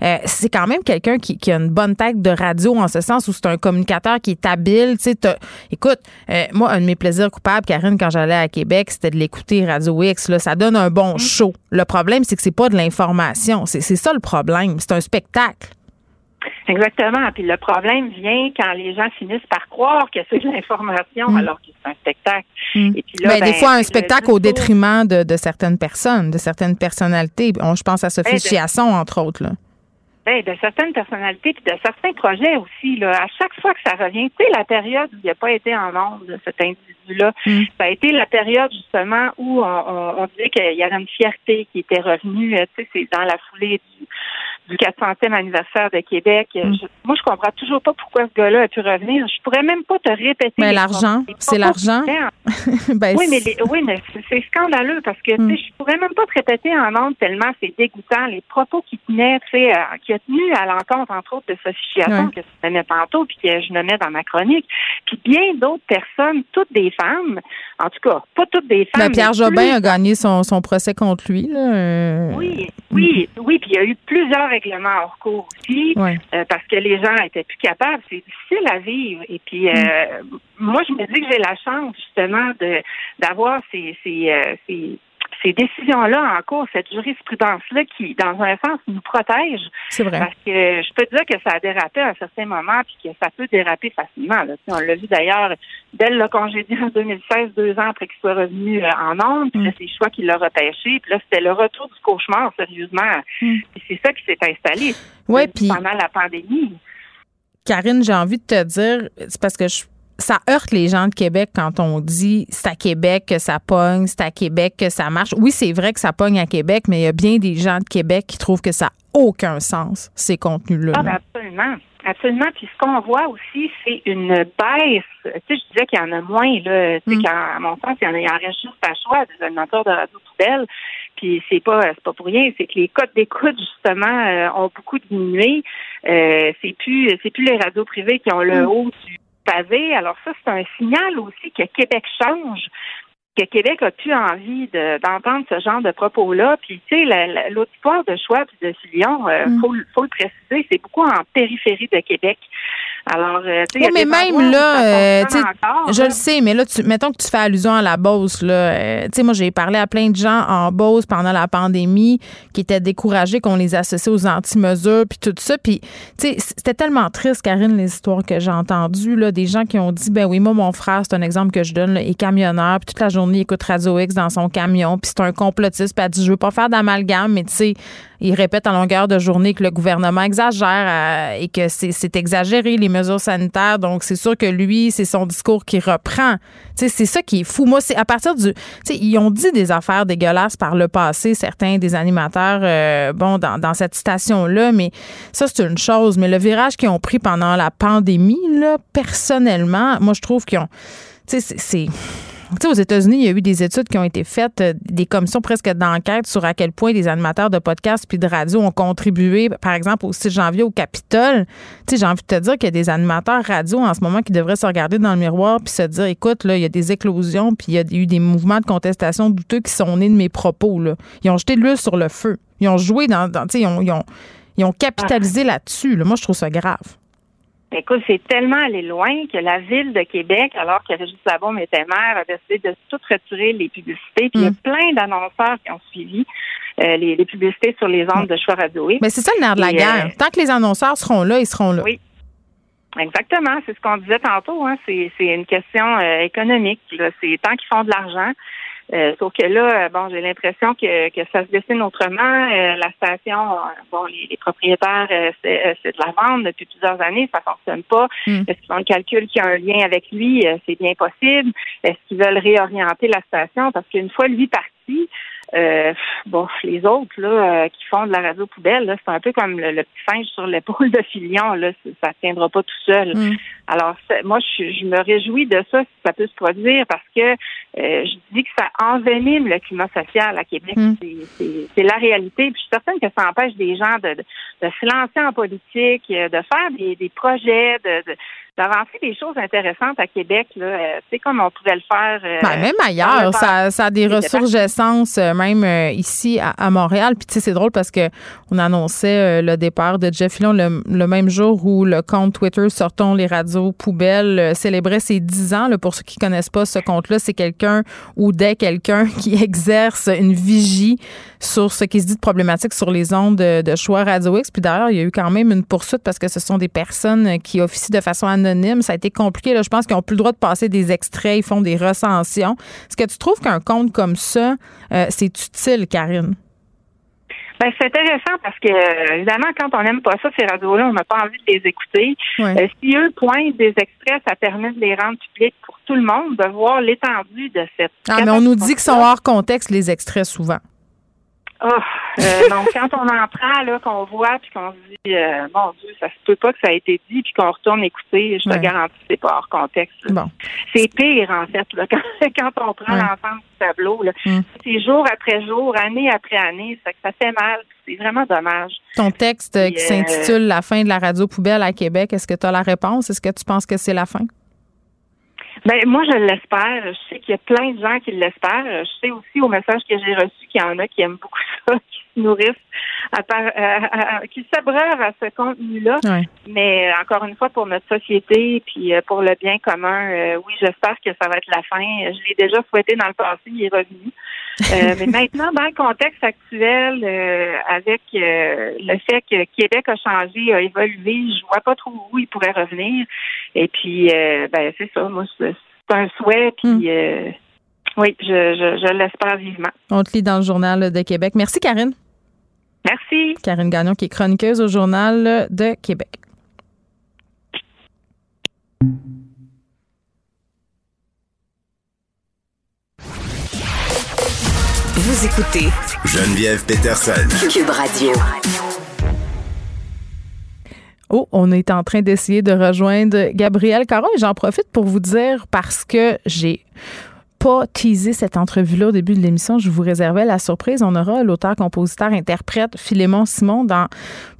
euh, c'est quand même quelqu'un qui, a une bonne tête de radio en ce sens où c'est un communicateur qui est habile. Écoute, euh, moi, un de mes plaisirs coupables, Karine, quand j'allais à Québec, c'était de l'écouter Radio X. Là, ça donne un bon show. Le problème, c'est que c'est pas de l'information. C'est ça le problème. C'est un spectacle. Exactement. Puis le problème vient quand les gens finissent par croire que c'est de l'information Mm. alors que c'est un spectacle. Mm. Et puis là, Ben, des ben, fois, un le spectacle au détriment de, de certaines personnes, de certaines personnalités. On- je pense à Sophie Ben, de- Chiasson, entre autres. Là. Ben, de certaines personnalités puis de certains projets aussi. Là, à chaque fois que ça revient, tu sais, la période où il n'a pas été en nombre de cet individu-là, Mm. ça a été la période justement où on, on, on disait qu'il y avait une fierté qui était revenue. Tu sais, c'est dans la foulée du, du 400e anniversaire de Québec. Mm. Je- moi, je comprends toujours pas pourquoi ce gars-là a pu revenir. Je pourrais même pas te répéter. Mais l'argent, c'est l'argent. qu'il. Ben, oui, mais les- oui, mais c'est- scandaleux parce que Mm. je pourrais même pas te répéter en nombre tellement c'est dégoûtant les propos qu'il tenait, tu sais, euh, qui a tenu à l'encontre entre autres de Sophie Chiasson que tu nommais tantôt puis que je nommais dans ma chronique, puis bien d'autres personnes, toutes des femmes, en tout cas, pas toutes des femmes. Ben, Pierre mais Jobin plus- a gagné son, son procès contre lui. Là. euh, Oui, oui, oui, puis il y a eu plusieurs règlements hors cours aussi, Ouais. euh, parce que les gens étaient plus capables. C'est difficile à vivre. Et puis, euh, moi, je me dis que j'ai la chance justement de d'avoir ces ces, ces ces décisions-là en cours, cette jurisprudence-là qui, dans un sens, nous protège. C'est vrai. Parce que je peux te dire que ça a dérapé à un certain moment, puis que ça peut déraper facilement. Là. On l'a vu d'ailleurs, Belle l'a congédié en 2016, deux ans après qu'il soit revenu euh, en ondes, puis là, c'est le choix qui l'a repêché, puis là, c'était le retour du cauchemar, sérieusement. Mm. C'est ça qui s'est installé Ouais, puis- pendant la pandémie. Karine, j'ai envie de te dire, c'est parce que je- ça heurte les gens de Québec quand on dit c'est à Québec que ça pogne, c'est à Québec que ça marche. Oui, c'est vrai que ça pogne à Québec, mais il y a bien des gens de Québec qui trouvent que ça n'a aucun sens, ces contenus-là. Ah, ben absolument. Absolument. Puis ce qu'on voit aussi, c'est une baisse. Tu sais, je disais qu'il y en a moins, là. Tu sais, Mm. à mon sens, il y en, a, il en reste juste à choix des animateurs de radio poubelle. Puis c'est pas, c'est pas pour rien. C'est que les codes d'écoute, justement, euh, ont beaucoup diminué. Euh, c'est plus, c'est plus les radios privées qui ont le Mm. haut du Alors ça, c'est un signal aussi que Québec change que Québec a plus envie de- d'entendre ce genre de propos-là. Puis, tu sais, la- la- l'auditoire de choix puis de Fillon, euh, Mm. faut, faut le préciser, c'est beaucoup en périphérie de Québec. Alors, euh, tu sais, Oui, mais même là, euh, encore, je le sais, mais là, tu, mettons que tu fais allusion à la Beauce. Là, euh, tu sais, moi, j'ai parlé à plein de gens en Beauce pendant la pandémie qui étaient découragés qu'on les associe aux anti-mesures, puis tout ça. Puis, tu sais, c'était tellement triste, Karine, les histoires que j'ai entendues, là, des gens qui ont dit, ben oui, moi, mon frère, c'est un exemple que je donne, là, est camionneur, puis toute la journée, il écoute Radio X dans son camion, puis c'est un complotiste, puis elle dit, je veux pas faire d'amalgame, mais tu sais, il répète à longueur de journée que le gouvernement exagère euh, et que c'est exagéré les mesures sanitaires. Donc, c'est sûr que lui, c'est son discours qui reprend. C'est ça qui est fou. Moi, c'est à partir du... Ils ont dit des affaires dégueulasses par le passé, certains des animateurs, euh, bon, dans, dans cette station-là, mais ça, c'est une chose. Mais le virage qu'ils ont pris pendant la pandémie, là, personnellement, moi, je trouve qu'ils ont... Tu sais, c'est... Tu sais, aux États-Unis, il y a eu des études qui ont été faites, euh, des commissions presque d'enquête sur à quel point les animateurs de podcasts puis de radio ont contribué, par exemple, au 6 janvier au Capitole. Tu sais, j'ai envie de te dire qu'il y a des animateurs radio en ce moment qui devraient se regarder dans le miroir puis se dire, écoute, là, il y a des éclosions puis il y a eu des mouvements de contestation douteux qui sont nés de mes propos, là. Ils ont jeté l'huile sur le feu. Ils ont joué dans, dans- tu sais, ils ont, ils ont, ils ont capitalisé là-dessus. là. Moi, je trouve ça grave. Écoute, c'est tellement allé loin que la ville de Québec, alors que Régis Labaume était maire, a décidé de tout retirer les publicités. Puis il y a Mm. plein d'annonceurs qui ont suivi euh, les, les publicités sur les ondes de choix radio. Mais c'est ça le nerf de la Et, guerre. euh, Tant que les annonceurs seront là, ils seront là. Oui. Exactement, c'est ce qu'on disait tantôt. Hein. C'est, c'est une question euh, économique. Là. C'est tant qu'ils font de l'argent. Euh, sauf que là, euh, bon, j'ai l'impression que, que ça se dessine autrement. Euh, la station, euh, bon, les, les propriétaires, euh, c'est, euh, c'est de la vente depuis plusieurs années, ça fonctionne pas. Mm. Est-ce qu'ils font le calcul qu'il y a un lien avec lui? Euh, c'est bien possible. Est-ce qu'ils veulent réorienter la station? Parce qu'une fois lui parti, euh, bon, les autres là euh, qui font de la radio poubelle, là, c'est un peu comme le, le petit singe sur l'épaule de Filion. Là, ça tiendra pas tout seul. Mm. Alors, moi, je, je me réjouis de ça si ça peut se produire parce que euh, je dis que ça envenime le climat social à Québec. Mm. C'est- C'est c'est la réalité. Puis je suis certaine que ça empêche des gens de, de, de se lancer en politique, euh, de faire des, des projets, de, de, d'avancer des choses intéressantes à Québec. Là, euh, tu sais, comme on pouvait le faire. euh, Ben, même ailleurs, le ça, ça a des ressources d'essence, euh, même euh, ici à, à Montréal. Puis tu sais, c'est drôle parce que on annonçait euh, le départ de Jeff Filon le, le même jour où le compte Twitter Sortons les radios poubelles euh, célébrait ses 10 ans. Là, pour ceux qui connaissent pas ce compte-là, c'est quelqu'un ou des quelqu'un qui exerce une vigie sur ce qui se dit de problématique sur les ondes de, de choix Radio X. Puis d'ailleurs, il y a eu quand même une poursuite parce que ce sont des personnes qui officient de façon anonyme. Ça a été compliqué. Là. Je pense qu'ils n'ont plus le droit de passer des extraits. Ils font des recensions. Est-ce que tu trouves qu'un compte comme ça, euh, c'est utile, Karine? Ben, c'est intéressant parce que, euh, évidemment, quand on n'aime pas ça, ces radios-là, on n'a pas envie de les écouter. Ouais. Euh, si eux pointent des extraits, ça permet de les rendre publics pour tout le monde, de voir l'étendue de cette. Ah, mais on nous dit qu'ils sont hors contexte, les extraits, souvent. Oh, euh, donc quand on en prend, là, qu'on voit, puis qu'on se dit, euh, mon Dieu, ça se peut pas que ça a été dit, puis qu'on retourne écouter, je te Ouais. garantis, c'est pas hors contexte. Bon. C'est pire, en fait, là, quand, quand on prend Ouais. l'ensemble du tableau. Là. Mm. C'est jour après jour, année après année, ça, ça fait mal. C'est vraiment dommage. Ton texte qui euh, s'intitule La fin de la radio poubelle à Québec, est-ce que tu as la réponse? Est-ce que tu penses que c'est la fin? Ben, moi, je l'espère. Je sais qu'il y a plein de gens qui l'espèrent. Je sais aussi au message que j'ai reçu qu'il y en a qui aiment beaucoup ça, qui se nourrissent, à par- à- à- qui s'abreuvent à ce contenu-là. Ouais. Mais encore une fois, pour notre société, puis euh, pour le bien commun, euh, oui, j'espère que ça va être la fin. Je l'ai déjà souhaité dans le passé, il est revenu. Euh, mais maintenant, dans le contexte actuel, euh, avec euh, le fait que Québec a changé, a évolué, je vois pas trop où il pourrait revenir. Et puis, ben c'est ça. Moi, c'est un souhait. Puis, euh, oui, je, je, je l'espère vivement. On te lit dans le Journal de Québec. Merci, Karine. Merci. Karine Gagnon, qui est chroniqueuse au Journal de Québec. Vous écoutez Geneviève Peterson. Cube Radio. Oh, on est en train d'essayer de rejoindre Gabriel Caron et j'en profite pour vous dire parce que j'ai pas teasé cette entrevue-là au début de l'émission. Je vous réservais la surprise. On aura l'auteur, compositeur, interprète Philémon Simon dans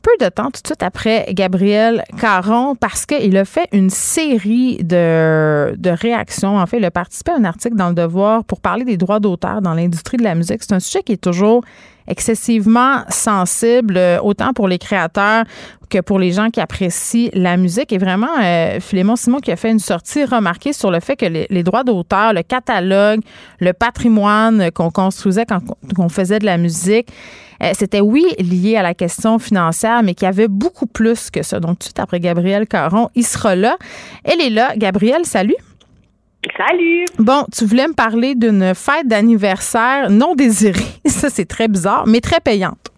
peu de temps, tout de suite après Gabriel Caron, parce qu'il a fait une série de, de réactions. En fait, il a participé à un article dans Le Devoir pour parler des droits d'auteur dans l'industrie de la musique. C'est un sujet qui est toujours excessivement sensible, euh, autant pour les créateurs que pour les gens qui apprécient la musique. Et vraiment, euh, Philémon Simon qui a fait une sortie remarquée sur le fait que les, droits d'auteur, le catalogue, le patrimoine qu'on construisait quand on faisait de la musique, euh, c'était oui lié à la question financière, mais qu'il y avait beaucoup plus que ça. Donc, tout de suite après Gabriel Caron, il sera là. Elle est là. Gabriel, salut. Salut! Bon, tu voulais me parler d'une fête d'anniversaire non désirée. Ça, c'est très bizarre, mais très payante.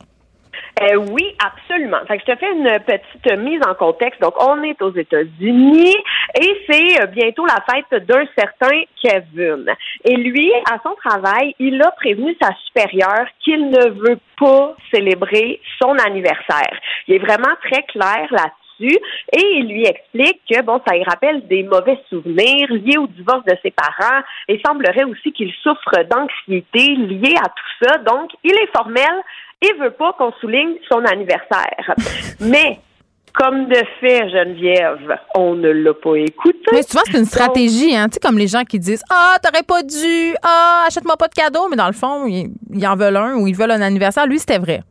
Euh, oui, absolument. Fait que je te fais une petite mise en contexte. Donc, on est aux États-Unis et c'est euh, bientôt la fête d'un certain Kevin. Et lui, à son travail, il a prévenu sa supérieure qu'il ne veut pas célébrer son anniversaire. Il est vraiment très clair là-dessus. Et il lui explique que, bon, ça lui rappelle des mauvais souvenirs liés au divorce de ses parents et semblerait aussi qu'il souffre d'anxiété liée à tout ça. Donc, il est formel et veut pas qu'on souligne son anniversaire. Mais, comme de fait, Geneviève, on ne l'a pas écouté. Mais tu vois, c'est une stratégie, hein. Tu sais, comme les gens qui disent Ah, t'aurais pas dû, ah, achète-moi pas de cadeau, mais dans le fond, ils, ils en veulent un ou ils veulent un anniversaire. Lui, c'était vrai.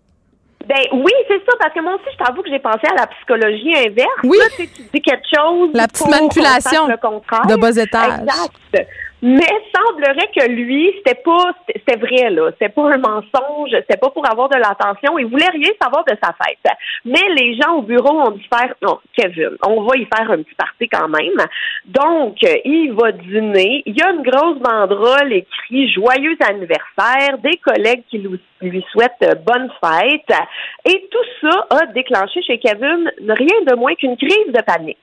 Ben oui, c'est ça, parce que moi aussi, je t'avoue que j'ai pensé à la psychologie inverse. Oui. Là, tu sais, tu dis quelque chose. La petite pour manipulation Le contraire. de bas étage. Exact. Mais semblerait que lui, c'était pas, c'était vrai là, c'était pas un mensonge, c'était pas pour avoir de l'attention. Il voulait rien savoir de sa fête. Mais les gens au bureau ont dû faire, non, Kevin, on va y faire un petit party quand même. Donc, euh, il va dîner. Il y a une grosse banderole écrit joyeux anniversaire, des collègues qui lui, lui souhaitent euh, bonne fête. Et tout ça a déclenché chez Kevin rien de moins qu'une crise de panique.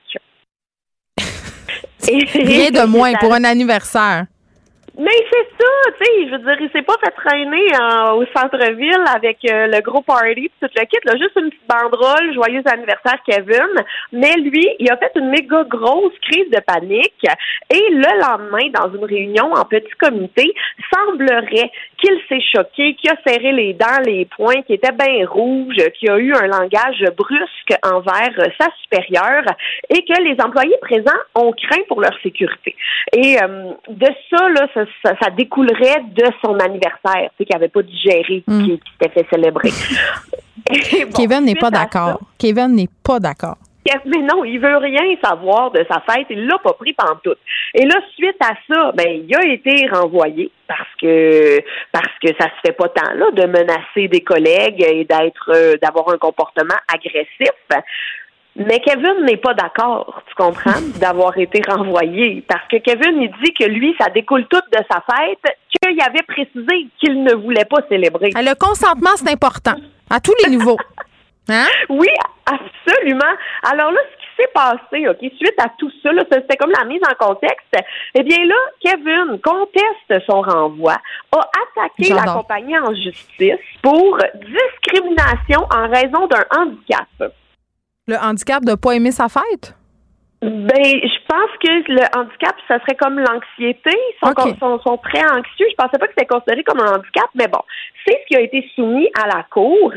Et- Rien de moins pour un anniversaire. Mais c'est ça, tu sais, je veux dire, il s'est pas fait traîner euh, au centre-ville avec euh, le gros party tout le kit, là, juste une petite banderole, joyeux anniversaire Kevin. Mais lui, il a fait une méga grosse crise de panique et le lendemain, dans une réunion en petit comité, semblerait qu'il s'est choqué, qu'il a serré les dents, les poings, qu'il était bien rouge, qu'il a eu un langage brusque envers euh, sa supérieure et que les employés présents ont craint pour leur sécurité. Et euh, de ça, là, ça, ça découlerait de son anniversaire, tu sais, qu'il n'avait pas digéré, Mm. qui, qui s'était fait célébrer. Bon, Kevin n'est pas d'accord. Kevin n'est pas d'accord. mais non, il veut rien savoir de sa fête. Il l'a pas pris pantoute. Et là, suite à ça, ben, il a été renvoyé parce que parce que ça se fait pas tant là de menacer des collègues et d'être euh, d'avoir un comportement agressif. Mais Kevin n'est pas d'accord, tu comprends, d'avoir été renvoyé. Parce que Kevin, il dit que lui, ça découle tout de sa fête, qu'il avait précisé qu'il ne voulait pas célébrer. Le consentement, c'est important. À tous les niveaux. Hein? Oui, absolument. Alors là, ce qui s'est passé, OK, suite à tout ça, c'était comme la mise en contexte. Eh bien là, Kevin conteste son renvoi, a attaqué la compagnie en justice pour discrimination en raison d'un handicap. Le handicap de pas aimer sa fête? Ben, je pense que le handicap, ça serait comme l'anxiété. Ils sont, OK. sont, sont très anxieux. Je pensais pas que c'était considéré comme un handicap, mais bon, c'est ce qui a été soumis à la cour.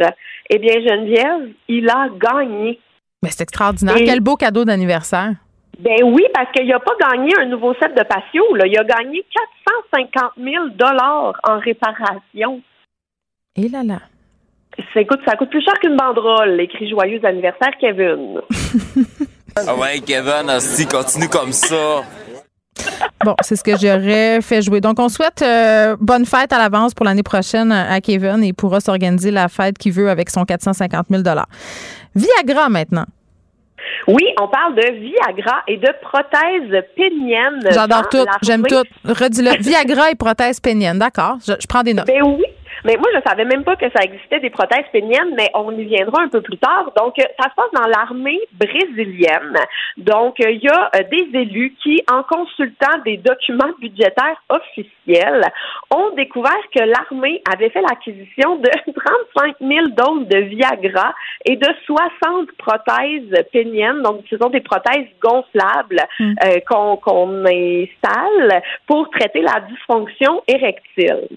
Eh bien, Geneviève, il a gagné. Mais c'est extraordinaire. Et- Quel beau cadeau d'anniversaire. Ben oui, parce qu'il n'a pas gagné un nouveau set de patio. Là. Il a gagné 450 000 dollars en réparation. Et là là. Ça coûte, ça coûte plus cher qu'une banderole, écrit Joyeux anniversaire, Kevin. Ah ouais, Kevin, si continue comme ça. Bon, c'est ce que j'aurais fait jouer. Donc, on souhaite euh, bonne fête à l'avance pour l'année prochaine à Kevin et il pourra s'organiser la fête qu'il veut avec son 450 000 Viagra maintenant. Oui, on parle de Viagra et de prothèses péniennes. J'adore tout. J'aime tout. Redis-le. Viagra et prothèse pénienne. D'accord. Je, je prends des notes. Ben oui. Mais moi, je savais même pas que ça existait des prothèses péniennes, mais on y viendra un peu plus tard. Donc, euh, ça se passe dans l'armée brésilienne. Donc, euh, il y a euh, des élus qui, en consultant des documents budgétaires officiels, ont découvert que l'armée avait fait l'acquisition de 35 000 doses de Viagra et de 60 prothèses péniennes. Donc, ce sont des prothèses gonflables euh, qu'on qu'on installe pour traiter la dysfonction érectile.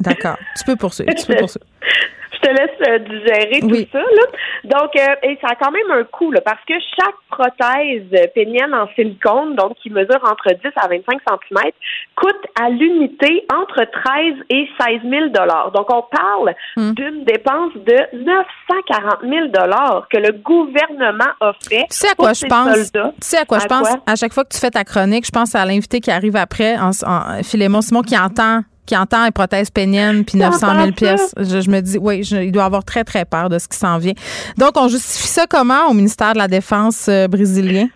D'accord. Tu peux poursuivre. Tu peux poursuivre. Je te laisse euh, digérer Oui. tout ça. Là. Donc, euh, et ça a quand même un coût, là, parce que chaque prothèse pénienne en silicone, donc qui mesure entre 10 à 25 cm, coûte à l'unité entre 13 et 16 000 Donc, on parle Hmm. d'une dépense de 940 000 que le gouvernement a fait. Tu sais à quoi je pense? soldats. Tu sais à quoi je pense? À chaque fois que tu fais ta chronique, je pense à l'invité qui arrive après, en, en- Philémon Simon, qui entend qui entend les prothèses péniennes puis 900 000 J'entends pièces. Je, je me dis, oui, je- il doit avoir très, très peur de ce qui s'en vient. Donc, on justifie ça comment au ministère de la Défense euh, brésilien?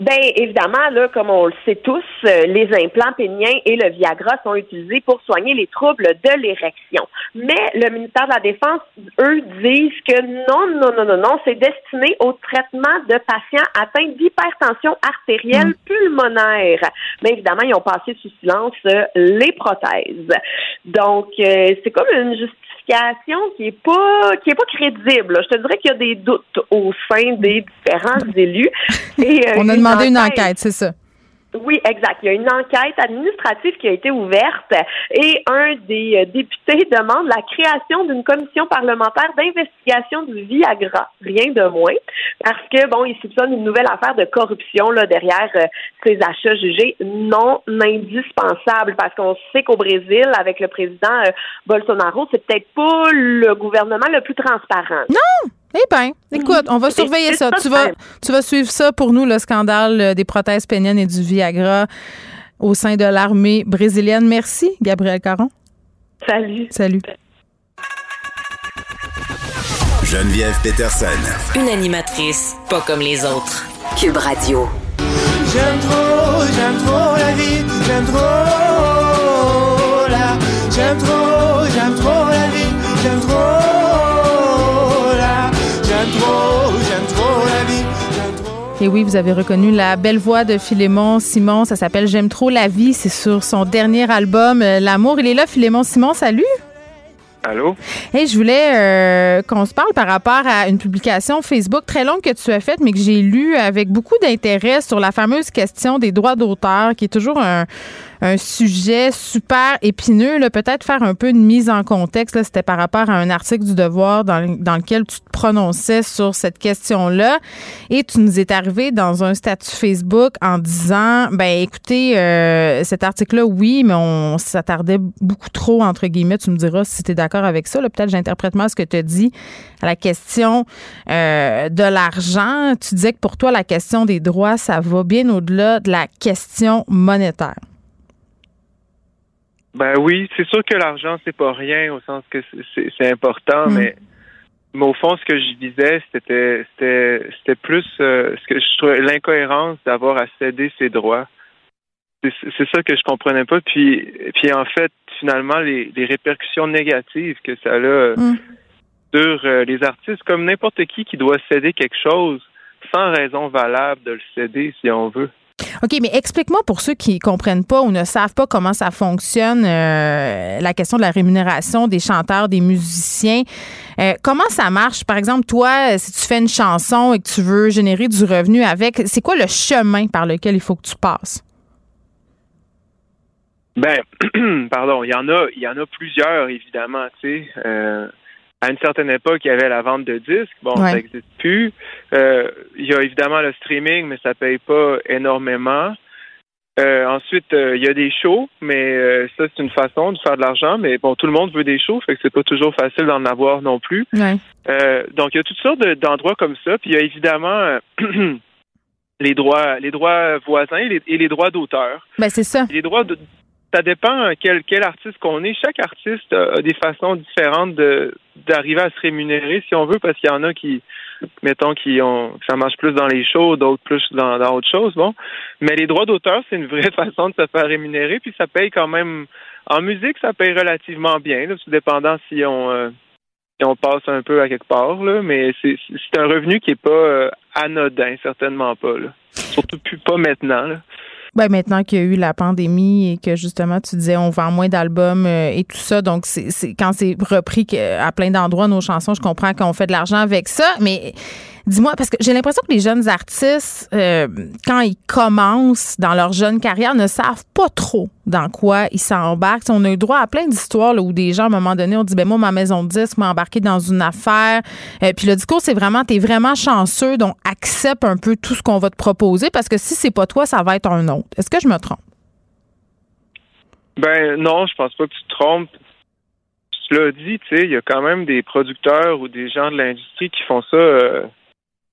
Ben évidemment, là, comme on le sait tous, euh, les implants péniens et le Viagra sont utilisés pour soigner les troubles de l'érection. Mais le ministère de la Défense, eux, disent que non, non, non, non, non, c'est destiné au traitement de patients atteints d'hypertension artérielle pulmonaire. Mais évidemment, ils ont passé sous silence euh, les prothèses. Donc, euh, c'est comme une qui est pas qui est pas crédible. Je te dirais qu'il y a des doutes au sein des différents élus. Et, euh, on a demandé une enquête, c'est ça. Oui, exact. Il y a une enquête administrative qui a été ouverte et un des euh, députés demande la création d'une commission parlementaire d'investigation du Viagra, rien de moins, parce que bon, il soupçonne une nouvelle affaire de corruption là derrière euh, ces achats jugés non indispensables, parce qu'on sait qu'au Brésil, avec le président euh, Bolsonaro, c'est peut-être pas le gouvernement le plus transparent. Non! Eh bien, écoute, on va surveiller ça. Tu vas, tu vas suivre ça pour nous, le scandale euh, des prothèses péniennes et du Viagra au sein de l'armée brésilienne. Merci, Gabriel Caron. Salut. Salut. Geneviève Peterson. Une animatrice pas comme les autres. Cube Radio. J'aime trop, j'aime trop la vie, j'aime trop la, j'aime trop, j'aime trop la vie, j'aime trop Et oui, vous avez reconnu la belle voix de Philémon Simon. Ça s'appelle J'aime trop la vie. C'est sur son dernier album, euh, L'amour. Il est là, Philémon Simon. Salut. Allô? Hey, je voulais euh, qu'on se parle par rapport à une publication Facebook très longue que tu as faite, mais que j'ai lue avec beaucoup d'intérêt sur la fameuse question des droits d'auteur, qui est toujours un, un sujet super épineux. Peut-être faire un peu de mise en contexte. C'était par rapport à un article du Devoir dans, lequel tu te prononçais sur cette question-là. Et tu nous es arrivé dans un statut Facebook en disant, ben écoutez, euh, cet article-là, oui, mais on s'attardait beaucoup trop, entre guillemets. Tu me diras si tu d'accord avec ça. Peut-être j'interprète mal ce que tu as dit à la question euh, de l'argent. Tu disais que pour toi, la question des droits, ça va bien au-delà de la question monétaire. Ben oui, c'est sûr que l'argent, c'est pas rien au sens que c'est important, mais, mais au fond, ce que je disais, c'était c'était c'était plus euh, ce que je trouvais l'incohérence d'avoir à céder ses droits. C'est ça que je comprenais pas. Puis puis en fait, finalement, les, les répercussions négatives que ça a euh, sur euh, les artistes, comme n'importe qui qui doit céder quelque chose sans raison valable de le céder, si on veut. OK, mais explique-moi pour ceux qui comprennent pas ou ne savent pas comment ça fonctionne, euh, la question de la rémunération des chanteurs, des musiciens. Euh, comment ça marche? Par exemple, toi, si tu fais une chanson et que tu veux générer du revenu avec, c'est quoi le chemin par lequel il faut que tu passes? Ben, pardon, il y en a, il y en a plusieurs évidemment. Tu sais, euh, à une certaine époque, il y avait la vente de disques. Bon, Ouais. ça n'existe plus. Euh, il y a évidemment le streaming, mais ça paye pas énormément. Euh, ensuite, euh, il y a des shows, mais ça, c'est une façon de faire de l'argent. Mais bon, tout le monde veut des shows, fait que c'est pas toujours facile d'en avoir non plus. Ouais. Donc, il y a toutes sortes de- d'endroits comme ça. Puis il y a évidemment les droits, les droits voisins et les, et les droits d'auteur. Ben, c'est ça. Les droits de, ça dépend quel, quel artiste qu'on est. Chaque artiste a, des façons différentes d'arriver à se rémunérer, si on veut, parce qu'il y en a qui, mettons, qui ont ça marche plus dans les shows, d'autres plus dans, autre chose. Bon, mais les droits d'auteur, c'est une vraie façon de se faire rémunérer, puis ça paye quand même. En musique, ça paye relativement bien, tout dépendant si on euh, si on passe un peu à quelque part, mais c'est c'est un revenu qui est pas euh, anodin, certainement pas. Surtout plus pas maintenant. Ben, maintenant qu'il y a eu la pandémie et que justement tu disais on vend moins d'albums euh, et tout ça, donc c'est quand c'est repris à plein d'endroits nos chansons, je comprends qu'on fait de l'argent avec ça, mais dis-moi parce que j'ai l'impression que les jeunes artistes euh, quand ils commencent dans leur jeune carrière ne savent pas trop dans quoi ils s'embarquent. On a eu droit à plein d'histoires où des gens à un moment donné ont dit ben moi ma maison de disque m'a embarqué dans une affaire, Euh, puis le discours c'est vraiment t'es vraiment chanceux donc accepte un peu tout ce qu'on va te proposer parce que si c'est pas toi ça va être un autre. Est-ce que je me trompe? Ben non, je pense pas que tu te trompes. Tu l'as dit, tu sais, il y a quand même des producteurs ou des gens de l'industrie qui font ça euh,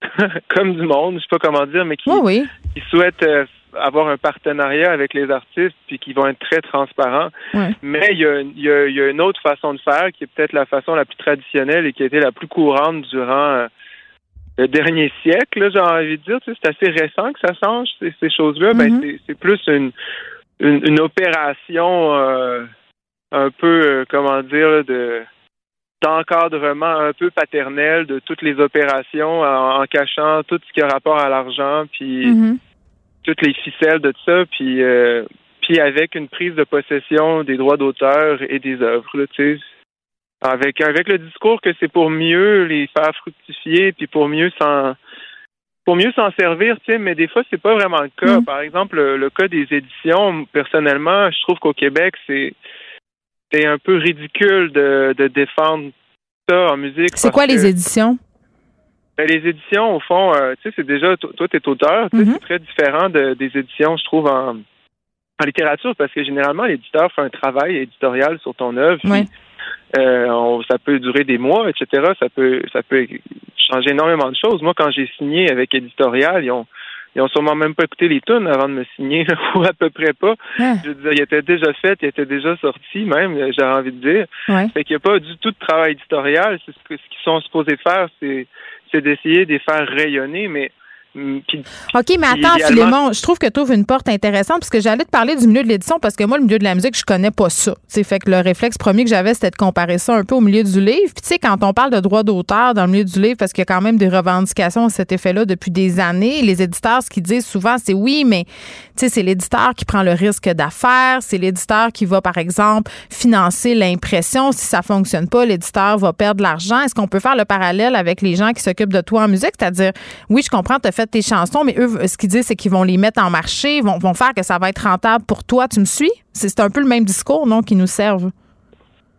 comme du monde, je sais pas comment dire, mais qui, oui. qui souhaitent euh, avoir un partenariat avec les artistes puis qui vont être très transparents. Ouais. Mais il y, a, il y a- il y a une autre façon de faire qui est peut-être la façon la plus traditionnelle et qui a été la plus courante durant euh, le dernier siècle, j'ai envie de dire. Tu sais, c'est assez récent que ça change, ces, ces choses-là. Ben, Mhm. c'est- c'est plus une, une, une opération euh, un peu, comment dire, de d'encadrement un peu paternel de toutes les opérations en, en cachant tout ce qui a rapport à l'argent puis Mhm. toutes les ficelles de tout ça puis euh, puis avec une prise de possession des droits d'auteur et des œuvres là, tu sais avec avec le discours que c'est pour mieux les faire fructifier puis pour mieux s'en pour mieux s'en servir, tu sais, mais des fois c'est pas vraiment le cas. Mm. Par exemple, le, le cas des éditions, personnellement, je trouve qu'au Québec, c'est c'est un peu ridicule de, de défendre ça en musique. C'est quoi les éditions? ben, les éditions, au fond, euh, tu sais, c'est déjà, to- toi, tu es auteur, Mhm. c'est très différent de- des éditions, je trouve, en, en littérature, parce que généralement, l'éditeur fait un travail éditorial sur ton œuvre. euh, on- ça peut durer des mois, etc. Ça peut, ça peut changer énormément de choses. Moi, quand j'ai signé avec éditorial, ils ont, ils ont sûrement même pas écouté les tunes avant de me signer, ou à peu près pas. Ah. Je veux dire, il était déjà fait, il était déjà sorti, même, j'ai envie de dire. Ouais. Fait qu'il n'y a pas du tout de travail éditorial. Ce qu'ils sont supposés faire, c'est d'essayer de les faire rayonner, mais OK, mais attends, Philémon, je trouve que tu ouvres une porte intéressante parce que j'allais te parler du milieu de l'édition parce que moi, le milieu de la musique, je connais pas ça. Tu sais, fait que le réflexe premier que j'avais, c'était de comparer ça un peu au milieu du livre. Puis tu sais, quand on parle de droit d'auteur dans le milieu du livre, parce qu'il y a quand même des revendications à cet effet-là depuis des années, les éditeurs, ce qu'ils disent souvent, c'est oui, mais tu sais, c'est l'éditeur qui prend le risque d'affaires, c'est l'éditeur qui va, par exemple, financer l'impression. Si ça fonctionne pas, l'éditeur va perdre de l'argent. Est-ce qu'on peut faire le parallèle avec les gens qui s'occupent de toi en musique? C'est-à-dire, oui, je comprends, tu as fait tes chansons, mais eux, ce qu'ils disent, c'est qu'ils vont les mettre en marché, vont, vont faire que ça va être rentable pour toi. Tu me suis? C'est c'est un peu le même discours, non, qui nous servent?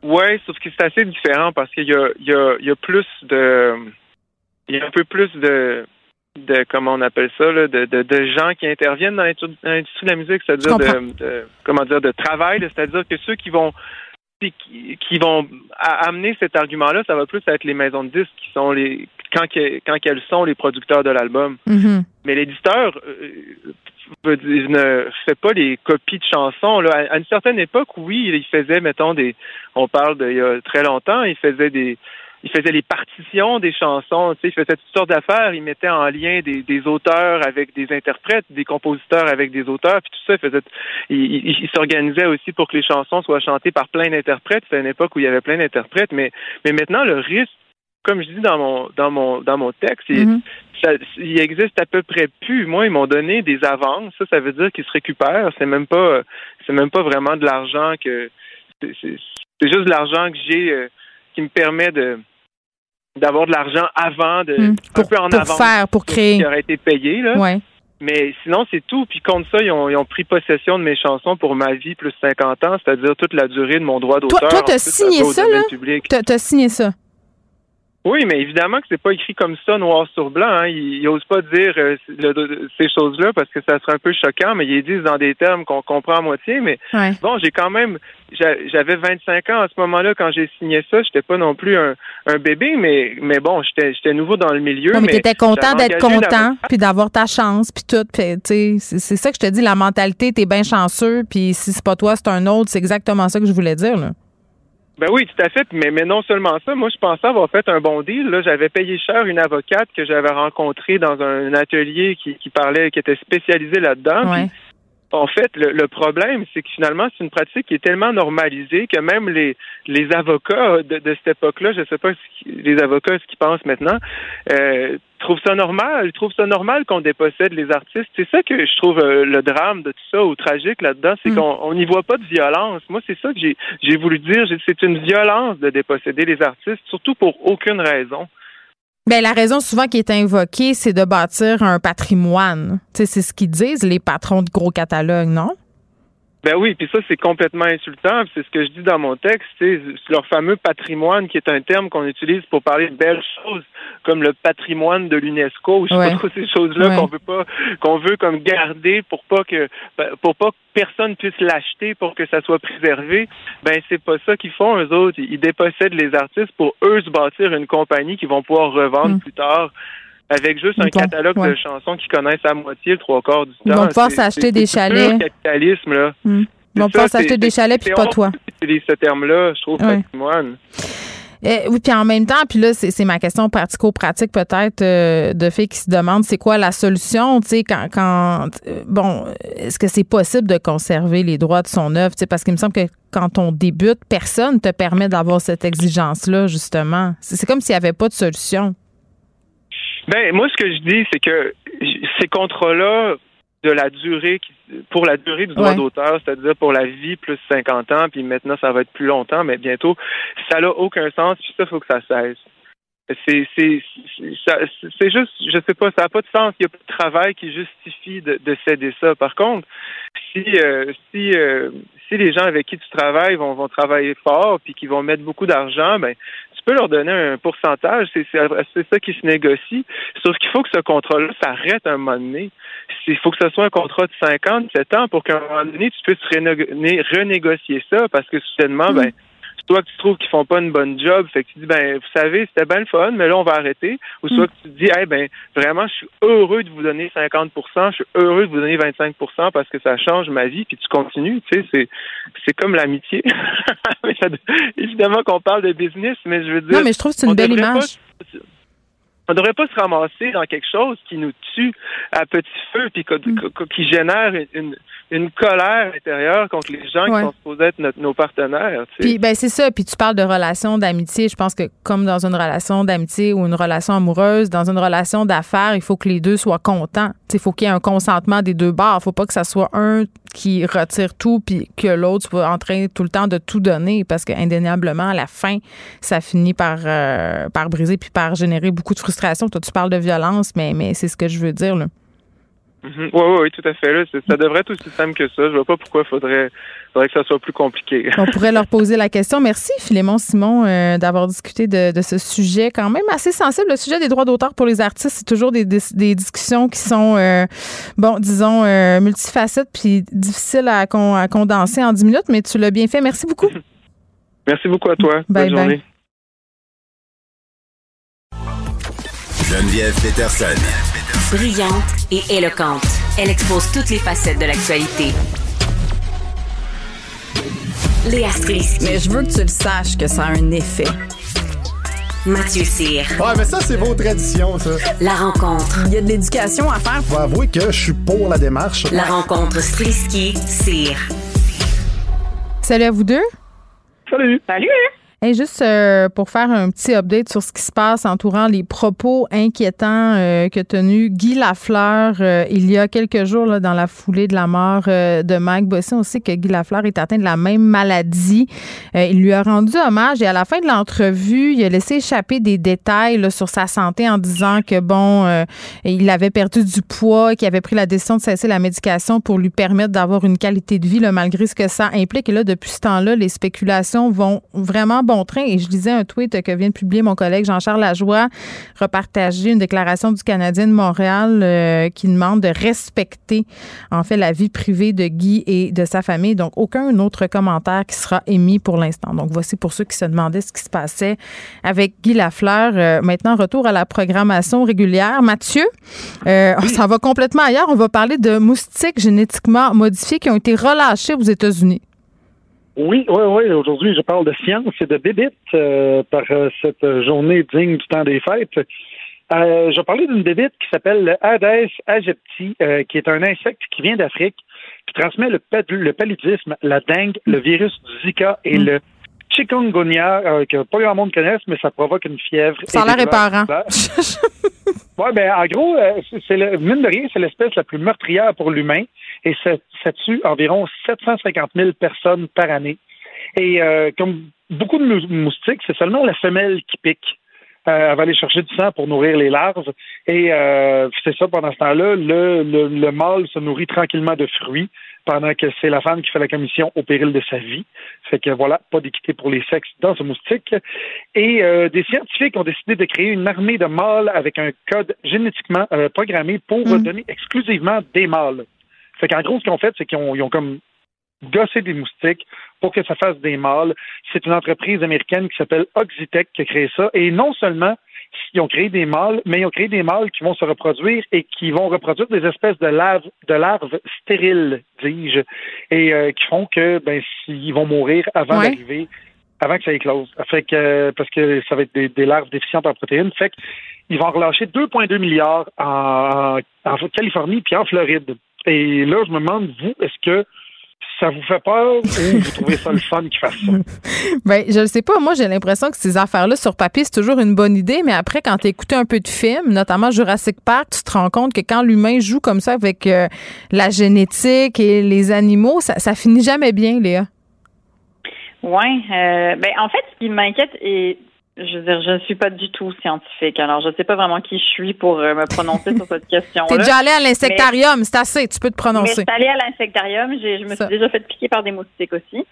Ouais, sauf que c'est assez différent parce qu'il y a, il y, a, il y a plus de. Il y a un peu plus de. de comment on appelle ça, là, de, de, de gens qui interviennent dans l'industrie de la musique, c'est-à-dire Je comprends. de, de- comment dire de travail, c'est-à-dire que ceux qui vont qui, qui vont amener cet argument-là, ça va plus être les maisons de disques qui sont les quand, que- quand qu'elles sont les producteurs de l'album. Mhm. Mais l'éditeur euh, ne fait pas les copies de chansons. Là. À, à une certaine époque, oui, il faisait, mettons, des. On parle d'il y a très longtemps, il faisait des. Il faisait les partitions des chansons, tu sais, il faisait toutes sortes d'affaires. Il mettait en lien des, des auteurs avec des interprètes, des compositeurs avec des auteurs, puis tout ça, il faisait. Il, il- il s'organisait aussi pour que les chansons soient chantées par plein d'interprètes. C'était une époque où il y avait plein d'interprètes, mais mais maintenant le risque, comme je dis dans mon dans mon dans mon texte, il- Mhm. ça- il existe à peu près plus. Moi, ils m'ont donné des avances. Ça, ça veut dire qu'ils se récupèrent. C'est même pas, c'est même pas vraiment de l'argent que, c'est juste de l'argent que j'ai euh, qui me permet de d'avoir de l'argent avant de Mm. un peu en pour avance faire, pour créer. qui aurait été payé là. Ouais. Mais sinon, c'est tout. Puis contre ça, ils ont, ils ont pris possession de mes chansons pour ma vie plus 50 ans, c'est-à-dire toute la durée de mon droit Toi, d'auteur. toi, En t'as signé ça, là? t'as signé ça? Oui, mais évidemment que c'est pas écrit comme ça, noir sur blanc. Hein. Ils n'osent pas dire euh, le- ces choses-là parce que ça serait un peu choquant, mais ils les disent dans des termes qu'on comprend à moitié. Mais Ouais. bon, j'ai quand même, j'a- j'avais 25 ans à ce moment-là quand j'ai signé ça. J'étais pas non plus un, un bébé, mais mais bon, j'étais j'étais nouveau dans le milieu. Non, mais, mais t'étais content d'être content, puis d'avoir ta chance, puis tout. Puis, tu sais, c'est c'est ça que je te dis, la mentalité, t'es bien chanceux, puis si c'est pas toi, c'est un autre. C'est exactement ça que je voulais dire, là. Ben oui, tout à fait. Mais, mais non seulement ça, moi je pensais avoir fait un bon deal. Là, j'avais payé cher une avocate que j'avais rencontrée dans un atelier qui, qui parlait, qui était spécialisée là-dedans. Ouais. En fait, le, le problème, c'est que finalement, c'est une pratique qui est tellement normalisée que même les, les avocats de, de cette époque-là, je ne sais pas ce qui- les avocats ce qu'ils pensent maintenant, euh, trouvent ça normal. Ils trouvent ça normal qu'on dépossède les artistes. C'est ça que je trouve euh, le drame de tout ça ou tragique là-dedans, c'est qu'on on n'y voit pas de violence. Moi, c'est ça que j'ai j'ai voulu dire. J'ai- C'est une violence de déposséder les artistes, surtout pour aucune raison. Ben, la raison souvent qui est invoquée, c'est de bâtir un patrimoine. C'est ce qu'ils disent, les patrons de gros catalogues, non? Ben oui, puis ça, c'est complètement insultant. C'est ce que je dis dans mon texte. C'est c'est leur fameux patrimoine, qui est un terme qu'on utilise pour parler de belles choses, comme le patrimoine de l'UNESCO. Je sais Ouais. pas trop ces choses-là Ouais. qu'on veut pas, qu'on veut comme garder pour pas que, ben, pour pas que personne puisse l'acheter pour que ça soit préservé. Ben c'est pas ça qu'ils font eux autres. Ils dépossèdent les artistes pour eux se bâtir une compagnie qu'ils vont pouvoir revendre plus tard. Avec juste un Bon, catalogue ouais. de chansons qu'ils connaissent à moitié, le trois quarts du temps. Ils vont pouvoir s'acheter des chalets. capitalisme, là. Hmm. Ils vont pouvoir s'acheter des chalets, puis pas toi. ce terme-là, je trouve, Ouais. patrimoine. Eh, oui, puis en même temps, puis là, c'est ma question pratico-pratique peut-être euh, de fait qui se demande c'est quoi la solution, tu sais, quand, quand euh, bon, est-ce que c'est possible de conserver les droits de son œuvre, tu sais, parce qu'il me semble que quand on débute, personne te permet d'avoir cette exigence-là, justement. C'est comme s'il n'y avait pas de solution. Ben, moi, ce que je dis, c'est que ces contrats-là, de la durée, qui- pour la durée du droit Ouais. d'auteur, c'est-à-dire pour la vie plus 50 ans, puis maintenant, ça va être plus longtemps, mais bientôt, ça n'a aucun sens, puis ça, il faut que ça cesse. C'est, c'est, c'est- juste, je sais pas, ça n'a pas de sens. Il n'y a pas de travail qui justifie de, de céder ça. Par contre, si, euh, si, euh, si les gens avec qui tu travailles vont, vont travailler fort puis qu'ils vont mettre beaucoup d'argent, ben, tu peux leur donner un pourcentage. C'est, ça qui se négocie. Sauf qu'il faut que ce contrat-là s'arrête à un moment donné. Il faut que ce soit un contrat de 50, 7 ans pour qu'à un moment donné, tu puisses rené- né- renégocier ça parce que soudainement, ben, soit que tu trouves qu'ils font pas une bonne job, fait que tu dis ben vous savez c'était bien le fun, mais là on va arrêter, ou soit que tu te dis hey ben vraiment je suis heureux de vous donner 50% je suis heureux de vous donner 25% parce que ça change ma vie, puis tu continues, tu sais c'est c'est comme l'amitié. Évidemment qu'on parle de business, mais je veux dire Non, mais je trouve que c'est une belle image. pas- on devrait pas se ramasser dans quelque chose qui nous tue à petit feu puis co- qui génère une, une colère intérieure contre les gens Ouais. qui sont supposés être notre- nos partenaires. tu sais. Puis ben c'est ça. Puis tu parles de relation d'amitié. Je pense que comme dans une relation d'amitié ou une relation amoureuse, dans une relation d'affaires, il faut que les deux soient contents. Il faut qu'il y ait un consentement des deux bords. Il faut pas que ça soit un qui retire tout puis que l'autre soit en train tout le temps de tout donner parce que indéniablement à la fin ça finit par euh, par briser puis par générer beaucoup de frustration. Toi tu parles de violence, mais mais c'est ce que je veux dire là. Mhm. Oui, oui, oui, tout à fait. Là, ça devrait être aussi simple que ça. Je vois pas pourquoi il faudrait, faudrait que ça soit plus compliqué. On pourrait leur poser la question. Merci, Philémon Simon, euh, d'avoir discuté de, de ce sujet quand même assez sensible. Le sujet des droits d'auteur pour les artistes, c'est toujours des, des, des discussions qui sont, euh, bon, disons, euh, multifacettes puis difficiles à, con- à condenser en 10 minutes, mais tu l'as bien fait. Merci beaucoup. Merci beaucoup à toi. Bye Bonne bye. journée. Geneviève Peterson. Brillante et éloquente, elle expose toutes les facettes de l'actualité. Léa Strisky. Mais je veux que tu le saches que ça a un effet. Mathieu Cyr. Ouais, mais ça, c'est vos traditions, ça. La rencontre. Il y a de l'éducation à faire. Faut avouer que je suis pour la démarche. La rencontre Strisky-Cyr. Salut à vous deux. Salut. Salut. Hey, juste euh, pour faire un petit update sur ce qui se passe entourant les propos inquiétants euh, que tenu Guy Lafleur euh, il y a quelques jours là, dans la foulée de la mort euh, de Mike Bossy. On sait que Guy Lafleur est atteint de la même maladie. Euh, il lui a rendu hommage et à la fin de l'entrevue, il a laissé échapper des détails là, sur sa santé en disant que bon, euh, il avait perdu du poids, qu'il avait pris la décision de cesser la médication pour lui permettre d'avoir une qualité de vie là, malgré ce que ça implique. Et là, depuis ce temps-là, les spéculations vont vraiment bon train. Et je lisais un tweet que vient de publier mon collègue Jean-Charles Lajoie, repartager une déclaration du Canadien de Montréal euh, qui demande de respecter, en fait, la vie privée de Guy et de sa famille. Donc, aucun autre commentaire qui sera émis pour l'instant. Donc, voici pour ceux qui se demandaient ce qui se passait avec Guy Lafleur. Euh, maintenant, retour à la programmation régulière. Mathieu, euh, on s'en va complètement ailleurs. On va parler de moustiques génétiquement modifiés qui ont été relâchés aux États-Unis. Oui, oui, oui. Aujourd'hui, je parle de science et de bébites euh, par euh, cette journée digne du temps des fêtes. Euh, je parler d'une bébite qui s'appelle le Hades aegypti, euh, qui est un insecte qui vient d'Afrique, qui transmet le paludisme, la dengue, le virus du Zika et le chikungunya, euh, que pas grand monde connaisse, mais ça provoque une fièvre. Ça a l'air épeurant. Ouais, ben en gros, euh, c'est- le, mine de rien, c'est l'espèce la plus meurtrière pour l'humain et ça, ça tue environ 750 000 personnes par année. Et euh, comme beaucoup de mou- moustiques, c'est seulement la femelle qui pique. Euh, elle va aller chercher du sang pour nourrir les larves. Et euh, c'est ça, pendant ce temps-là, le, le, le mâle se nourrit tranquillement de fruits pendant que c'est la femme qui fait la commission au péril de sa vie. Fait que voilà, pas d'équité pour les sexes dans ce moustique. Et euh, des scientifiques ont décidé de créer une armée de mâles avec un code génétiquement euh, programmé pour euh, donner exclusivement des mâles. Fait qu'en gros, ce qu'ils ont fait, c'est qu'ils ont, ils ont comme gossé des moustiques pour que ça fasse des mâles. C'est une entreprise américaine qui s'appelle Oxitec qui a créé ça. Et non seulement ils ont créé des mâles, mais ils ont créé des mâles qui vont se reproduire et qui vont reproduire des espèces de larves, de larves stériles, dis-je, et euh, qui font que ben s'ils vont mourir avant Ouais. d'arriver, avant que ça éclose. Fait que euh, parce que ça va être des, des larves déficientes en protéines. Fait qu'ils vont relâcher 2,2 milliards en, en Californie puis en Floride. Et là, je me demande, vous, est-ce que ça vous fait peur ou vous trouvez ça le fun qu'ils fassent ça? Ben, je ne sais pas. Moi, j'ai l'impression que ces affaires-là, sur papier, c'est toujours une bonne idée, mais après, quand tu écoutes un peu de films, notamment Jurassic Park, tu te rends compte que quand l'humain joue comme ça avec euh, la génétique et les animaux, ça, ça finit jamais bien, Léa. Oui. Euh, ben, en fait, ce qui m'inquiète, et je veux dire, je ne suis pas du tout scientifique, alors je ne sais pas vraiment qui je suis pour euh, me prononcer sur cette question. T'es déjà allé à l'insectarium, c'est assez, tu peux te Mais prononcer. je suis allée à l'insectarium, j'ai- je me Ça. suis déjà fait piquer par des moustiques aussi.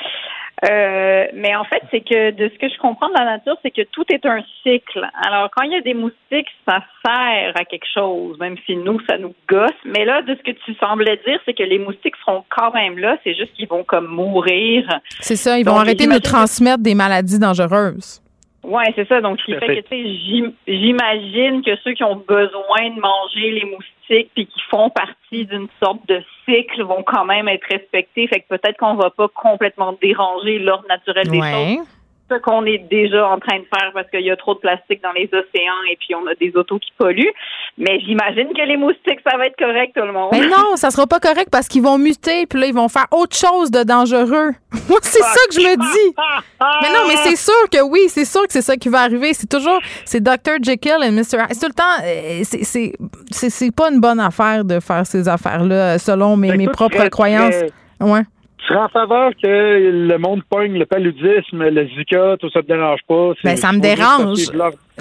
Euh, mais en fait, c'est que de ce que je comprends de la nature, c'est que tout est un cycle. Alors, quand il y a des moustiques, ça sert à quelque chose, même si nous, ça nous gosse. Mais là, de ce que tu semblais dire, c'est que les moustiques seront quand même là, c'est juste qu'ils vont comme mourir. C'est ça, ils vont arrêter de nous que- transmettre des maladies dangereuses. Ouais, c'est ça. Donc, ce qui fait, fait. que, tu sais, j'im- j'imagine que ceux qui ont besoin de manger les moustiques puis qui font partie d'une sorte de cycle vont quand même être respectés. Fait que peut-être qu'on va pas complètement déranger l'ordre naturel des Ouais. choses. Ce qu'on est déjà en train de faire parce qu'il y a trop de plastique dans les océans et puis on a des autos qui polluent. Mais j'imagine que les moustiques, ça va être correct, tout le monde. Mais non, ça sera pas correct parce qu'ils vont muter, puis là, ils vont faire autre chose de dangereux. Moi, c'est ça que je me dis. Mais non, mais c'est sûr que oui, c'est sûr que c'est ça qui va arriver. C'est toujours, c'est Dr. Jekyll et Mr. Hyde. C'est tout le temps, euh, c'est- pas une bonne affaire de faire ces affaires-là, selon mes, que mes propres croyances. Ouais. Tu serais en faveur que le monde pogne le paludisme, le Zika, tout ça te dérange pas? Ben, ça me dérange.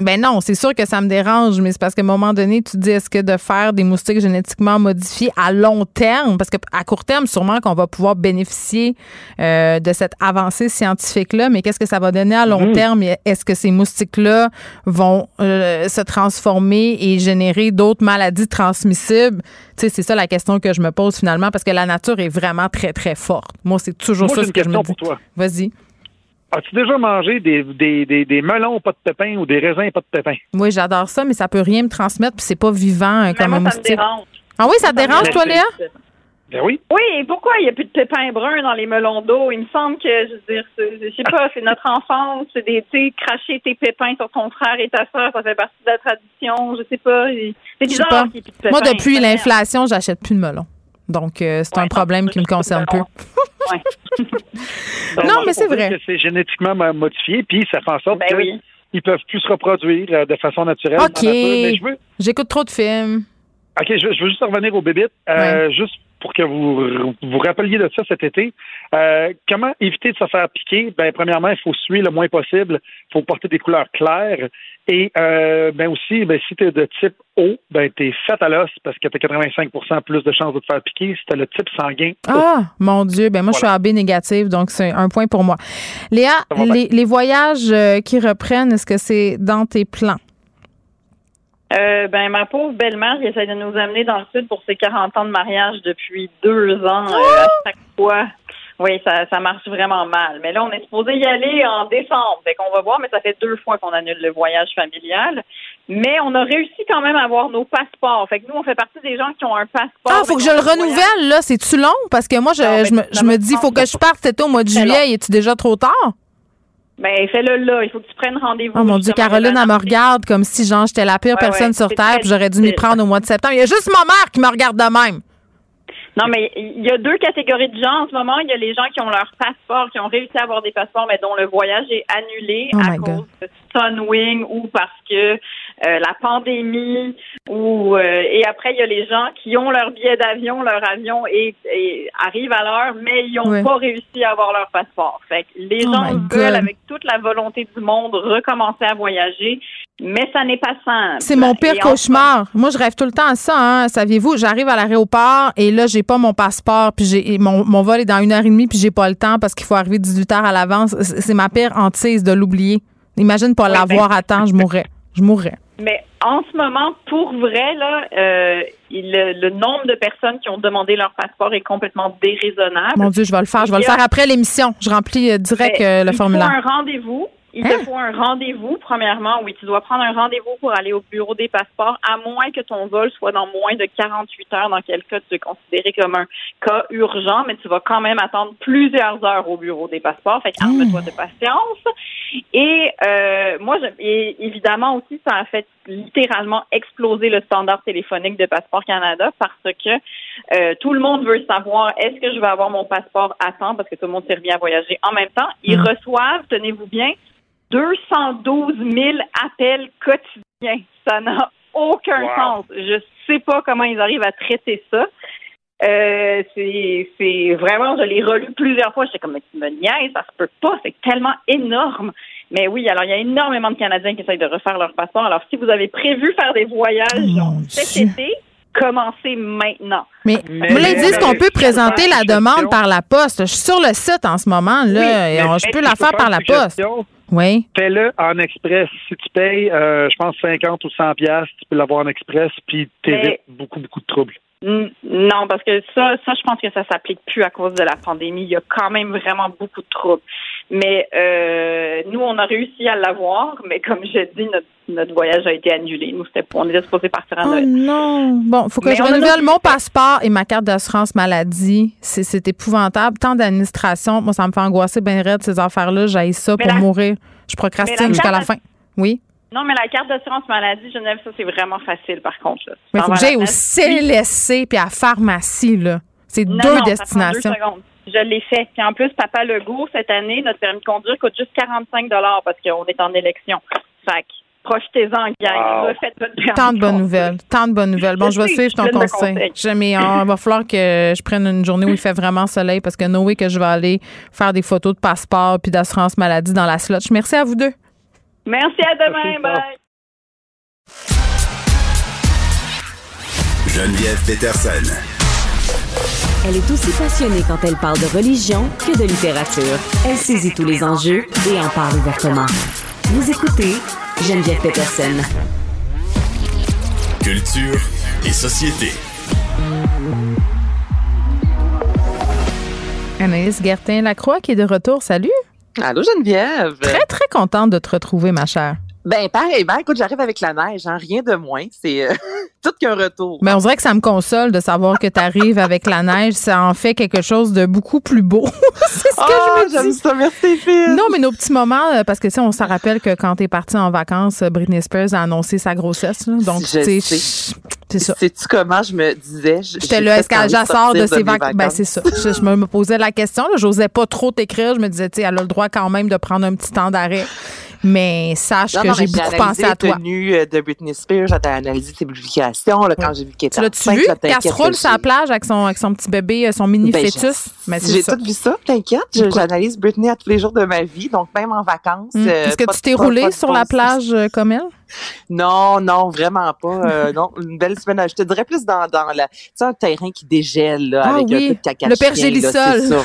Ben non, c'est sûr que ça me dérange, mais c'est parce qu'à un moment donné, tu te dis est-ce que de faire des moustiques génétiquement modifiés à long terme, parce qu'à court terme, sûrement qu'on va pouvoir bénéficier euh, de cette avancée scientifique-là, mais qu'est-ce que ça va donner à long Mhm. terme? Est-ce que ces moustiques-là vont euh, se transformer et générer d'autres maladies transmissibles? Tu sais, c'est ça la question que je me pose finalement, parce que la nature est vraiment très, très forte. Moi, c'est toujours Moi, ça ce que je me dis. pour toi. Vas-y. As-tu déjà mangé des, des, des, des melons pas de pépins ou des raisins pas de pépins? Oui, j'adore ça, mais ça peut rien me transmettre, puis c'est pas vivant euh, comme moi, un ça me moustique. dérange. Ah oui, ça te dérange, toi, Léa? Ben oui. Oui, et pourquoi il n'y a plus de pépins bruns dans les melons d'eau? Il me semble que, je veux dire, c'est- je sais pas, c'est notre enfance, c'est des, tu sais, cracher tes pépins sur ton frère et ta soeur, ça fait partie de la tradition, je sais pas. C'est bizarre pas. qu'il n'y ait plus de pépins. Moi, depuis l'inflation, j'achète plus de melon. Donc, euh, c'est un problème qui me concerne peu. Non, mais c'est vrai. que C'est génétiquement mo- modifié, puis ça fait en sorte Ben qu'ils oui. ils peuvent plus se reproduire euh, de façon naturelle. dans la OK. veux, J'écoute trop de films. OK, je, je veux juste revenir au bébites, euh, juste pour que vous vous rappeliez de ça cet été. Euh, comment éviter de se faire piquer? Ben, premièrement, il faut suer le moins possible. Il faut porter des couleurs claires. Et euh, ben aussi, ben, si tu es de type O, ben, tu es fait à l'os parce que tu as 85% plus de chances de te faire piquer. Si tu le type sanguin, Ah, mon Dieu. Ben moi, je suis. AB négative, donc c'est un point pour moi. Léa, les voyages euh, qui reprennent, est-ce que c'est dans tes plans? Euh, ben, ma pauvre belle-mère, qui essaie de nous amener dans le sud pour ses 40 ans de mariage depuis deux ans, euh, à chaque fois. Oui, ça, ça marche vraiment mal. Mais là, on est supposé y aller en décembre. Fait qu'on va voir, mais ça fait deux fois qu'on annule le voyage familial. Mais on a réussi quand même à avoir nos passeports. Fait que nous, on fait partie des gens qui ont un passeport. Ah, faut que je le renouvelle, là. C'est-tu long? Parce que moi, je, je me, je me dis, faut que je parte été au mois de juillet. Es-tu déjà trop tard? Ben, fais-le là. Il faut que tu prennes rendez-vous. Oh mon Dieu, Caroline, elle me regarde comme si, genre, j'étais la pire Ouais, personne ouais, sur Terre, puis j'aurais dû m'y prendre au mois de septembre. Il y a juste ma mère qui me regarde de même. Non, mais il y a deux catégories de gens en ce moment. Il y a les gens qui ont leur passeport, qui ont réussi à avoir des passeports, mais dont le voyage est annulé Oh à cause God. de Sunwing ou parce que euh, la pandémie ou euh, et après il y a les gens qui ont leur billet d'avion, leur avion et, et arrivent à l'heure, mais ils n'ont Ouais. pas réussi à avoir leur passeport. Fait que les Oh gens veulent avec toute la volonté du monde recommencer à voyager, mais ça n'est pas simple. C'est mon pire Et cauchemar. Moi, je rêve tout le temps à ça. Hein. Saviez-vous, j'arrive à l'aéroport et là, j'ai pas mon passeport, puis j'ai mon, mon vol est dans une heure et demie, puis j'ai pas le temps parce qu'il faut arriver 18 heures à l'avance. C'est c'est ma pire hantise de l'oublier. Imagine pas Ouais, l'avoir ben- à temps, je mourrais. Je mourrais. Mais en ce moment, pour vrai, là, euh, il- le, nombre de personnes qui ont demandé leur passeport est complètement déraisonnable. Mon Dieu, je vais le faire. Je vais le faire après l'émission. Je remplis euh, direct Mais euh, le il formulaire. faut un rendez-vous. Il Hein? te faut un rendez-vous, premièrement. Oui, tu dois prendre un rendez-vous pour aller au bureau des passeports, à moins que ton vol soit dans moins de 48 heures, dans quel cas tu es considéré comme un cas urgent, mais tu vas quand même attendre plusieurs heures au bureau des passeports. Fait qu'arme-toi de patience. Et euh, moi, je- et évidemment aussi, ça a fait littéralement exploser le standard téléphonique de Passeport Canada parce que euh, tout le monde veut savoir est-ce que je vais avoir mon passeport à temps? Parce que tout le monde s'est remis à voyager en même temps. Ils Mm. reçoivent, tenez-vous bien, 212 000 appels quotidiens. Ça n'a aucun Wow. sens. Je sais pas comment ils arrivent à traiter ça. Euh, c'est vraiment, je l'ai relu plusieurs fois. J'étais comme, mais tu me niaises, ça se peut pas, c'est tellement énorme. Mais oui, alors il y a énormément de Canadiens qui essayent de refaire leur passeport. Alors si vous avez prévu faire des voyages cet été, commencez maintenant. Mais, Mais- là, ils disent qu'on peut présenter la demande par la poste? Je suis sur le site en ce moment. Là, Oui, et on- je peux la faire par la poste. suggestion. Oui. Fais-le en express. Si tu payes, euh, je pense, 50 ou 100 piastres, tu peux l'avoir en express, puis t'évites Mais- beaucoup, beaucoup de troubles. Non, parce que ça, ça, je pense que ça s'applique plus à cause de la pandémie. Il y a quand même vraiment beaucoup de troubles. Mais euh, nous, on a réussi à l'avoir, mais comme je dis, notre, notre voyage a été annulé. Nous, c'était, on était supposé partir en Oh Noël. non. Bon, faut que Mais je a renouvelle mon passeport et ma carte d'assurance maladie. C'est, c'est épouvantable. Tant d'administration. Moi, ça me fait angoisser bien raide, ces affaires-là. J'aille ça Mais pour la- mourir. Je procrastine jusqu'à la fin. Oui? Non, mais la carte d'assurance maladie, Genève, ça, c'est vraiment facile, par contre. Là. Mais faut que j'aille la au. CLSC puis à la pharmacie, là. C'est Non, deux non, ça prend destinations. deux secondes. Je l'ai fait. Puis en plus, Papa Legault, cette année, notre permis de conduire coûte juste 45 parce qu'on est en élection. Fait que, profitez-en, gang. Wow. Refaites votre Tant de bonnes nouvelles. Tant de bonnes nouvelles. Bon, Je je vais sais, suivre je ton conseil. conseil. Je- mais il va falloir que je prenne une journée où il fait vraiment soleil parce que Noé, que je vais aller faire des photos de passeport puis d'assurance maladie dans la slotch. Merci à vous deux. Merci, à demain. Bye. Geneviève Peterson. Elle est aussi passionnée quand elle parle de religion que de littérature. Elle saisit tous les enjeux et en parle ouvertement. Vous écoutez Geneviève Peterson. Culture et société. Anaïs Gertin-Lacroix qui est de retour. Salut. Allô Geneviève? Très, très contente de te retrouver, ma chère. Ben pareillement, écoute, j'arrive avec la neige, hein, rien de moins. C'est euh, tout qu'un retour. Mais on dirait que ça me console de savoir que tu arrives avec la neige. Ça en fait quelque chose de beaucoup plus beau. c'est ce que Ah, je me dis. j'aime ça, merci Phil. Non, mais nos petits moments, euh, parce que tu sais, on se rappelle que quand t'es parti en vacances, euh, Britney Spears a annoncé sa grossesse. là. Donc, tu sais, c'est ça. Sais-tu comment je me disais? J'étais là, est-ce qu'elle de sort de ses mes vacances? Ben, c'est ça. Je, je me posais la question. J'osais pas trop t'écrire. Je me disais, tu sais, elle a le droit quand même de prendre un petit temps d'arrêt. Mais sache Non, que j'ai beaucoup pensé à toi. tenues euh, de Britney Spears, j'ai analysé ses publications, là, quand j'ai vu qu'elle était Tu l'as-tu vu? là, Qu'elle se t'inquiète, roule j'ai- sur la plage avec son, avec son petit bébé, euh, son mini Ben, fœtus? j'ai- J'ai ça. tout vu ça, t'inquiète. J'analyse Britney à tous les jours de ma vie, donc même en vacances. Hum. euh, Est-ce que tu t'es pas- roulé pas de sur la plage comme elle? Non, non, vraiment pas. Euh, non, une belle semaine. Je te dirais plus dans, dans la, tu sais, un terrain qui dégèle, là, Ah avec oui, un peu de caca le pergélisol.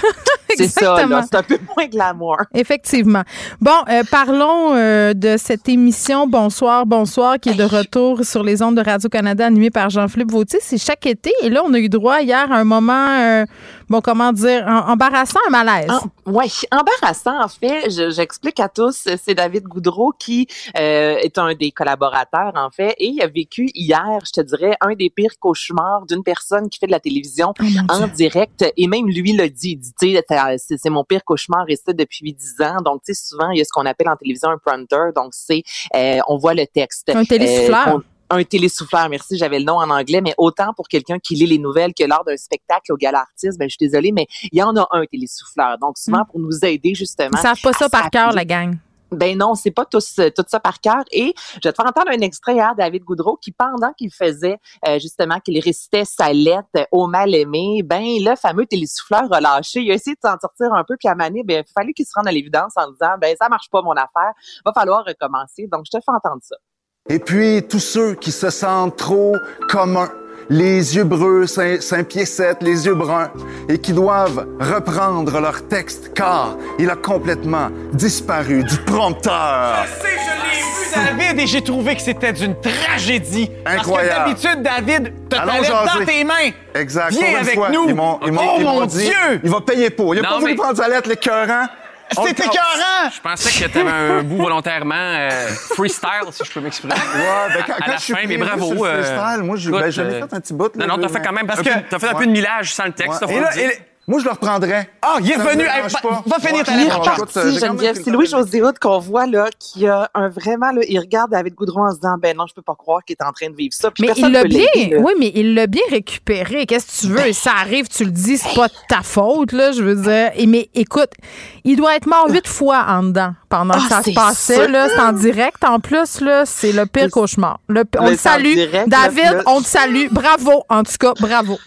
C'est ça. Là. C'est un peu moins glamour. Effectivement. Bon, euh, parlons euh, de cette émission Bonsoir, bonsoir, qui est de retour sur les ondes de Radio-Canada animée par Jean-Philippe Vautier. C'est chaque été. Et là, on a eu droit hier à un moment, euh, bon, comment dire, em- embarrassant, un malaise. Oui, embarrassant en fait. Je- J'explique à tous. C'est David Goudreau qui euh, est un des collaborateurs en fait et il a vécu hier, je te dirais, un des pires cauchemars d'une personne qui fait de la télévision en direct. Et même lui l'a dit. Il dit, tu sais, t'as- c'est mon pire cauchemar et ça depuis 10 ans. Donc tu sais, souvent il y a ce qu'on appelle en télévision un prompter. Donc c'est, euh, on voit le texte. Un télésouffleur. Euh, un télésouffleur, merci, j'avais le nom en anglais, mais autant pour quelqu'un qui lit les nouvelles que lors d'un spectacle au gala artiste, ben je suis désolée, mais il y en a un télésouffleur. Donc souvent pour nous aider justement. Ils savent pas ça à par cœur, la gang. Ben non, c'est pas tous, euh, tout ça par cœur. Et je vais te faire entendre un extrait hier, David Goudreau, qui pendant qu'il faisait euh, justement qu'il récitait sa lettre au mal-aimé, ben le fameux télésouffleur a lâché. Il a essayé de s'en sortir un peu, puis à Mané, ben il fallait qu'il se rende à l'évidence en disant ben ça marche pas mon affaire, va falloir recommencer. Donc je te fais entendre ça. Et puis, tous ceux qui se sentent trop communs, les yeux breux, Saint- Saint-Pied 7, les yeux bruns, et qui doivent reprendre leur texte car il a complètement disparu du prompteur. Je sais, je l'ai vu, David, et j'ai trouvé que c'était d'une tragédie. Incroyable. Parce que d'habitude, David, t'as lettre dans tes mains. Exact. Viens une avec fois, nous. Ils ils oh ils mon dit, Dieu! Il va payer pour. Il a Non, pas voulu mais- prendre sa lettre, l'écœurant. C'était écœurant! Je pensais que tu avais un bout volontairement euh, freestyle, si je peux m'exprimer. Ouais, ben, quand, à quand la je suis fin, mais bravo. sur le euh, freestyle, moi, j'ai, ben, euh, fait un petit bout. Là, Non, non, t'as fait quand même Parce un que- peu, t'as fait un peu de millage sans le texte. Ouais. Et là, et moi, je le reprendrais. Ah, il est pas. va- va finir ta Il est euh, reparti, même Geneviève. C'est le Louis temps de- José Hood qu'on voit là, qui a un vraiment là, il regarde David Goudreau en se disant ben non, je peux pas croire qu'il est en train de vivre ça. Puis Mais il l'a bien, oui, mais il l'a bien récupéré. Qu'est-ce que tu veux? Ça arrive, tu le dis, c'est pas de ta faute, là, je veux dire. Et, mais écoute, il doit être mort huit fois en dedans pendant que Ah, ça se passait, là. C'est en direct, en plus, là, c'est le pire cauchemar. Le- on Mais te salue. direct, David, on te salue. Bravo, en tout cas, bravo.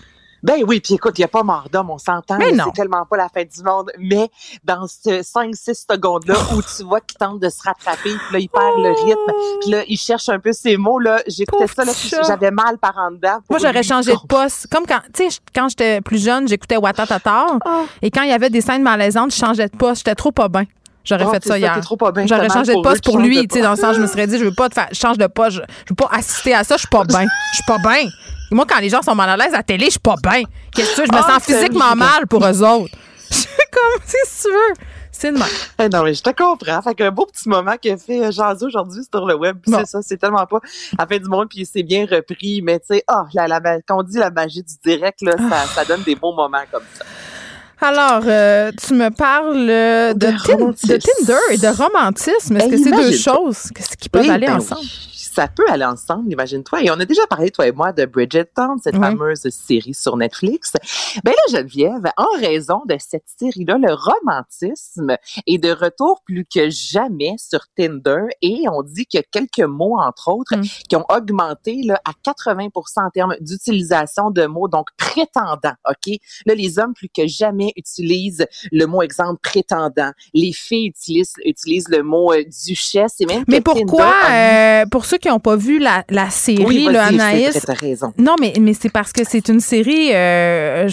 Ben oui, puis écoute, il n'y a pas mort d'homme, on s'entend. C'est tellement pas la fin du monde. Mais dans ce 5-6 secondes-là où tu vois qu'il tente de se rattraper, puis là, il perd le rythme, puis là, il cherche un peu ses mots, là, j'écoutais ça, là, j'avais mal par en dedans. Moi, j'aurais changé de poste. Comme quand, tu sais, quand j'étais plus jeune, j'écoutais Watatata. Et quand il y avait des scènes malaisantes, je changeais de poste. J'étais trop pas bien. J'aurais Ah, fait ça ça, hier. J'aurais changé de poste eux, pour lui, tu sais, dans le sens, je me serais dit, je veux pas te faire, change de poste, je, je veux pas assister à ça, je suis pas bien. Je suis pas bien. Moi, quand les gens sont mal à l'aise à la télé, je suis pas bien. Qu'est-ce que tu veux? Je me Ah, sens physiquement mal pour eux autres. Je suis comme, si tu veux. C'est de même. Eh non, mais je te comprends. Fait qu'un beau petit moment que fait euh, jaser aujourd'hui sur le web. Bon. c'est ça, c'est tellement pas à la fin du monde, puis c'est bien repris. Mais tu sais, ah, la, la, quand on dit la magie du direct, là, Ah. ça, ça donne des beaux moments comme ça. Alors, euh, tu me parles euh, de, Tin- romantisme. de Tinder et de romantisme. Est-ce Ben, que c'est deux choses qui peuvent Oui, aller ben ensemble? oui. Ça peut aller ensemble, imagine-toi. Et on a déjà parlé, toi et moi, de Bridgerton, cette Oui. fameuse série sur Netflix. Ben là, Geneviève, en raison de cette série-là, le romantisme est de retour plus que jamais sur Tinder et on dit qu'il y a quelques mots, entre autres, Mm. qui ont augmenté là, à 80 en termes d'utilisation de mots, donc prétendant, OK? Là, les hommes plus que jamais utilisent le mot, exemple, prétendant. Les filles utilisent, utilisent le mot euh, duchesse et même Mais pourquoi, a euh, pour ceux qui n'ont pas vu la, la série, Oui, c'est Anaïs. t'as raison. Non, mais, mais c'est parce que c'est une série euh,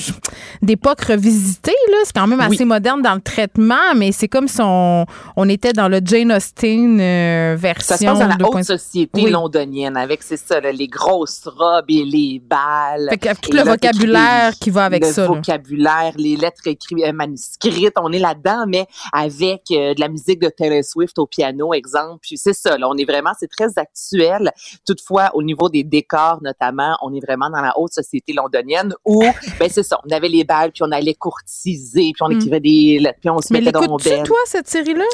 d'époque revisitée. là. C'est quand même assez Oui. moderne dans le traitement, mais c'est comme si on, on était dans le Jane Austen euh, version. Ça se passe dans la 2.0. haute société Oui. londonienne avec, c'est ça, là, les grosses robes et les balles. Fait que tout le là, vocabulaire qui va avec le ça, là. vocabulaire, les lettres écrites, euh, manuscrites, on est là-dedans, mais avec euh, de la musique de Taylor Swift au piano, exemple. Puis c'est ça, là, on est vraiment, c'est très actuel. Toutefois, au niveau des décors, notamment, on est vraiment dans la haute société londonienne où, ben c'est ça, on avait les balles, puis on allait courtiser, puis on Mm. écrivait des puis on se Mais mettait dans l'écoutes-tu, belle. toi, cette série-là?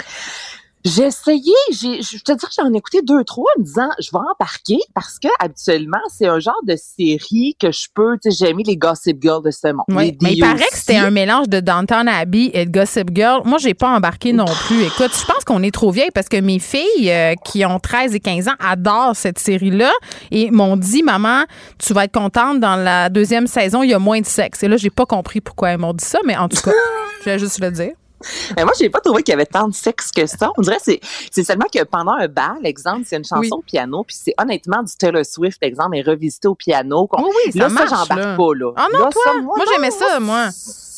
J'ai essayé, j'ai, je te dis que j'en ai écouté deux, trois en me disant, je vais embarquer parce que habituellement, c'est un genre de série que je peux, tu sais, j'ai aimé les Gossip Girls de ce monde. Oui, mais il paraît que c'était un mélange de Downton Abbey et de Gossip Girl. Moi, j'ai pas embarqué non plus. Écoute, je pense qu'on est trop vieille parce que mes filles euh, qui ont 13 et 15 ans adorent cette série-là et m'ont dit maman, tu vas être contente dans la deuxième saison, il y a moins de sexe. Et là, j'ai pas compris pourquoi elles m'ont dit ça, mais en tout cas, je vais juste le dire. Mais moi, j'ai pas trouvé qu'il y avait tant de sexe que ça. On dirait que c'est, c'est seulement que pendant un bal, exemple, c'est une chanson Oui. au piano, puis c'est honnêtement du Taylor Swift, exemple, est revisité au piano. Oui, oui, ça là, marche, ça, j'embarque pas, là. Ah non, Là, toi? ça, Moi, non, j'aimais ça, moi.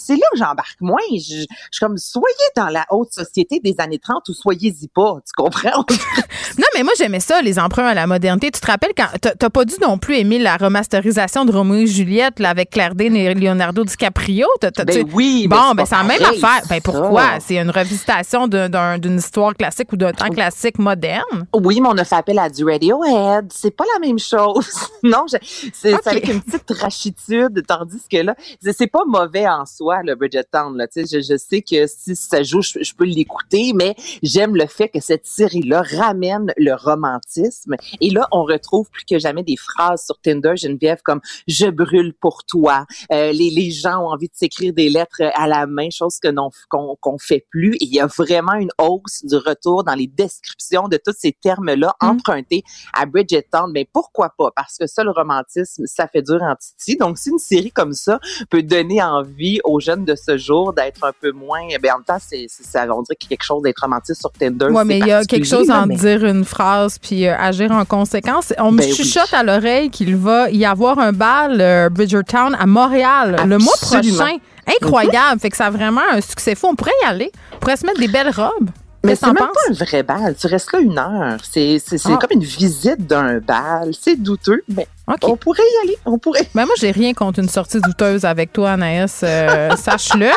C'est là que j'embarque moins. Je, je suis comme, soyez dans la haute société des années 30 ou soyez-y pas. Tu comprends? Non, mais moi, j'aimais ça, les emprunts à la modernité. Tu te rappelles quand. t'as- pas dû non plus aimer la remasterisation de Roméo et Juliette là, avec Claire et Leonardo DiCaprio? Ben tu- oui, Bon, mais ben c'est la même affaire. Ben pourquoi? C'est une revisitation d'un- d'un- d'une histoire classique ou d'un temps classique moderne? Oui, mais on a fait appel à du Radiohead. C'est pas la même chose. non, c'est Ok. c'est avec une petite rachitude, tandis que là, c'est pas mauvais en soi, le Bridgerton. Là. Je, je sais que si ça joue, je, je peux l'écouter, mais j'aime le fait que cette série-là ramène le romantisme. Et là, on retrouve plus que jamais des phrases sur Tinder, Geneviève, comme « je brûle pour toi Euh, les, les gens ont envie de s'écrire des lettres à la main, chose que non qu'on qu'on fait plus. Et il y a vraiment une hausse du retour dans les descriptions de tous ces termes-là empruntés à Bridgerton. Mais pourquoi pas? Parce que ça, le romantisme, ça fait dur en titi. Donc, si une série comme ça peut donner envie aux jeunes de ce jour d'être un peu moins... Ben, en même temps, c'est, on dirait qu'il y a quelque chose d'être romantique sur Tinder. Oui, mais il y a quelque chose en mais- dire une phrase puis euh, agir en conséquence. On me Ben oui. chuchote à l'oreille qu'il va y avoir un bal euh, Bridgertown à Montréal le mois prochain. Incroyable. Fait que ça a vraiment un succès fou. On pourrait y aller. On pourrait se mettre des belles robes. Mais c'est même pas un vrai bal. Tu restes là une heure. C'est Ah. comme une visite d'un bal. C'est douteux, mais On pourrait y aller. On pourrait. Ben moi, j'ai rien contre une sortie douteuse avec toi, Anaïs. Euh, Sache-le.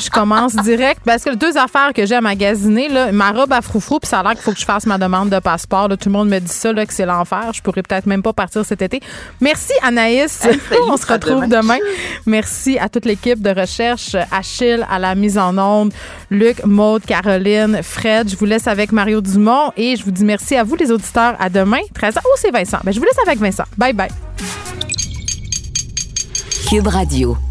Je commence direct parce que les deux affaires que j'ai à magasiner, là, ma robe à froufrou, puis ça a l'air qu'il faut que je fasse ma demande de passeport. là. Tout le monde me dit ça, là, que c'est l'enfer. Je pourrais peut-être même pas partir cet été. Merci, Anaïs. On se retrouve demain. Merci à toute l'équipe de recherche. Achille à la mise en onde, Luc, Maude, Caroline, Fred. Je vous laisse avec Mario Dumont et je vous dis merci à vous, les auditeurs. À demain, 13h. Oh, c'est Vincent. Ben, je vous laisse avec Vincent. Bye bye. Cube Radio.